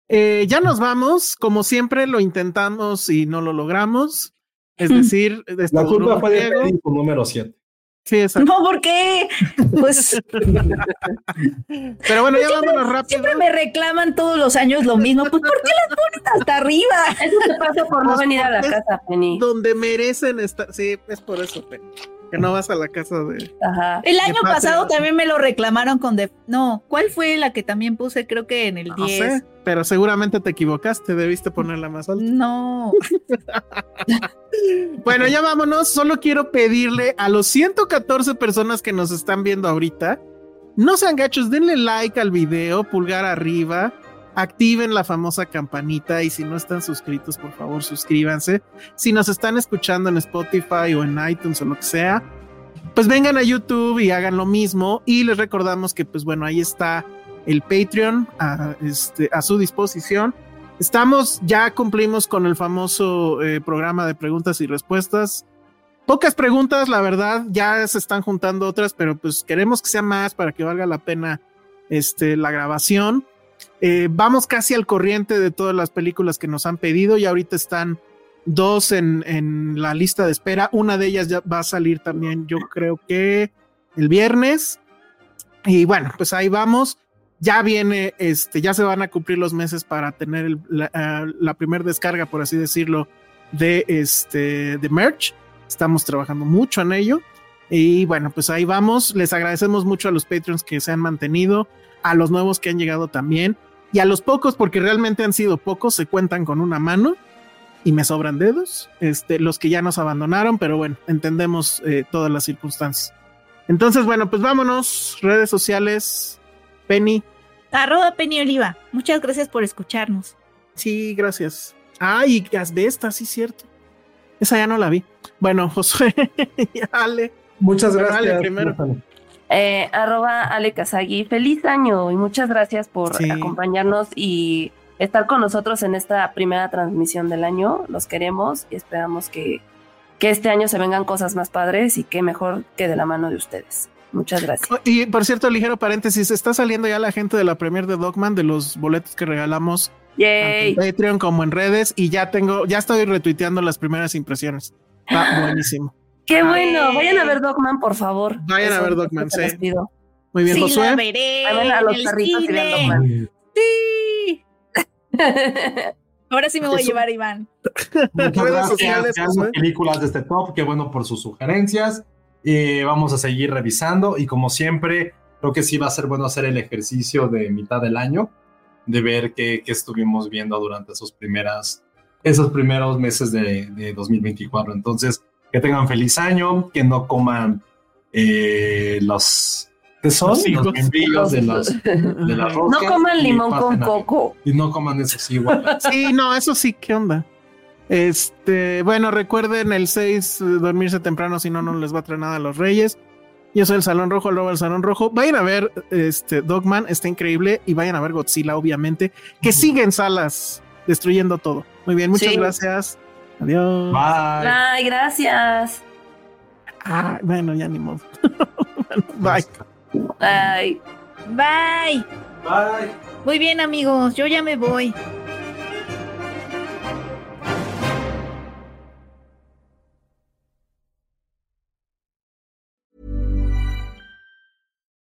Eh, ya nos vamos. Como siempre, lo intentamos y no lo logramos. Es decir, la curva fue de número 7. Sí, exacto. No, ¿por qué? Pues. Pero bueno, ya vámonos rápido. Siempre me reclaman todos los años lo mismo. Pues, ¿por qué las ponen hasta arriba? Eso te pasa por no venir a la casa, Penny. Donde merecen estar. Sí, es por eso, Penny. Que no vas a la casa de. Ajá. El año pasado también me lo reclamaron con. De... No, ¿cuál fue la que también puse? Creo que en el no 10. Sé, pero seguramente te equivocaste. Debiste ponerla más alta. No. bueno, ya vámonos. Solo quiero pedirle a los 114 personas que nos están viendo ahorita, no sean gachos, denle like al video, pulgar arriba, activen la famosa campanita y si no están suscritos, por favor, suscríbanse. Si nos están escuchando en Spotify o en iTunes o lo que sea, pues vengan a YouTube y hagan lo mismo y les recordamos que pues bueno, ahí está el Patreon a, este, su disposición Estamos, ya cumplimos con el famoso eh, programa de preguntas y respuestas. Pocas preguntas, la verdad, ya se están juntando otras, pero pues queremos que sea más para que valga la pena este, la grabación. Eh, vamos casi al corriente de todas las películas que nos han pedido y ahorita están dos en, en la lista de espera. Una de ellas ya va a salir también, yo creo que el viernes. Y bueno, pues ahí vamos ya viene, este, ya se van a cumplir los meses para tener la, uh, primera descarga, por así decirlo, de este, de merch. Estamos trabajando mucho en ello. Y bueno, pues ahí vamos. Les agradecemos mucho a los Patreons que se han mantenido, a los nuevos que han llegado también, y a los pocos, porque realmente han sido pocos, se cuentan con una mano. y me sobran dedos, este, los que ya nos abandonaron, pero bueno, entendemos eh, todas las circunstancias. Entonces, bueno, pues vámonos, redes sociales, Penny. Arroba Penny Oliva, muchas gracias por escucharnos. Sí, gracias. Ah, y esta, sí, cierto. Esa ya no la vi. Bueno, Josué, Ale. Muchas gracias. Ale primero. Eh, arroba Ale Kazagi, feliz año y muchas gracias por acompañarnos y estar con nosotros en esta primera transmisión del año. Los queremos y esperamos que, que este año se vengan cosas más padres y que mejor que de la mano de ustedes. Muchas gracias. Oh, y por cierto, ligero paréntesis, está saliendo ya la gente de la premier de Dogman de los boletos que regalamos en Patreon como en redes y ya tengo, ya estoy retuiteando las primeras impresiones. Está buenísimo. Qué bueno, vayan a ver Dogman, por favor. Vayan a ver Dogman, sí. Muy bien, sí, Josué. La veré a los perritos y vean Dogman. Sí. Ahora sí me voy a llevar, Iván. Muchas gracias. películas de este top. Qué bueno por sus sugerencias. y vamos a seguir revisando. Y como siempre, creo que sí va a ser bueno hacer el ejercicio de mitad del año, de ver qué, qué estuvimos viendo durante esos, primeras, esos primeros meses de, de 2024. Entonces, que tengan feliz año, que no coman eh, los ¿Qué son? Los, los de, los, de la No coman limón con coco. Y no coman eso sí igual. sí, no, eso sí, ¿qué onda? Este, bueno, recuerden el 6, eh, dormirse temprano, si no, no les va a traer nada a los reyes. Yo soy el Salón Rojo, el Salón Rojo. Vayan a ver este Dogman, está increíble. Y vayan a ver Godzilla, obviamente, que sigue en salas, destruyendo todo. Muy bien, muchas gracias. Adiós. Bye. Bye, gracias. Ah, bueno, ya ni modo. bye. Bye. Bye. Bye. Muy bien, amigos, yo ya me voy.